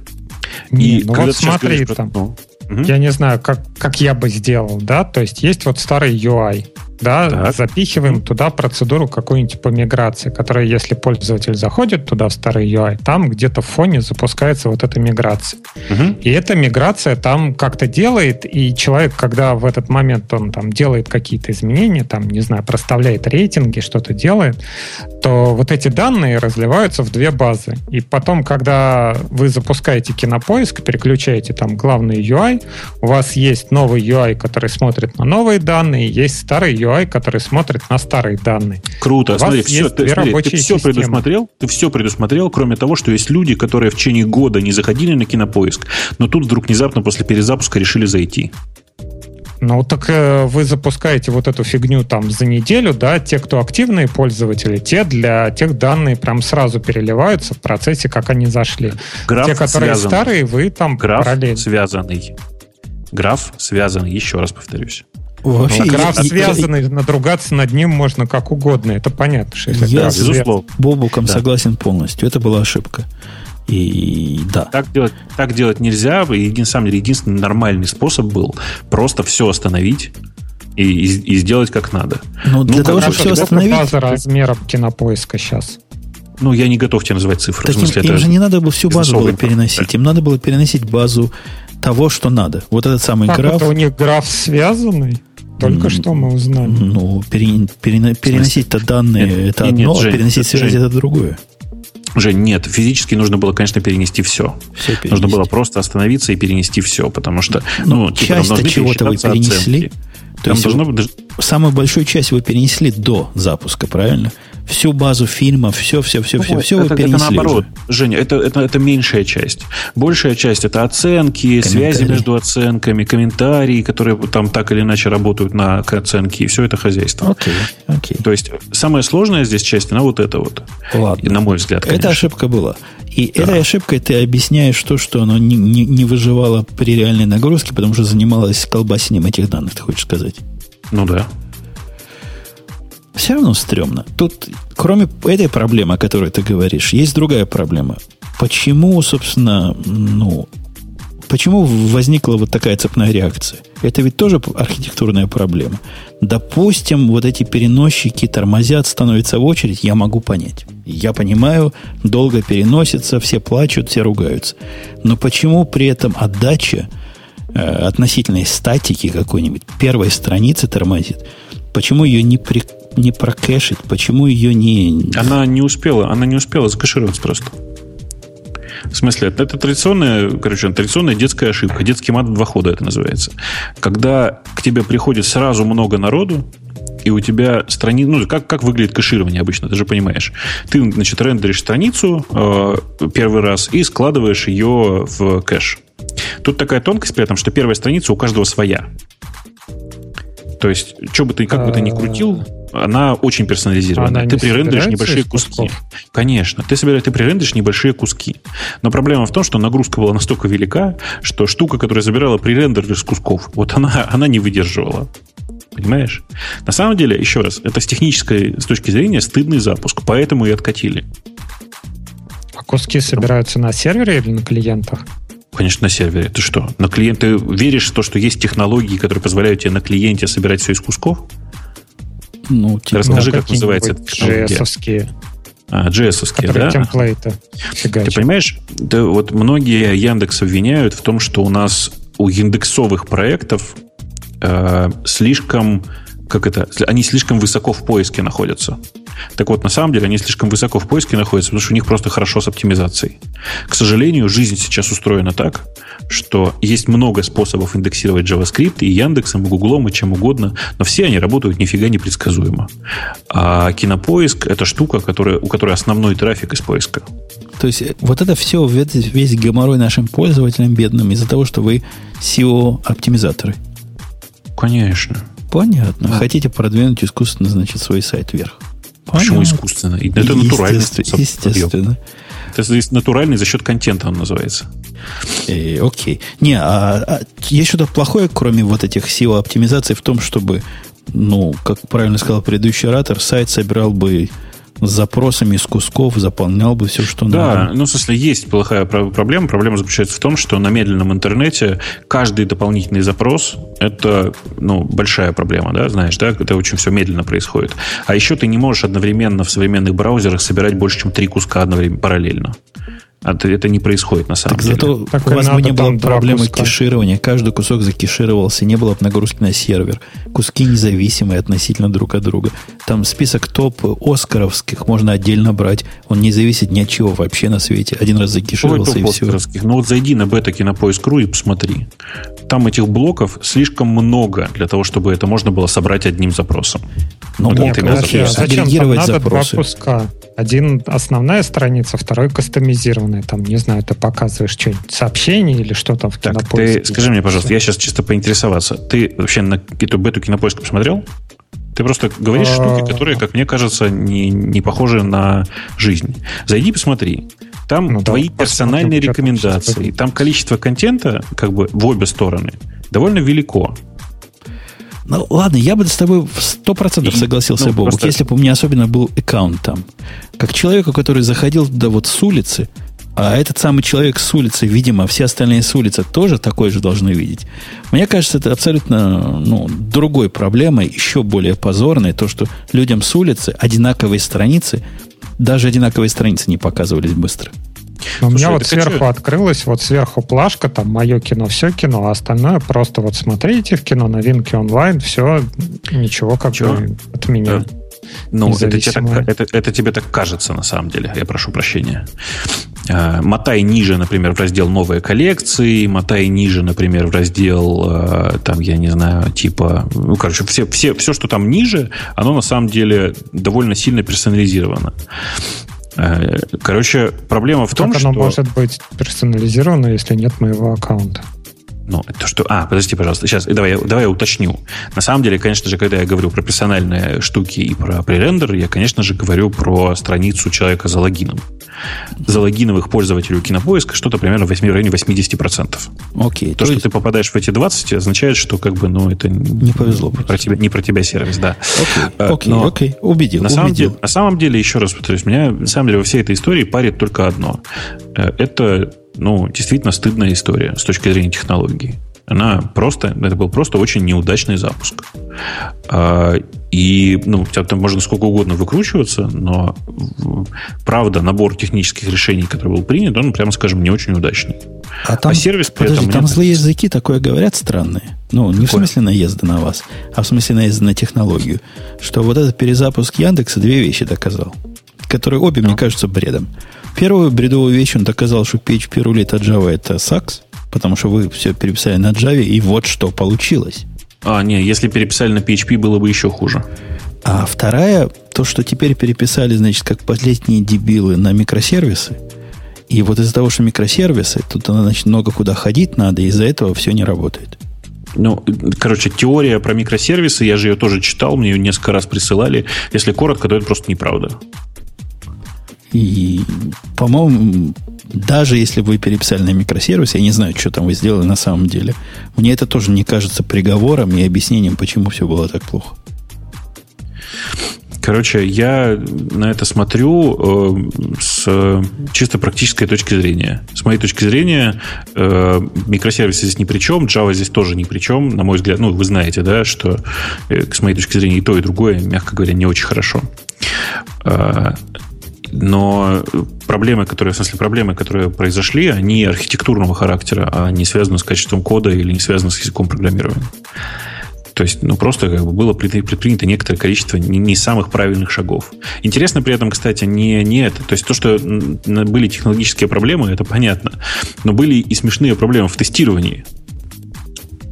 Не, И ну вот смотри, там, про... угу. я не знаю, как, как я бы сделал, да, то есть есть вот старый UI, да, так. запихиваем туда процедуру какую-нибудь по миграции, которая, если пользователь заходит туда в старый UI, там где-то в фоне запускается вот эта миграция. Угу. И эта миграция там как-то делает, и человек, когда в этот момент он там делает какие-то изменения, там, не знаю, проставляет рейтинги, что-то делает, то вот эти данные разливаются в две базы. И потом, когда вы запускаете кинопоиск, переключаете там главный UI, у вас есть новый UI, который смотрит на новые данные, есть старый UI, UI, который смотрит на старые данные. Круто. Смотри, все, ты, смотри, ты все системы. предусмотрел, ты все предусмотрел, кроме того, что есть люди, которые в течение года не заходили на кинопоиск, но тут вдруг внезапно после перезапуска решили зайти. Ну, так э, вы запускаете вот эту фигню там за неделю, да, те, кто активные пользователи, те для тех данные прям сразу переливаются в процессе, как они зашли. Граф те, которые связан. старые, вы там Граф параллельно. связанный. Граф связанный, еще раз повторюсь. Вообще, ну, граф я, связанный, я, надругаться над ним можно как угодно. Это понятно, что если я с Бобуком да. согласен полностью. Это была ошибка. И да. Так делать, так делать нельзя. Един, самом деле, единственный нормальный способ был просто все остановить и, и, и сделать как надо. Но ну, для ну, того, чтобы все остановить... база размером кинопоиска сейчас? Ну, я не готов тебе назвать цифры. Так в смысле, им, им же не надо было всю базу было переносить. Им надо было переносить базу того, что надо. Вот этот самый так, граф. Это у них граф связанный? Только что мы узнали. Ну, пере, пере, переносить-то данные нет, это нет, одно, нет, Жень, переносить связь это другое. Жень, нет, физически нужно было, конечно, перенести все. все перенести. Нужно было просто остановиться и перенести все, потому что, ну, ну типа, часть чего-то вы перенесли. Оценки. То Там есть должно быть... самую большую часть вы перенесли до запуска, правильно? Всю базу фильма, все, все, все, все, все это, вы перенесли это наоборот, уже. Женя, это, это, это меньшая часть. Большая часть это оценки, связи между оценками, комментарии, которые там так или иначе работают на оценки, и все это хозяйство. Окей, окей. То есть самая сложная здесь часть, она вот это вот. Ладно. На мой взгляд, конечно. Это ошибка была. И да. этой ошибкой ты объясняешь то, что оно не, не, не выживало при реальной нагрузке, потому что занималось колбасением этих данных, ты хочешь сказать? Ну да все равно стрёмно. Тут, кроме этой проблемы, о которой ты говоришь, есть другая проблема. Почему, собственно, ну, почему возникла вот такая цепная реакция? Это ведь тоже архитектурная проблема. Допустим, вот эти переносчики тормозят, становятся в очередь, я могу понять. Я понимаю, долго переносится, все плачут, все ругаются. Но почему при этом отдача э, относительной статики какой-нибудь первой страницы тормозит? Почему ее не, при, не прокэшить? Почему ее не... Она не успела, она не успела закэшироваться просто. В смысле, это, традиционная, короче, традиционная детская ошибка. Детский мат два хода это называется. Когда к тебе приходит сразу много народу, и у тебя страница... Ну, как, как выглядит кэширование обычно, ты же понимаешь. Ты, значит, рендеришь страницу э, первый раз и складываешь ее в кэш. Тут такая тонкость при этом, что первая страница у каждого своя. То есть, что бы ты, как бы ты ни крутил, она очень персонализированная. Она ты пререндеришь небольшие куски. Конечно, ты собираешь, ты пререндеришь небольшие куски. Но проблема в том, что нагрузка была настолько велика, что штука, которая забирала пререндер из кусков, вот она, она не выдерживала. Понимаешь? На самом деле, еще раз, это с технической с точки зрения стыдный запуск, поэтому и откатили. А куски собираются на сервере или на клиентах? Конечно, на сервере. Ты что? На клиент ты веришь в то, что есть технологии, которые позволяют тебе на клиенте собирать все из кусков? Ну, типа, Расскажи, ну, как называется это JS-овские. А, JS-овские, да? темплейты. Ты понимаешь, да, вот многие Яндекс обвиняют в том, что у нас у индексовых проектов э, слишком как это, они слишком высоко в поиске находятся. Так вот, на самом деле, они слишком высоко в поиске находятся, потому что у них просто хорошо с оптимизацией. К сожалению, жизнь сейчас устроена так, что есть много способов индексировать JavaScript и Яндексом, и Гуглом, и чем угодно, но все они работают нифига непредсказуемо. А кинопоиск — это штука, которая, у которой основной трафик из поиска. То есть э, вот это все, весь геморрой нашим пользователям бедным из-за того, что вы SEO-оптимизаторы. Конечно. Понятно. Хотите продвинуть искусственно, значит, свой сайт вверх. Понятно. Почему искусственно? Это натуральный способ. Естественно. Это натуральный за счет контента он называется. Э, окей. Не, а, а есть что-то плохое, кроме вот этих SEO-оптимизаций в том, чтобы, ну, как правильно сказал предыдущий оратор, сайт собирал бы с запросами из кусков, заполнял бы все, что да, надо. Да, ну, в смысле, есть плохая проблема. Проблема заключается в том, что на медленном интернете каждый дополнительный запрос – это, ну, большая проблема, да, знаешь, да, это очень все медленно происходит. А еще ты не можешь одновременно в современных браузерах собирать больше, чем три куска одновременно, параллельно. А это не происходит на самом так деле. Зато так у вас бы не было проблемы кеширования. Каждый кусок закешировался, не было бы нагрузки на сервер. Куски независимые относительно друг от друга. Там список топ оскаровских можно отдельно брать. Он не зависит ни от чего вообще на свете. Один раз закешировался Ой, и все. Ну вот зайди на бета-кинопоиск.ру и посмотри. Там этих блоков слишком много для того, чтобы это можно было собрать одним запросом. Ну, вот нет, подожди, а зачем там надо запросы. два куска? Один основная страница, второй кастомизированная. Там, не знаю, ты показываешь что-нибудь, сообщение или что там в так, кинопоиске. Ты скажи мне, пожалуйста, я сейчас чисто поинтересоваться. Ты вообще на эту бету кинопоиска посмотрел? Ты просто говоришь штуки, которые, как мне кажется, не, не похожи на жизнь. Зайди, посмотри. Там ну, твои персональные рекомендации. Там количество контента, как бы в обе стороны, довольно велико. Ну, ладно, я бы с тобой в сто процентов согласился, ну, Бобок, просто... если бы у меня особенно был аккаунт там. Как человеку, который заходил туда вот с улицы, а этот самый человек с улицы, видимо, все остальные с улицы тоже такой же должны видеть. Мне кажется, это абсолютно ну, другой проблемой, еще более позорной, то, что людям с улицы одинаковые страницы, даже одинаковые страницы не показывались быстро. Но у меня вот сверху что? открылось, вот сверху плашка, там мое кино, все кино, а остальное просто вот смотрите в кино, новинки онлайн, все, ничего как Чего? бы от меня. Да. Ну, это тебе, так, это, это тебе так кажется, на самом деле. Я прошу прощения. А, мотай ниже, например, в раздел «Новые коллекции», мотай ниже, например, в раздел, а, там, я не знаю, типа... Ну, короче, все, все, все, что там ниже, оно на самом деле довольно сильно персонализировано. Э, короче, проблема в том, как что... оно может быть персонализировано, если нет моего аккаунта? Ну, это что... А, подожди, пожалуйста. Сейчас, давай, я, давай я уточню. На самом деле, конечно же, когда я говорю про персональные штуки и про пререндер, я, конечно же, говорю про страницу человека за логином. За логиновых пользователей кинопоиска что-то примерно в районе 80%. Окей. То, то что есть... ты попадаешь в эти 20, означает, что как бы, ну, это не повезло. Не про тебя, не про тебя сервис, да. Окей, а, окей, Но окей. Убедил, на убедил. Самом деле, на самом деле, еще раз повторюсь, меня, на самом деле, во всей этой истории парит только одно. Э, это ну, действительно стыдная история с точки зрения технологии. Она просто, это был просто очень неудачный запуск. А, и, ну, там можно сколько угодно выкручиваться, но правда, набор технических решений, который был принят, он, прямо скажем, не очень удачный. А, там, а сервис при подожди, этом... там злые языки такое говорят странные. Ну, не Какое? в смысле наезда на вас, а в смысле наезда на технологию. Что вот этот перезапуск Яндекса две вещи доказал, которые обе, ну. мне кажутся, бредом. Первую бредовую вещь он доказал, что PHP рулит от Java это SAX, потому что вы все переписали на Java, и вот что получилось. А, не, если переписали на PHP, было бы еще хуже. А вторая, то, что теперь переписали, значит, как последние дебилы на микросервисы. И вот из-за того, что микросервисы, тут, значит, много куда ходить надо, из-за этого все не работает. Ну, короче, теория про микросервисы, я же ее тоже читал, мне ее несколько раз присылали. Если коротко, то это просто неправда. И, по-моему, даже если вы переписали на микросервис, я не знаю, что там вы сделали на самом деле, мне это тоже не кажется приговором и объяснением, почему все было так плохо. Короче, я на это смотрю э, с чисто практической точки зрения. С моей точки зрения, э, микросервисы здесь ни при чем, Java здесь тоже ни при чем. На мой взгляд, ну, вы знаете, да, что э, с моей точки зрения и то, и другое, мягко говоря, не очень хорошо. Но проблемы, которые, в смысле, проблемы, которые произошли, они архитектурного характера, а не связаны с качеством кода или не связаны с языком программирования. То есть, ну, просто как бы было предпринято некоторое количество не, не самых правильных шагов. Интересно при этом, кстати, не, не это. То есть, то, что были технологические проблемы, это понятно. Но были и смешные проблемы в тестировании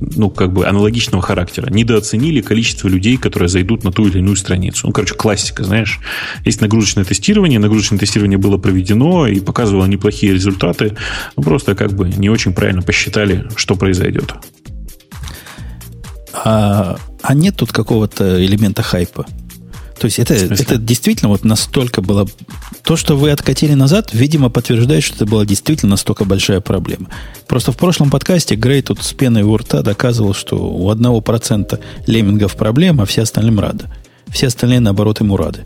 ну, как бы аналогичного характера. Недооценили количество людей, которые зайдут на ту или иную страницу. Ну, короче, классика, знаешь. Есть нагрузочное тестирование, нагрузочное тестирование было проведено и показывало неплохие результаты. Ну, просто как бы не очень правильно посчитали, что произойдет. А, а нет тут какого-то элемента хайпа? То есть это, это действительно вот настолько было... То, что вы откатили назад, видимо, подтверждает, что это была действительно настолько большая проблема. Просто в прошлом подкасте Грей тут с пеной у рта доказывал, что у одного процента леммингов проблема, а все остальным рады. Все остальные, наоборот, ему рады.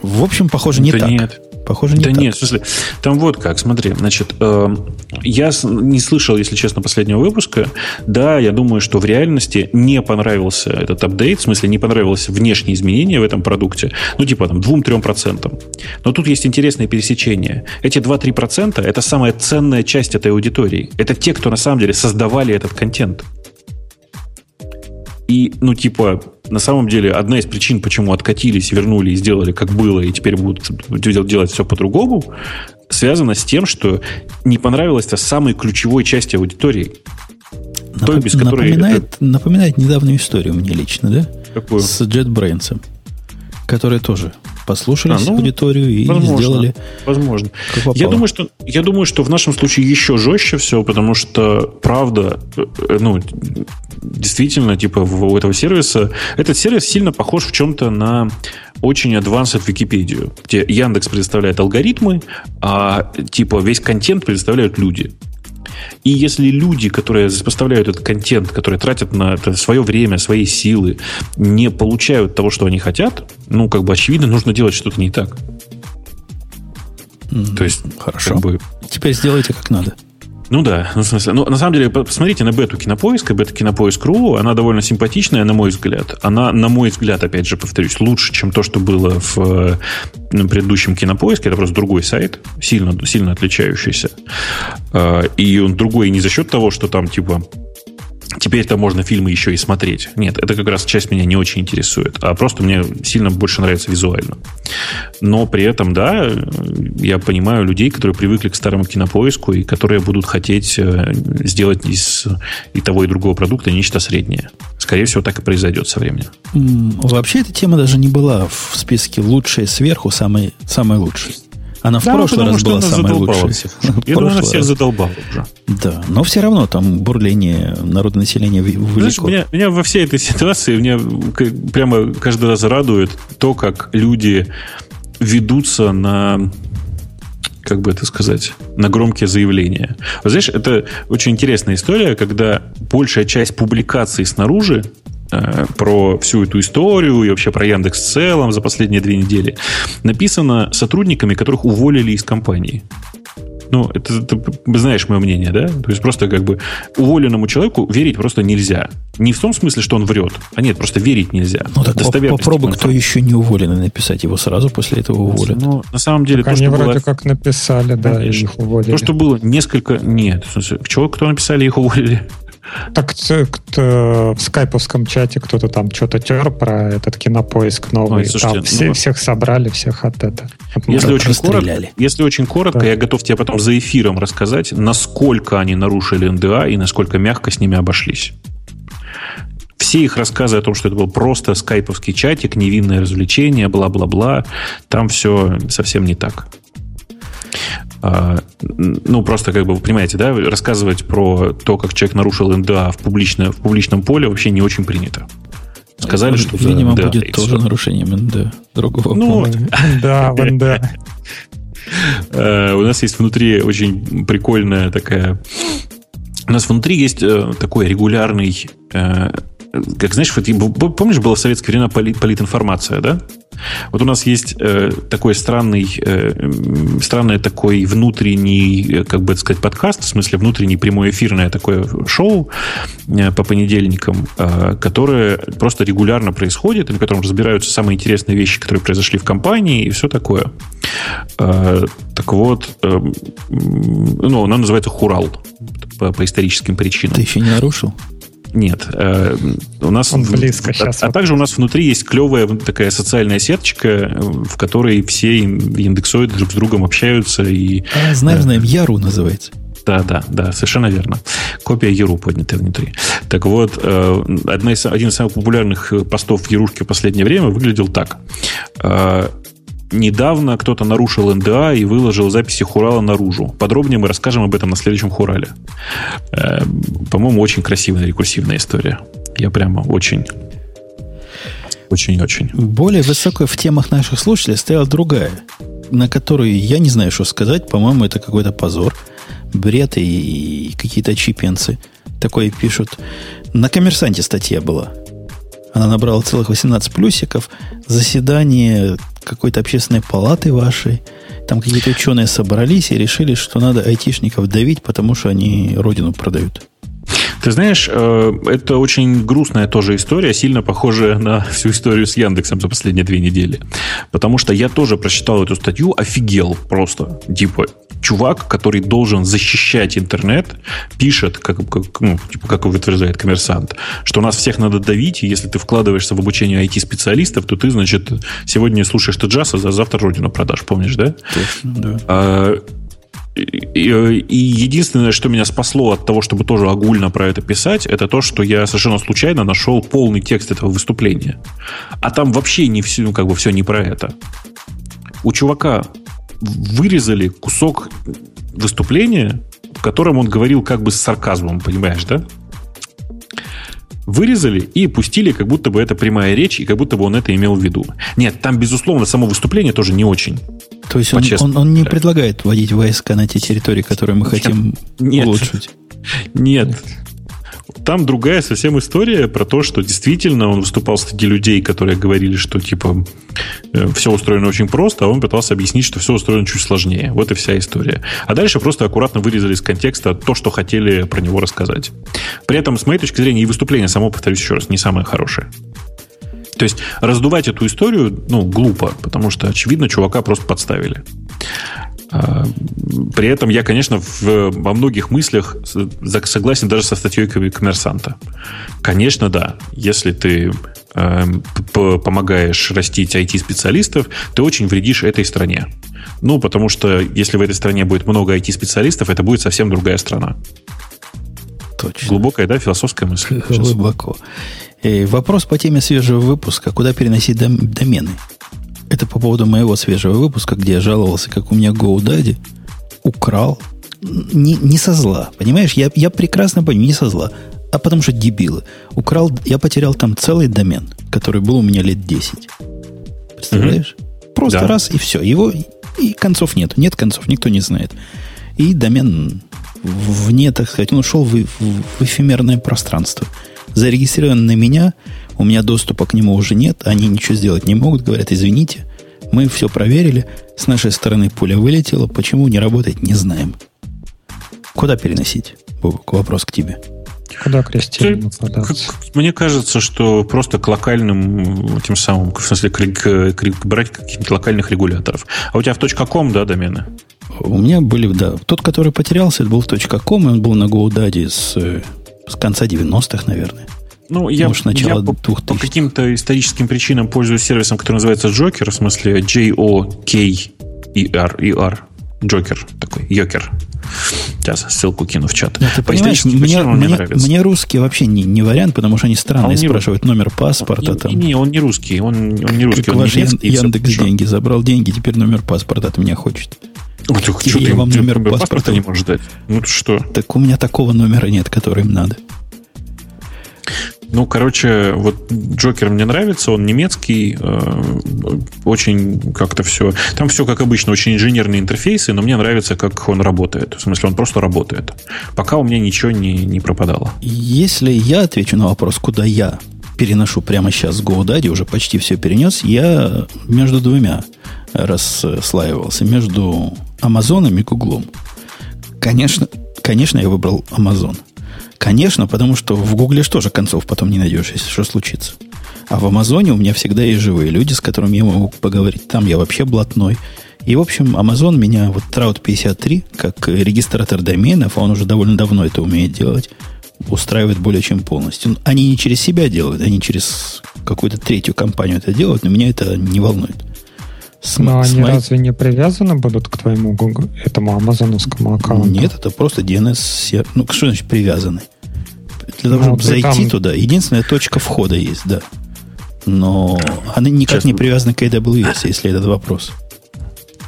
В общем, похоже, не да так. Нет. Похоже, не да так. нет, в смысле, там вот как, смотри, значит, э, я не слышал, если честно, последнего выпуска. Да, я думаю, что в реальности не понравился этот апдейт, в смысле, не понравилось внешние изменения в этом продукте, ну, типа там 2-3%. Но тут есть интересное пересечение. Эти 2-3% это самая ценная часть этой аудитории. Это те, кто на самом деле создавали этот контент. И, ну, типа, на самом деле, одна из причин, почему откатились, вернули и сделали как было, и теперь будут делать все по-другому, связана с тем, что не понравилось это самой ключевой части аудитории. Напом... Той, без которой напоминает, это... напоминает недавнюю историю мне лично, да? Какую? С JetBrains, который тоже послушали а, ну, аудиторию и возможно, сделали. Возможно. Я думаю, что я думаю, что в нашем случае еще жестче все, потому что правда, э, ну действительно, типа у этого сервиса этот сервис сильно похож в чем-то на очень advanced Википедию, где Яндекс предоставляет алгоритмы, а типа весь контент предоставляют люди. И если люди, которые поставляют этот контент, которые тратят на это свое время, свои силы, не получают того, что они хотят, ну, как бы очевидно, нужно делать что-то не так. Mm, То есть, хорошо. Как бы... Теперь сделайте как надо. Ну да, ну, в смысле, ну, на самом деле, посмотрите на бету кинопоиска, бета кинопоиск.ру, она довольно симпатичная, на мой взгляд. Она, на мой взгляд, опять же, повторюсь, лучше, чем то, что было в э, на предыдущем кинопоиске. Это просто другой сайт, сильно, сильно отличающийся. Э, и он другой не за счет того, что там, типа, Теперь-то можно фильмы еще и смотреть. Нет, это как раз часть меня не очень интересует, а просто мне сильно больше нравится визуально. Но при этом, да, я понимаю людей, которые привыкли к старому кинопоиску и которые будут хотеть э, сделать из и того, и другого продукта нечто среднее. Скорее всего, так и произойдет со временем. Вообще, эта тема даже не была в списке лучшие сверху, самые, самые лучшие. Она в да, прошлый раз была самая лучшая. Всех. *laughs* Я думаю, она всех задолбала уже. Да, но все равно там бурление народного населения велико. Знаешь, меня, меня во всей этой *laughs* ситуации меня прямо каждый раз радует то, как люди ведутся на как бы это сказать, на громкие заявления. Вот знаешь, это очень интересная история, когда большая часть публикаций снаружи про всю эту историю и вообще про Яндекс в целом за последние две недели написано сотрудниками, которых уволили из компании. Ну, это, это знаешь мое мнение, да? То есть просто как бы уволенному человеку верить просто нельзя. Не в том смысле, что он врет, а нет, просто верить нельзя. Ну так попробуй, кто еще не уволен, написать его сразу после этого уволят. Ну, на самом деле, так то, они что вроде было... как написали, да, Конечно. их уволили. То, что было несколько... Нет, в смысле, чего, кто написали, их уволили? Так кто, в скайповском чате кто-то там что-то тер про этот кинопоиск новый. Ой, слушайте, там все, ну, всех собрали, всех от этого. Если очень, коротко, если очень коротко, да. я готов тебе потом за эфиром рассказать, насколько они нарушили НДА и насколько мягко с ними обошлись. Все их рассказы о том, что это был просто скайповский чатик, невинное развлечение, бла-бла-бла, там все совсем не так. А, ну, просто как бы, вы понимаете, да, рассказывать про то, как человек нарушил НДА в, публично, в публичном поле вообще не очень принято. Сказали, что Видимо, да, будет тоже все. нарушением НДА другого ну, Да, в НДА. У нас есть внутри очень прикольная такая... У нас внутри есть э, такой регулярный э, как знаешь, вот, помнишь, была в советское время полит, политинформация, да? Вот у нас есть э, такой странный, э, странный такой внутренний, э, как бы сказать, подкаст, в смысле внутренний прямой эфирное такое шоу э, по понедельникам, э, которое просто регулярно происходит, и на котором разбираются самые интересные вещи, которые произошли в компании и все такое. Э, так вот, э, ну, она называется «Хурал» по, по историческим причинам. Ты еще не нарушил? Нет. Э, у нас Он близко сейчас. А, а также у нас внутри есть клевая такая социальная сеточка, в которой все индексоиды друг с другом общаются. И, а, знаем, э, знаем, Яру называется. Да, да, да, совершенно верно. Копия Яру поднятая внутри. Так вот, э, одна из, один из самых популярных постов в Ярушке в последнее время выглядел так. Э, недавно кто-то нарушил НДА и выложил записи Хурала наружу. Подробнее мы расскажем об этом на следующем Хурале. Э, по-моему, очень красивая рекурсивная история. Я прямо очень Очень-очень. Более высокая в темах наших слушателей стояла другая, на которую я не знаю, что сказать. По-моему, это какой-то позор. Бред и какие-то чипенцы. Такое пишут. На коммерсанте статья была. Она набрала целых 18 плюсиков. Заседание какой-то общественной палаты вашей. Там какие-то ученые собрались и решили, что надо айтишников давить, потому что они родину продают. Ты знаешь, э, это очень грустная тоже история, сильно похожая на всю историю с Яндексом за последние две недели. Потому что я тоже прочитал эту статью, офигел просто. Типа, чувак, который должен защищать интернет, пишет, как, как, ну, типа, как утверждает коммерсант, что нас всех надо давить, и если ты вкладываешься в обучение IT-специалистов, то ты, значит, сегодня слушаешь ты джаз, а завтра родину продашь, помнишь, да? Точно, да. А, и, единственное, что меня спасло от того, чтобы тоже огульно про это писать, это то, что я совершенно случайно нашел полный текст этого выступления. А там вообще не все, ну, как бы все не про это. У чувака вырезали кусок выступления, в котором он говорил как бы с сарказмом, понимаешь, да? Вырезали и пустили, как будто бы это прямая речь, и как будто бы он это имел в виду. Нет, там, безусловно, само выступление тоже не очень. То есть он, он, он не предлагает вводить войска на те территории, которые мы хотим нет, улучшить? Нет. нет. Там другая совсем история про то, что действительно он выступал среди людей, которые говорили, что типа э, все устроено очень просто, а он пытался объяснить, что все устроено чуть сложнее. Вот и вся история. А дальше просто аккуратно вырезали из контекста то, что хотели про него рассказать. При этом, с моей точки зрения, и выступление само, повторюсь еще раз, не самое хорошее. То есть раздувать эту историю, ну, глупо, потому что, очевидно, чувака просто подставили. А, при этом я, конечно, в, во многих мыслях согласен даже со статьей коммерсанта. Конечно, да. Если ты э, помогаешь растить IT-специалистов, ты очень вредишь этой стране. Ну, потому что если в этой стране будет много IT-специалистов, это будет совсем другая страна. Точно. Глубокая, да, философская мысль. *laughs* Глубоко. И вопрос по теме свежего выпуска. Куда переносить домены? Это по поводу моего свежего выпуска, где я жаловался, как у меня GoDaddy украл. Не, не со зла. Понимаешь, я, я прекрасно понимаю, не со зла. А потому что дебилы. Украл, я потерял там целый домен, который был у меня лет 10. Представляешь? Mm-hmm. Просто да. раз и все. Его и концов нет. Нет концов, никто не знает. И домен вне, так сказать, он ушел в, в, в эфемерное пространство. Зарегистрирован на меня – у меня доступа к нему уже нет, они ничего сделать не могут, говорят, извините, мы все проверили, с нашей стороны пуля вылетела, почему не работает, не знаем. Куда переносить? Бобок, вопрос к тебе. Куда крестили? Мне кажется, что просто к локальным, тем самым, в смысле, к, к, к, брать каких-то локальных регуляторов. А у тебя в .com, да, домены? У меня были, да. Тот, который потерялся, это был в .com, и он был на GoDaddy с, с конца 90-х, наверное. Ну, я, Может, я по, по каким-то историческим причинам пользуюсь сервисом, который называется Joker, в смысле J-O-K-E-R, Джокер такой, Йокер. Сейчас ссылку кину в чат. Ну, ты понимаешь, мне, мне, мне, мне русский вообще не, не вариант, потому что они странные, а спрашивают номер паспорта. Не, там. не, он не русский, он, он не русский. Как он ваш немецкий, Яндекс деньги забрал деньги, теперь номер паспорта от меня хочет. Ну, так, что ты, вам номер паспорта, паспорта не можешь дать? Ну что? Так у меня такого номера нет, который им надо. Ну, короче, вот Джокер мне нравится, он немецкий, э, очень как-то все. Там все, как обычно, очень инженерные интерфейсы, но мне нравится, как он работает. В смысле, он просто работает. Пока у меня ничего не, не пропадало. Если я отвечу на вопрос, куда я переношу прямо сейчас с GoDaddy, уже почти все перенес, я между двумя расслаивался, между Амазоном и Гуглом. Конечно, конечно, я выбрал Amazon. Конечно, потому что в Гугле тоже концов потом не найдешь, если что случится. А в Амазоне у меня всегда есть живые люди, с которыми я могу поговорить. Там я вообще блатной. И, в общем, Amazon меня, вот Trout 53, как регистратор доменов, а он уже довольно давно это умеет делать, устраивает более чем полностью. Они не через себя делают, они через какую-то третью компанию это делают, но меня это не волнует. С, Но они моей... разве не привязаны будут к твоему Google, этому амазоновскому аккаунту? Нет, это просто DNS. Ну, что значит привязанный? Для того, ну, чтобы зайти там... туда, единственная точка входа есть, да. Но она никак Сейчас... не привязана к AWS, если этот вопрос.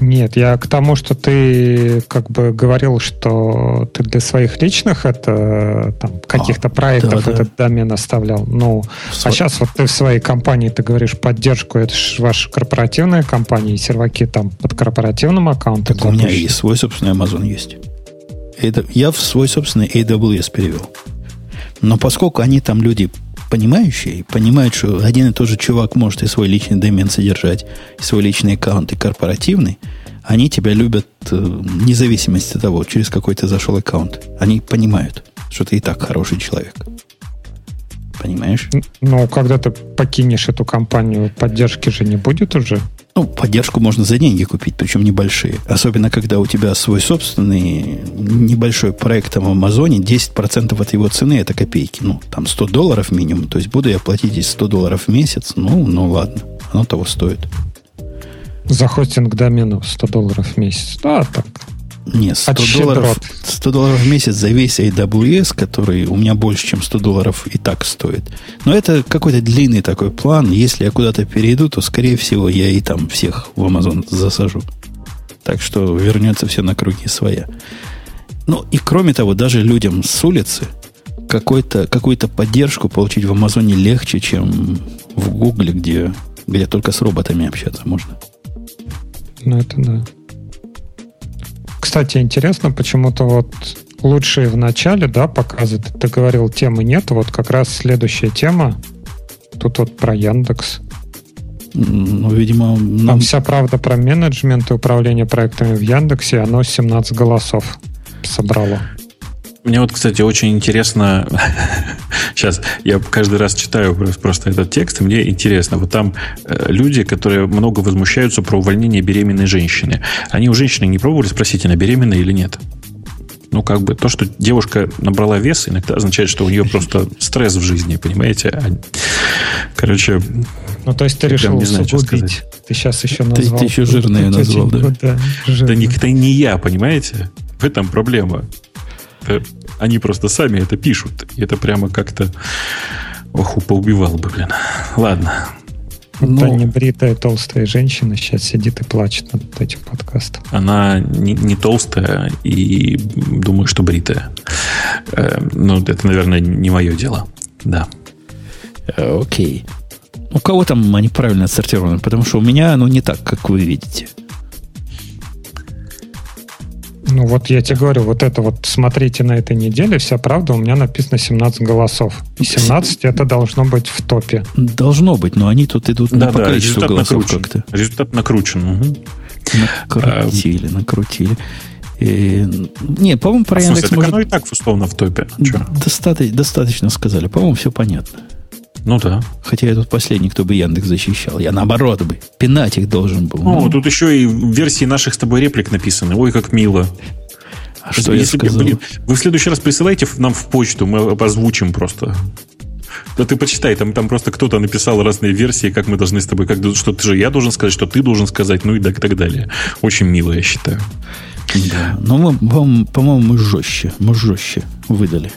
Нет, я к тому, что ты как бы говорил, что ты для своих личных это там каких-то а, проектов да, этот да. домен оставлял. Ну, Сво... а сейчас вот ты в своей компании ты говоришь поддержку, это же ваша корпоративная компания, и серваки там под корпоративным аккаунтом. Так у меня и свой собственный Amazon есть. Это, я в свой собственный AWS перевел. Но поскольку они там люди понимающие, понимают, что один и тот же чувак может и свой личный домен содержать, и свой личный аккаунт, и корпоративный, они тебя любят э, вне зависимости от того, через какой ты зашел аккаунт. Они понимают, что ты и так хороший человек. Понимаешь? Ну, когда ты покинешь эту компанию, поддержки же не будет уже. Ну, поддержку можно за деньги купить, причем небольшие. Особенно, когда у тебя свой собственный небольшой проект в Амазоне, 10% от его цены это копейки. Ну, там 100 долларов минимум. То есть буду я платить здесь 100 долларов в месяц. Ну, ну ладно, оно того стоит. За хостинг домена 100 долларов в месяц. Да, так, нет, 100 долларов, 100 долларов в месяц за весь AWS, который у меня больше, чем 100 долларов и так стоит. Но это какой-то длинный такой план. Если я куда-то перейду, то, скорее всего, я и там всех в Amazon засажу. Так что вернется все на круги своя. Ну, и кроме того, даже людям с улицы какую-то поддержку получить в Амазоне легче, чем в Гугле, где, где только с роботами общаться можно. Ну, это да. Кстати, интересно, почему-то вот лучшие в начале, да, показывают. Ты говорил, темы нет. Вот как раз следующая тема. Тут вот про Яндекс. Ну, видимо... Нам... Там вся правда про менеджмент и управление проектами в Яндексе. Оно 17 голосов собрало. Мне вот, кстати, очень интересно... *laughs* Сейчас я каждый раз читаю просто этот текст, и мне интересно. Вот там э, люди, которые много возмущаются про увольнение беременной женщины. Они у женщины не пробовали спросить, она беременна или нет? Ну, как бы то, что девушка набрала вес, иногда означает, что у нее просто стресс в жизни, понимаете? А, короче... Ну, то есть ты решил не знаю, усугубить. Ты сейчас еще назвал. Ты, ты еще жирные назвал, да? Да, да не, это не я, понимаете? В этом проблема. Это, они просто сами это пишут. И это прямо как-то... Ох, поубивал бы, блин. Ладно. Но... Ну, Та небритая толстая женщина сейчас сидит и плачет над этим подкастом. Она не, не толстая и думаю, что бритая. Э, ну, это, наверное, не мое дело. Да. Э, окей. У кого там они правильно отсортированы? Потому что у меня оно не так, как вы видите. Ну вот я тебе говорю, вот это вот смотрите на этой неделе, вся правда, у меня написано 17 голосов. И 17 это должно быть в топе. Должно быть, но они тут идут да, по да, голосов накручен. как-то. Результат накручен. Угу. Накрутили, накрутили. И, не, по-моему, про а Яндекс смысле, может... оно и так условно в топе. Достаточно, достаточно сказали. По-моему, все понятно. Ну да. Хотя я тут последний, кто бы Яндекс защищал. Я наоборот бы. Пинать их должен был. О, ну, тут еще и версии наших с тобой реплик написаны. Ой, как мило. А что Если, я сказал? Блин, вы в следующий раз присылайте нам в почту, мы озвучим просто. Да ты почитай, там, там просто кто-то написал разные версии, как мы должны с тобой, как, что ты же я должен сказать, что ты должен сказать, ну и так, так далее. Очень мило, я считаю. Да. Но мы, по-моему, мы жестче, мы жестче выдали.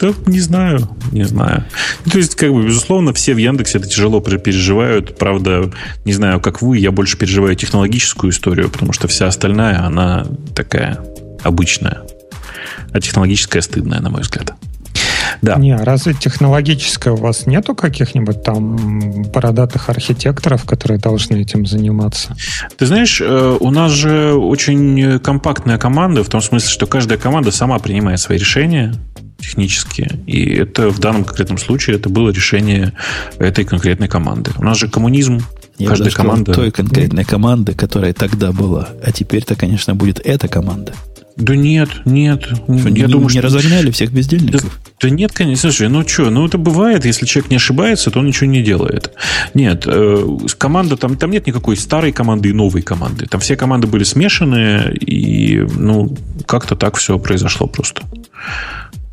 Да, не знаю, не знаю. Ну, то есть, как бы, безусловно, все в Яндексе это тяжело переживают. Правда, не знаю, как вы, я больше переживаю технологическую историю, потому что вся остальная, она такая обычная. А технологическая стыдная, на мой взгляд. Да. Не, а разве технологическая у вас нету каких-нибудь там бородатых архитекторов, которые должны этим заниматься? Ты знаешь, э, у нас же очень компактная команда, в том смысле, что каждая команда сама принимает свои решения технически. И это в данном конкретном случае это было решение этой конкретной команды. У нас же коммунизм, я каждая команда... той конкретной команды, которая тогда была. А теперь-то, конечно, будет эта команда. Да нет, нет. Что, я не, думаю, не что... разогнали всех бездельников? Да, да нет, конечно. Слушай, ну что, ну это бывает, если человек не ошибается, то он ничего не делает. Нет, э, команда, там, там нет никакой старой команды и новой команды. Там все команды были смешаны, и ну, как-то так все произошло просто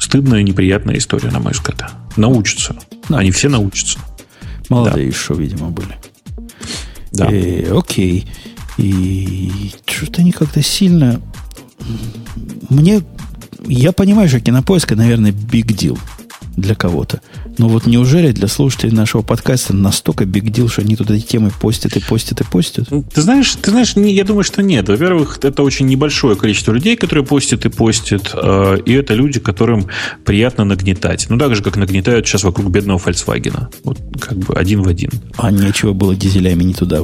стыдная, неприятная история, на мой взгляд. Научатся. Да. Они все научатся. Молодые да. еще, видимо, были. Да. Э, окей. И что-то они как-то сильно... Мне... Я понимаю, что кинопоиска, наверное, big deal. Для кого-то. Но вот неужели для слушателей нашего подкаста настолько бигдил, что они туда эти темы постят и постят и постят? Ты знаешь, ты знаешь, я думаю, что нет. Во-первых, это очень небольшое количество людей, которые постят и постят, э, и это люди, которым приятно нагнетать. Ну, так же, как нагнетают сейчас вокруг бедного Volkswagen. Вот как бы один в один. А нечего было дизелями не туда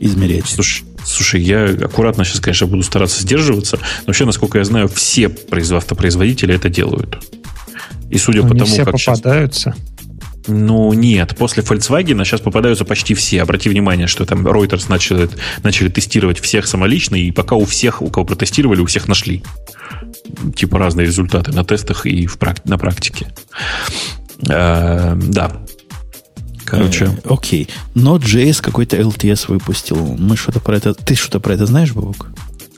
измерять. Слушай, Слушай, я аккуратно сейчас, конечно, буду стараться сдерживаться, но вообще, насколько я знаю, все автопроизводители это делают. И судя Они по тому, все как попадаются. Сейчас... Ну, нет. После Volkswagen сейчас попадаются почти все. Обрати внимание, что там Reuters начали, начали тестировать всех самолично, и пока у всех, у кого протестировали, у всех нашли. Типа разные результаты на тестах и в практи- на практике. Э, да. Короче. Э, окей. Node.js какой-то LTS выпустил. Мы что-то про это... Ты что-то про это знаешь, Бабук?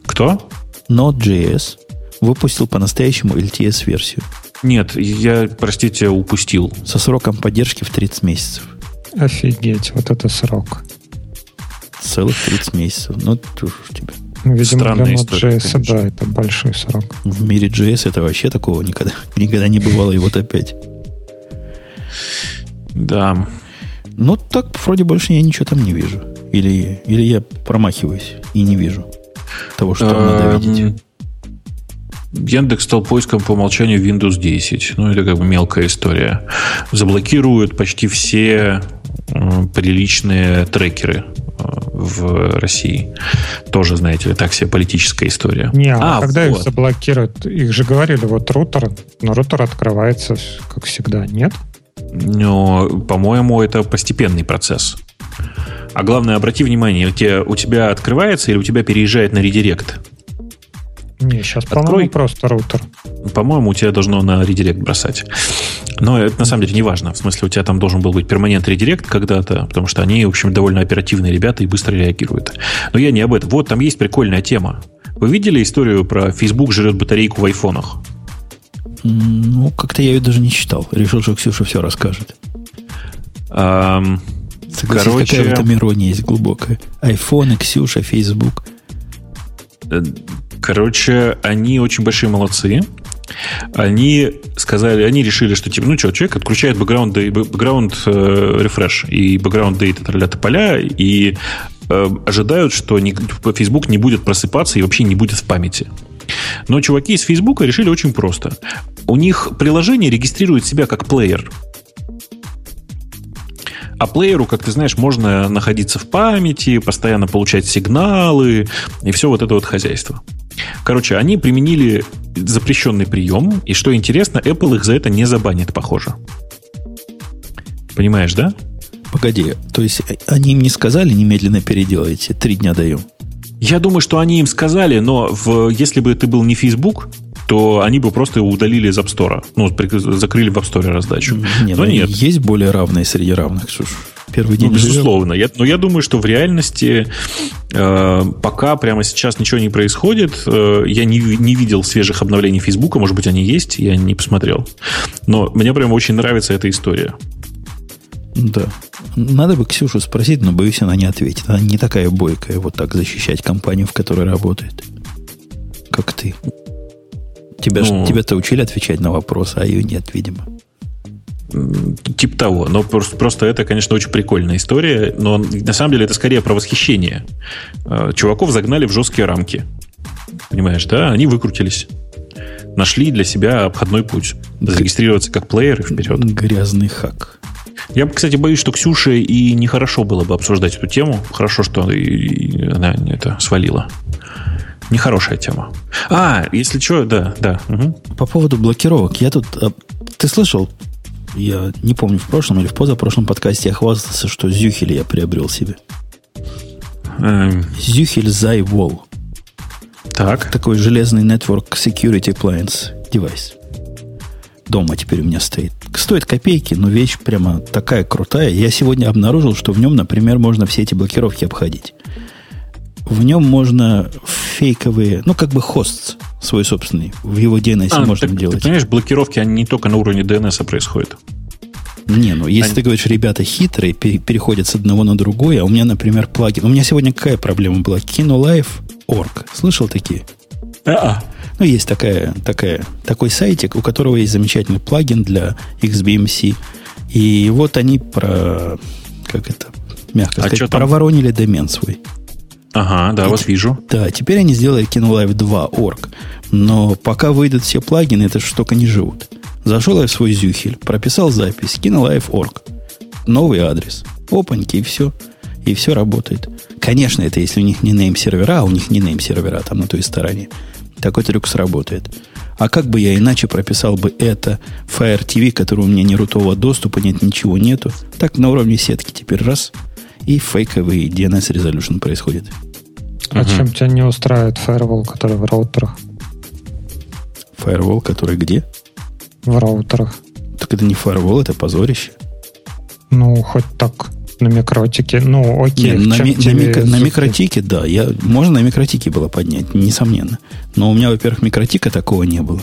Кто? Node.js выпустил по-настоящему LTS-версию. Нет, я, простите, упустил. Со сроком поддержки в 30 месяцев. Офигеть, вот это срок. Целых 30 месяцев. Ну, что ж тебе. Ну, видимо, Странная для Node.js, да, это большой срок. В мире JS это вообще такого никогда, *laughs* никогда не бывало, и вот опять. Да. Ну, так вроде больше я ничего там не вижу. Или, или я промахиваюсь и не вижу того, что там надо эм, видеть. Яндекс стал поиском по умолчанию Windows 10. Ну, это как бы мелкая история. Заблокируют почти все приличные трекеры э, в России. Тоже, знаете ли, так себе политическая история. Не, а, а когда вот. их заблокируют? Их же говорили, вот рутер, но рутер открывается, как всегда, нет? Но, по-моему, это постепенный процесс. А главное, обрати внимание, у тебя, у тебя открывается или у тебя переезжает на редирект? Не, сейчас, по-моему, просто роутер. По-моему, у тебя должно на редирект бросать. Но это на самом деле не важно. В смысле, у тебя там должен был быть перманент редирект когда-то, потому что они, в общем, довольно оперативные ребята и быстро реагируют. Но я не об этом. Вот, там есть прикольная тема. Вы видели историю про Facebook жрет батарейку в айфонах? Ну, как-то я ее даже не читал. Решил, что Ксюша все расскажет. Согласись, короче... какая в этом ирония есть глубокая. Айфоны, Ксюша, Facebook. Короче, они очень большие молодцы. Они сказали, они решили, что типа, ну что, человек отключает бэкграунд, бэкграунд э, рефреш и бэкграунд дейта тролля поля и э, ожидают, что не, Facebook не будет просыпаться и вообще не будет в памяти. Но чуваки из Facebook решили очень просто. У них приложение регистрирует себя как плеер. А плееру, как ты знаешь, можно находиться в памяти, постоянно получать сигналы и все вот это вот хозяйство. Короче, они применили запрещенный прием, и что интересно, Apple их за это не забанит, похоже. Понимаешь, да? Погоди, то есть они им не сказали немедленно переделайте, три дня даем? Я думаю, что они им сказали, но в, если бы это был не Facebook, то они бы просто его удалили из App Store. Ну, закрыли в App Store раздачу. Не, но ну, нет. Есть более равные среди равных. Ж, первый день. Ну, безусловно. Я, но я думаю, что в реальности э, пока прямо сейчас ничего не происходит. Э, я не, не видел свежих обновлений Фейсбука. Может быть, они есть, я не посмотрел. Но мне прям очень нравится эта история. Да. Надо бы Ксюшу спросить, но боюсь, она не ответит. Она не такая бойкая вот так защищать компанию, в которой работает, как ты. Тебя, ну, тебя-то учили отвечать на вопросы, а ее нет, видимо. Тип того. Но просто, просто это, конечно, очень прикольная история. Но на самом деле это скорее про восхищение. А, чуваков загнали в жесткие рамки. Понимаешь, да? Они выкрутились. Нашли для себя обходной путь. Зарегистрироваться как плеер и вперед. Грязный хак. Я, кстати, боюсь, что Ксюше и нехорошо было бы обсуждать эту тему. Хорошо, что она это свалила. Нехорошая тема. А, если что, да, да. Угу. По поводу блокировок. Я тут... А, ты слышал, я не помню, в прошлом или в позапрошлом подкасте я хвастался, что Зюхель я приобрел себе. Эм... Зюхель Зайвол. Так. Такой железный Network Security Appliance девайс. Дома теперь у меня стоит. Стоит копейки, но вещь прямо такая крутая. Я сегодня обнаружил, что в нем, например, можно все эти блокировки обходить. В нем можно фейковые, ну, как бы хост свой собственный, в его DNS а, можно так, делать. Ты понимаешь, блокировки, они не только на уровне DNS происходят. Не, ну если они... ты говоришь, ребята хитрые, переходят с одного на другое, а у меня, например, плагин. У меня сегодня какая проблема была? Кинулайф.org. Слышал такие? А-а. Ну, есть такая, такая, такой сайтик, у которого есть замечательный плагин для XBMC. И вот они про, как это, мягко а сказать, проворонили домен свой. Ага, да, и, вот вижу. Да, теперь они сделали KinoLive 2 org. Но пока выйдут все плагины, это штука не живут. Зашел я в свой зюхель, прописал запись, KinoLive org. Новый адрес. Опаньки, и все. И все работает. Конечно, это если у них не нейм-сервера, а у них не нейм-сервера там на той стороне. Такой трюк сработает. А как бы я иначе прописал бы это Fire TV, который у меня не рутового доступа, нет, ничего нету. Так на уровне сетки теперь раз, и фейковый DNS resolution происходит. А угу. чем тебя не устраивает Firewall, который в раутерах? Firewall, который где? В раутерах. Так это не Firewall, это позорище. Ну, хоть так на микротике. Ну, окей. Не, на, ми, на, микро, на микротике, да. Я, можно на микротике было поднять, несомненно. Но у меня, во-первых, микротика такого не было.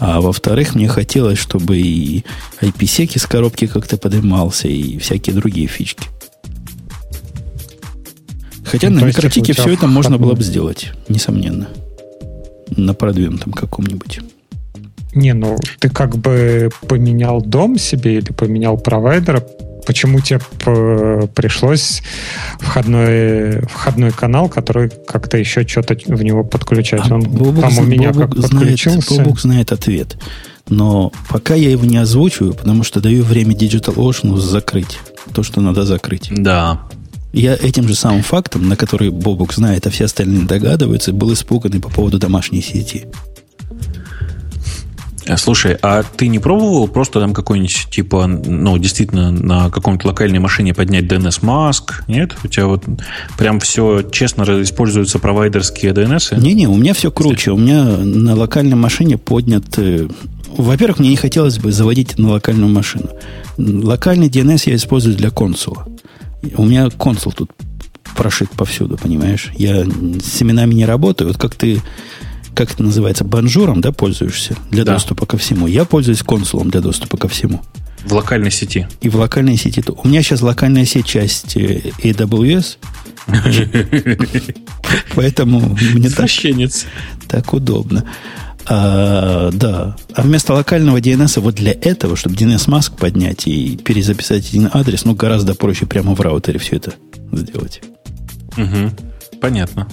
А во-вторых, мне хотелось, чтобы и IP-секи с коробки как-то поднимался, и всякие другие фички. Хотя ну, на микротике все это можно было бы сделать, несомненно. На продвинутом каком-нибудь. Не, ну ты как бы поменял дом себе или поменял провайдера почему тебе пришлось входной, входной канал, который как-то еще что-то в него подключать? А Он Бобук, там у меня Бобук как подключился. Знает, Бобук знает ответ. Но пока я его не озвучиваю, потому что даю время DigitalOcean закрыть то, что надо закрыть. Да. Я этим же самым фактом, на который Бобук знает, а все остальные догадываются, был испуганный по поводу домашней сети. Э, слушай, а ты не пробовал просто там какой-нибудь, типа, ну, действительно, на каком-то локальной машине поднять DNS Mask? Нет? У тебя вот прям все честно используются провайдерские DNS? Не-не, у меня все круче. У меня на локальной машине поднят... Э, во-первых, мне не хотелось бы заводить на локальную машину. Локальный DNS я использую для консула. У меня консул тут прошит повсюду, понимаешь? Я с семенами не работаю. Вот как ты как это называется, банжуром, да, пользуешься для да. доступа ко всему. Я пользуюсь консулом для доступа ко всему. В локальной сети. И в локальной сети. У меня сейчас локальная сеть часть э, AWS. *laughs* Поэтому мне так, так удобно. А, да. А вместо локального DNS вот для этого, чтобы DNS-маск поднять и перезаписать один адрес, ну, гораздо проще прямо в раутере все это сделать. Угу. Понятно.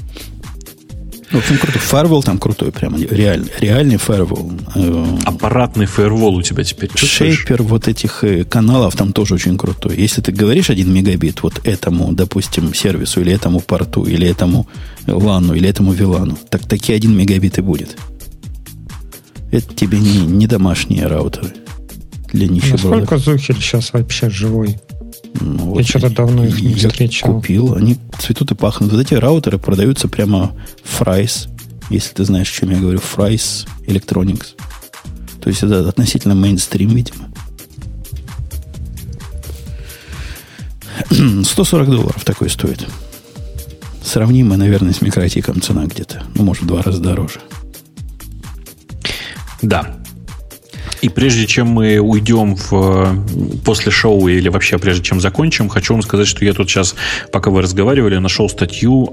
В общем, крутой. Фаервол там крутой, прям реальный, реальный фаервол. Э, Аппаратный фаервол у тебя теперь. Шейпер вот этих э, каналов там тоже очень крутой. Если ты говоришь один мегабит вот этому, допустим, сервису, или этому порту, или этому лану, или этому вилану, так такие один мегабит и будет. Это тебе не, не домашние раутеры для нищебродов. Насколько Зухель сейчас вообще живой? Ну, я что-то давно их не встречал. купил. Они цветут и пахнут. Вот эти раутеры продаются прямо Fry's. Если ты знаешь, о чем я говорю. Fry's Electronics. То есть это относительно мейнстрим, видимо. *clears throat* 140 долларов такой стоит. Сравнимая, наверное, с микротиком цена где-то. Ну, может, в два раза дороже. Да. И прежде чем мы уйдем в, после шоу или вообще прежде чем закончим, хочу вам сказать, что я тут сейчас, пока вы разговаривали, нашел статью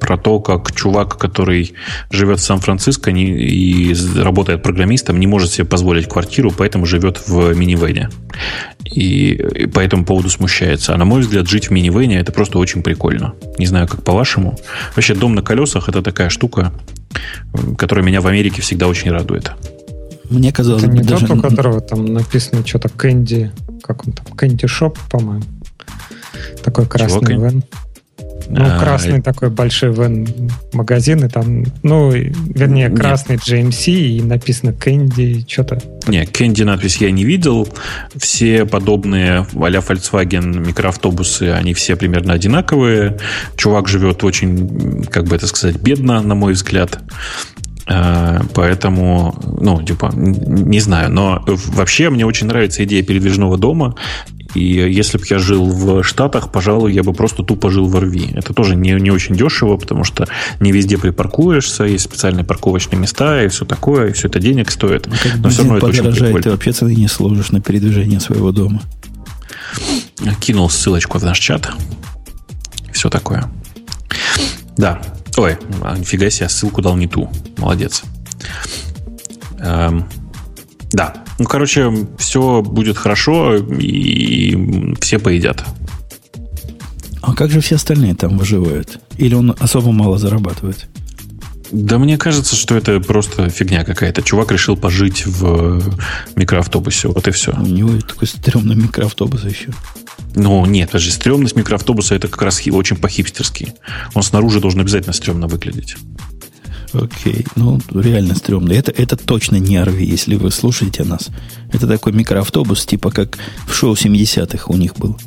про то, как чувак, который живет в Сан-Франциско и работает программистом, не может себе позволить квартиру, поэтому живет в минивене. И, и по этому поводу смущается. А на мой взгляд, жить в минивене это просто очень прикольно. Не знаю, как по-вашему. Вообще, дом на колесах это такая штука, которая меня в Америке всегда очень радует. Мне казалось Это не даже... тот, у которого там написано что-то Кэнди, как он там, Кэнди Шоп, по-моему. Такой красный Чего, вен. Ну, а, красный такой большой вен магазин, и там, ну, вернее, красный Нет. GMC, и написано Кэнди, что-то. Не, Кэнди надпись я не видел. Все подобные а-ля Volkswagen микроавтобусы, они все примерно одинаковые. Чувак живет очень, как бы это сказать, бедно, на мой взгляд. Э, поэтому, ну, типа, не знаю. Но вообще мне очень нравится идея передвижного дома. И если бы я жил в Штатах, пожалуй, я бы просто тупо жил в RV. Это тоже не, не очень дешево, потому что не везде припаркуешься, есть специальные парковочные места и все такое, и все это денег стоит. Как Но все равно это очень прикольно. Ты вообще цены не сложишь на передвижение своего дома. Кинул ссылочку в наш чат. Все такое. Да, Ой, а, нифига себе, ссылку дал не ту. Молодец. Эм, да. Ну, короче, все будет хорошо, и все поедят. А как же все остальные там выживают? Или он особо мало зарабатывает? Да мне кажется, что это просто фигня какая-то. Чувак решил пожить в микроавтобусе. Вот и все. У него такой стрёмный микроавтобус еще. Ну, нет, даже стрёмность микроавтобуса это как раз очень по-хипстерски. Он снаружи должен обязательно стрёмно выглядеть. Окей, ну реально стрёмно. Это, это точно не RV, если вы слушаете нас. Это такой микроавтобус, типа как в шоу 70-х у них был.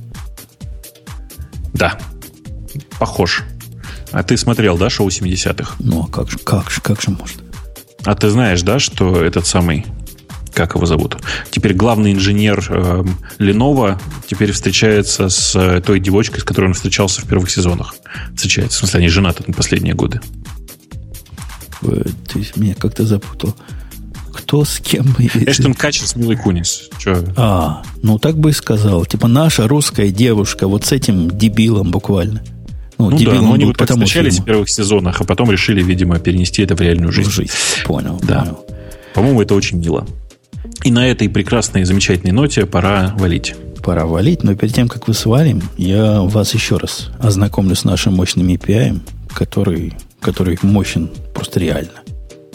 Да, похож. А ты смотрел, да, шоу 70-х? Ну, а как же, как же, как же может? А ты знаешь, да, что этот самый, как его зовут? Теперь главный инженер э, Lenovo теперь встречается с э, той девочкой, с которой он встречался в первых сезонах. Встречается, в смысле, они женаты на последние годы. Ты меня как-то запутал. Кто с кем? *laughs* Эштон Качер с Милой Кунис. Че? А, ну так бы и сказал. Типа наша русская девушка вот с этим дебилом буквально. Ну, ну да, но они вот так встречались фильму. в первых сезонах, а потом решили, видимо, перенести это в реальную жизнь. В жизнь, понял. Да. Понял. По-моему, это очень мило. И на этой прекрасной, замечательной ноте пора валить. Пора валить, но перед тем, как вы свалим, я вас еще раз ознакомлю с нашим мощным API, который, который мощен просто реально.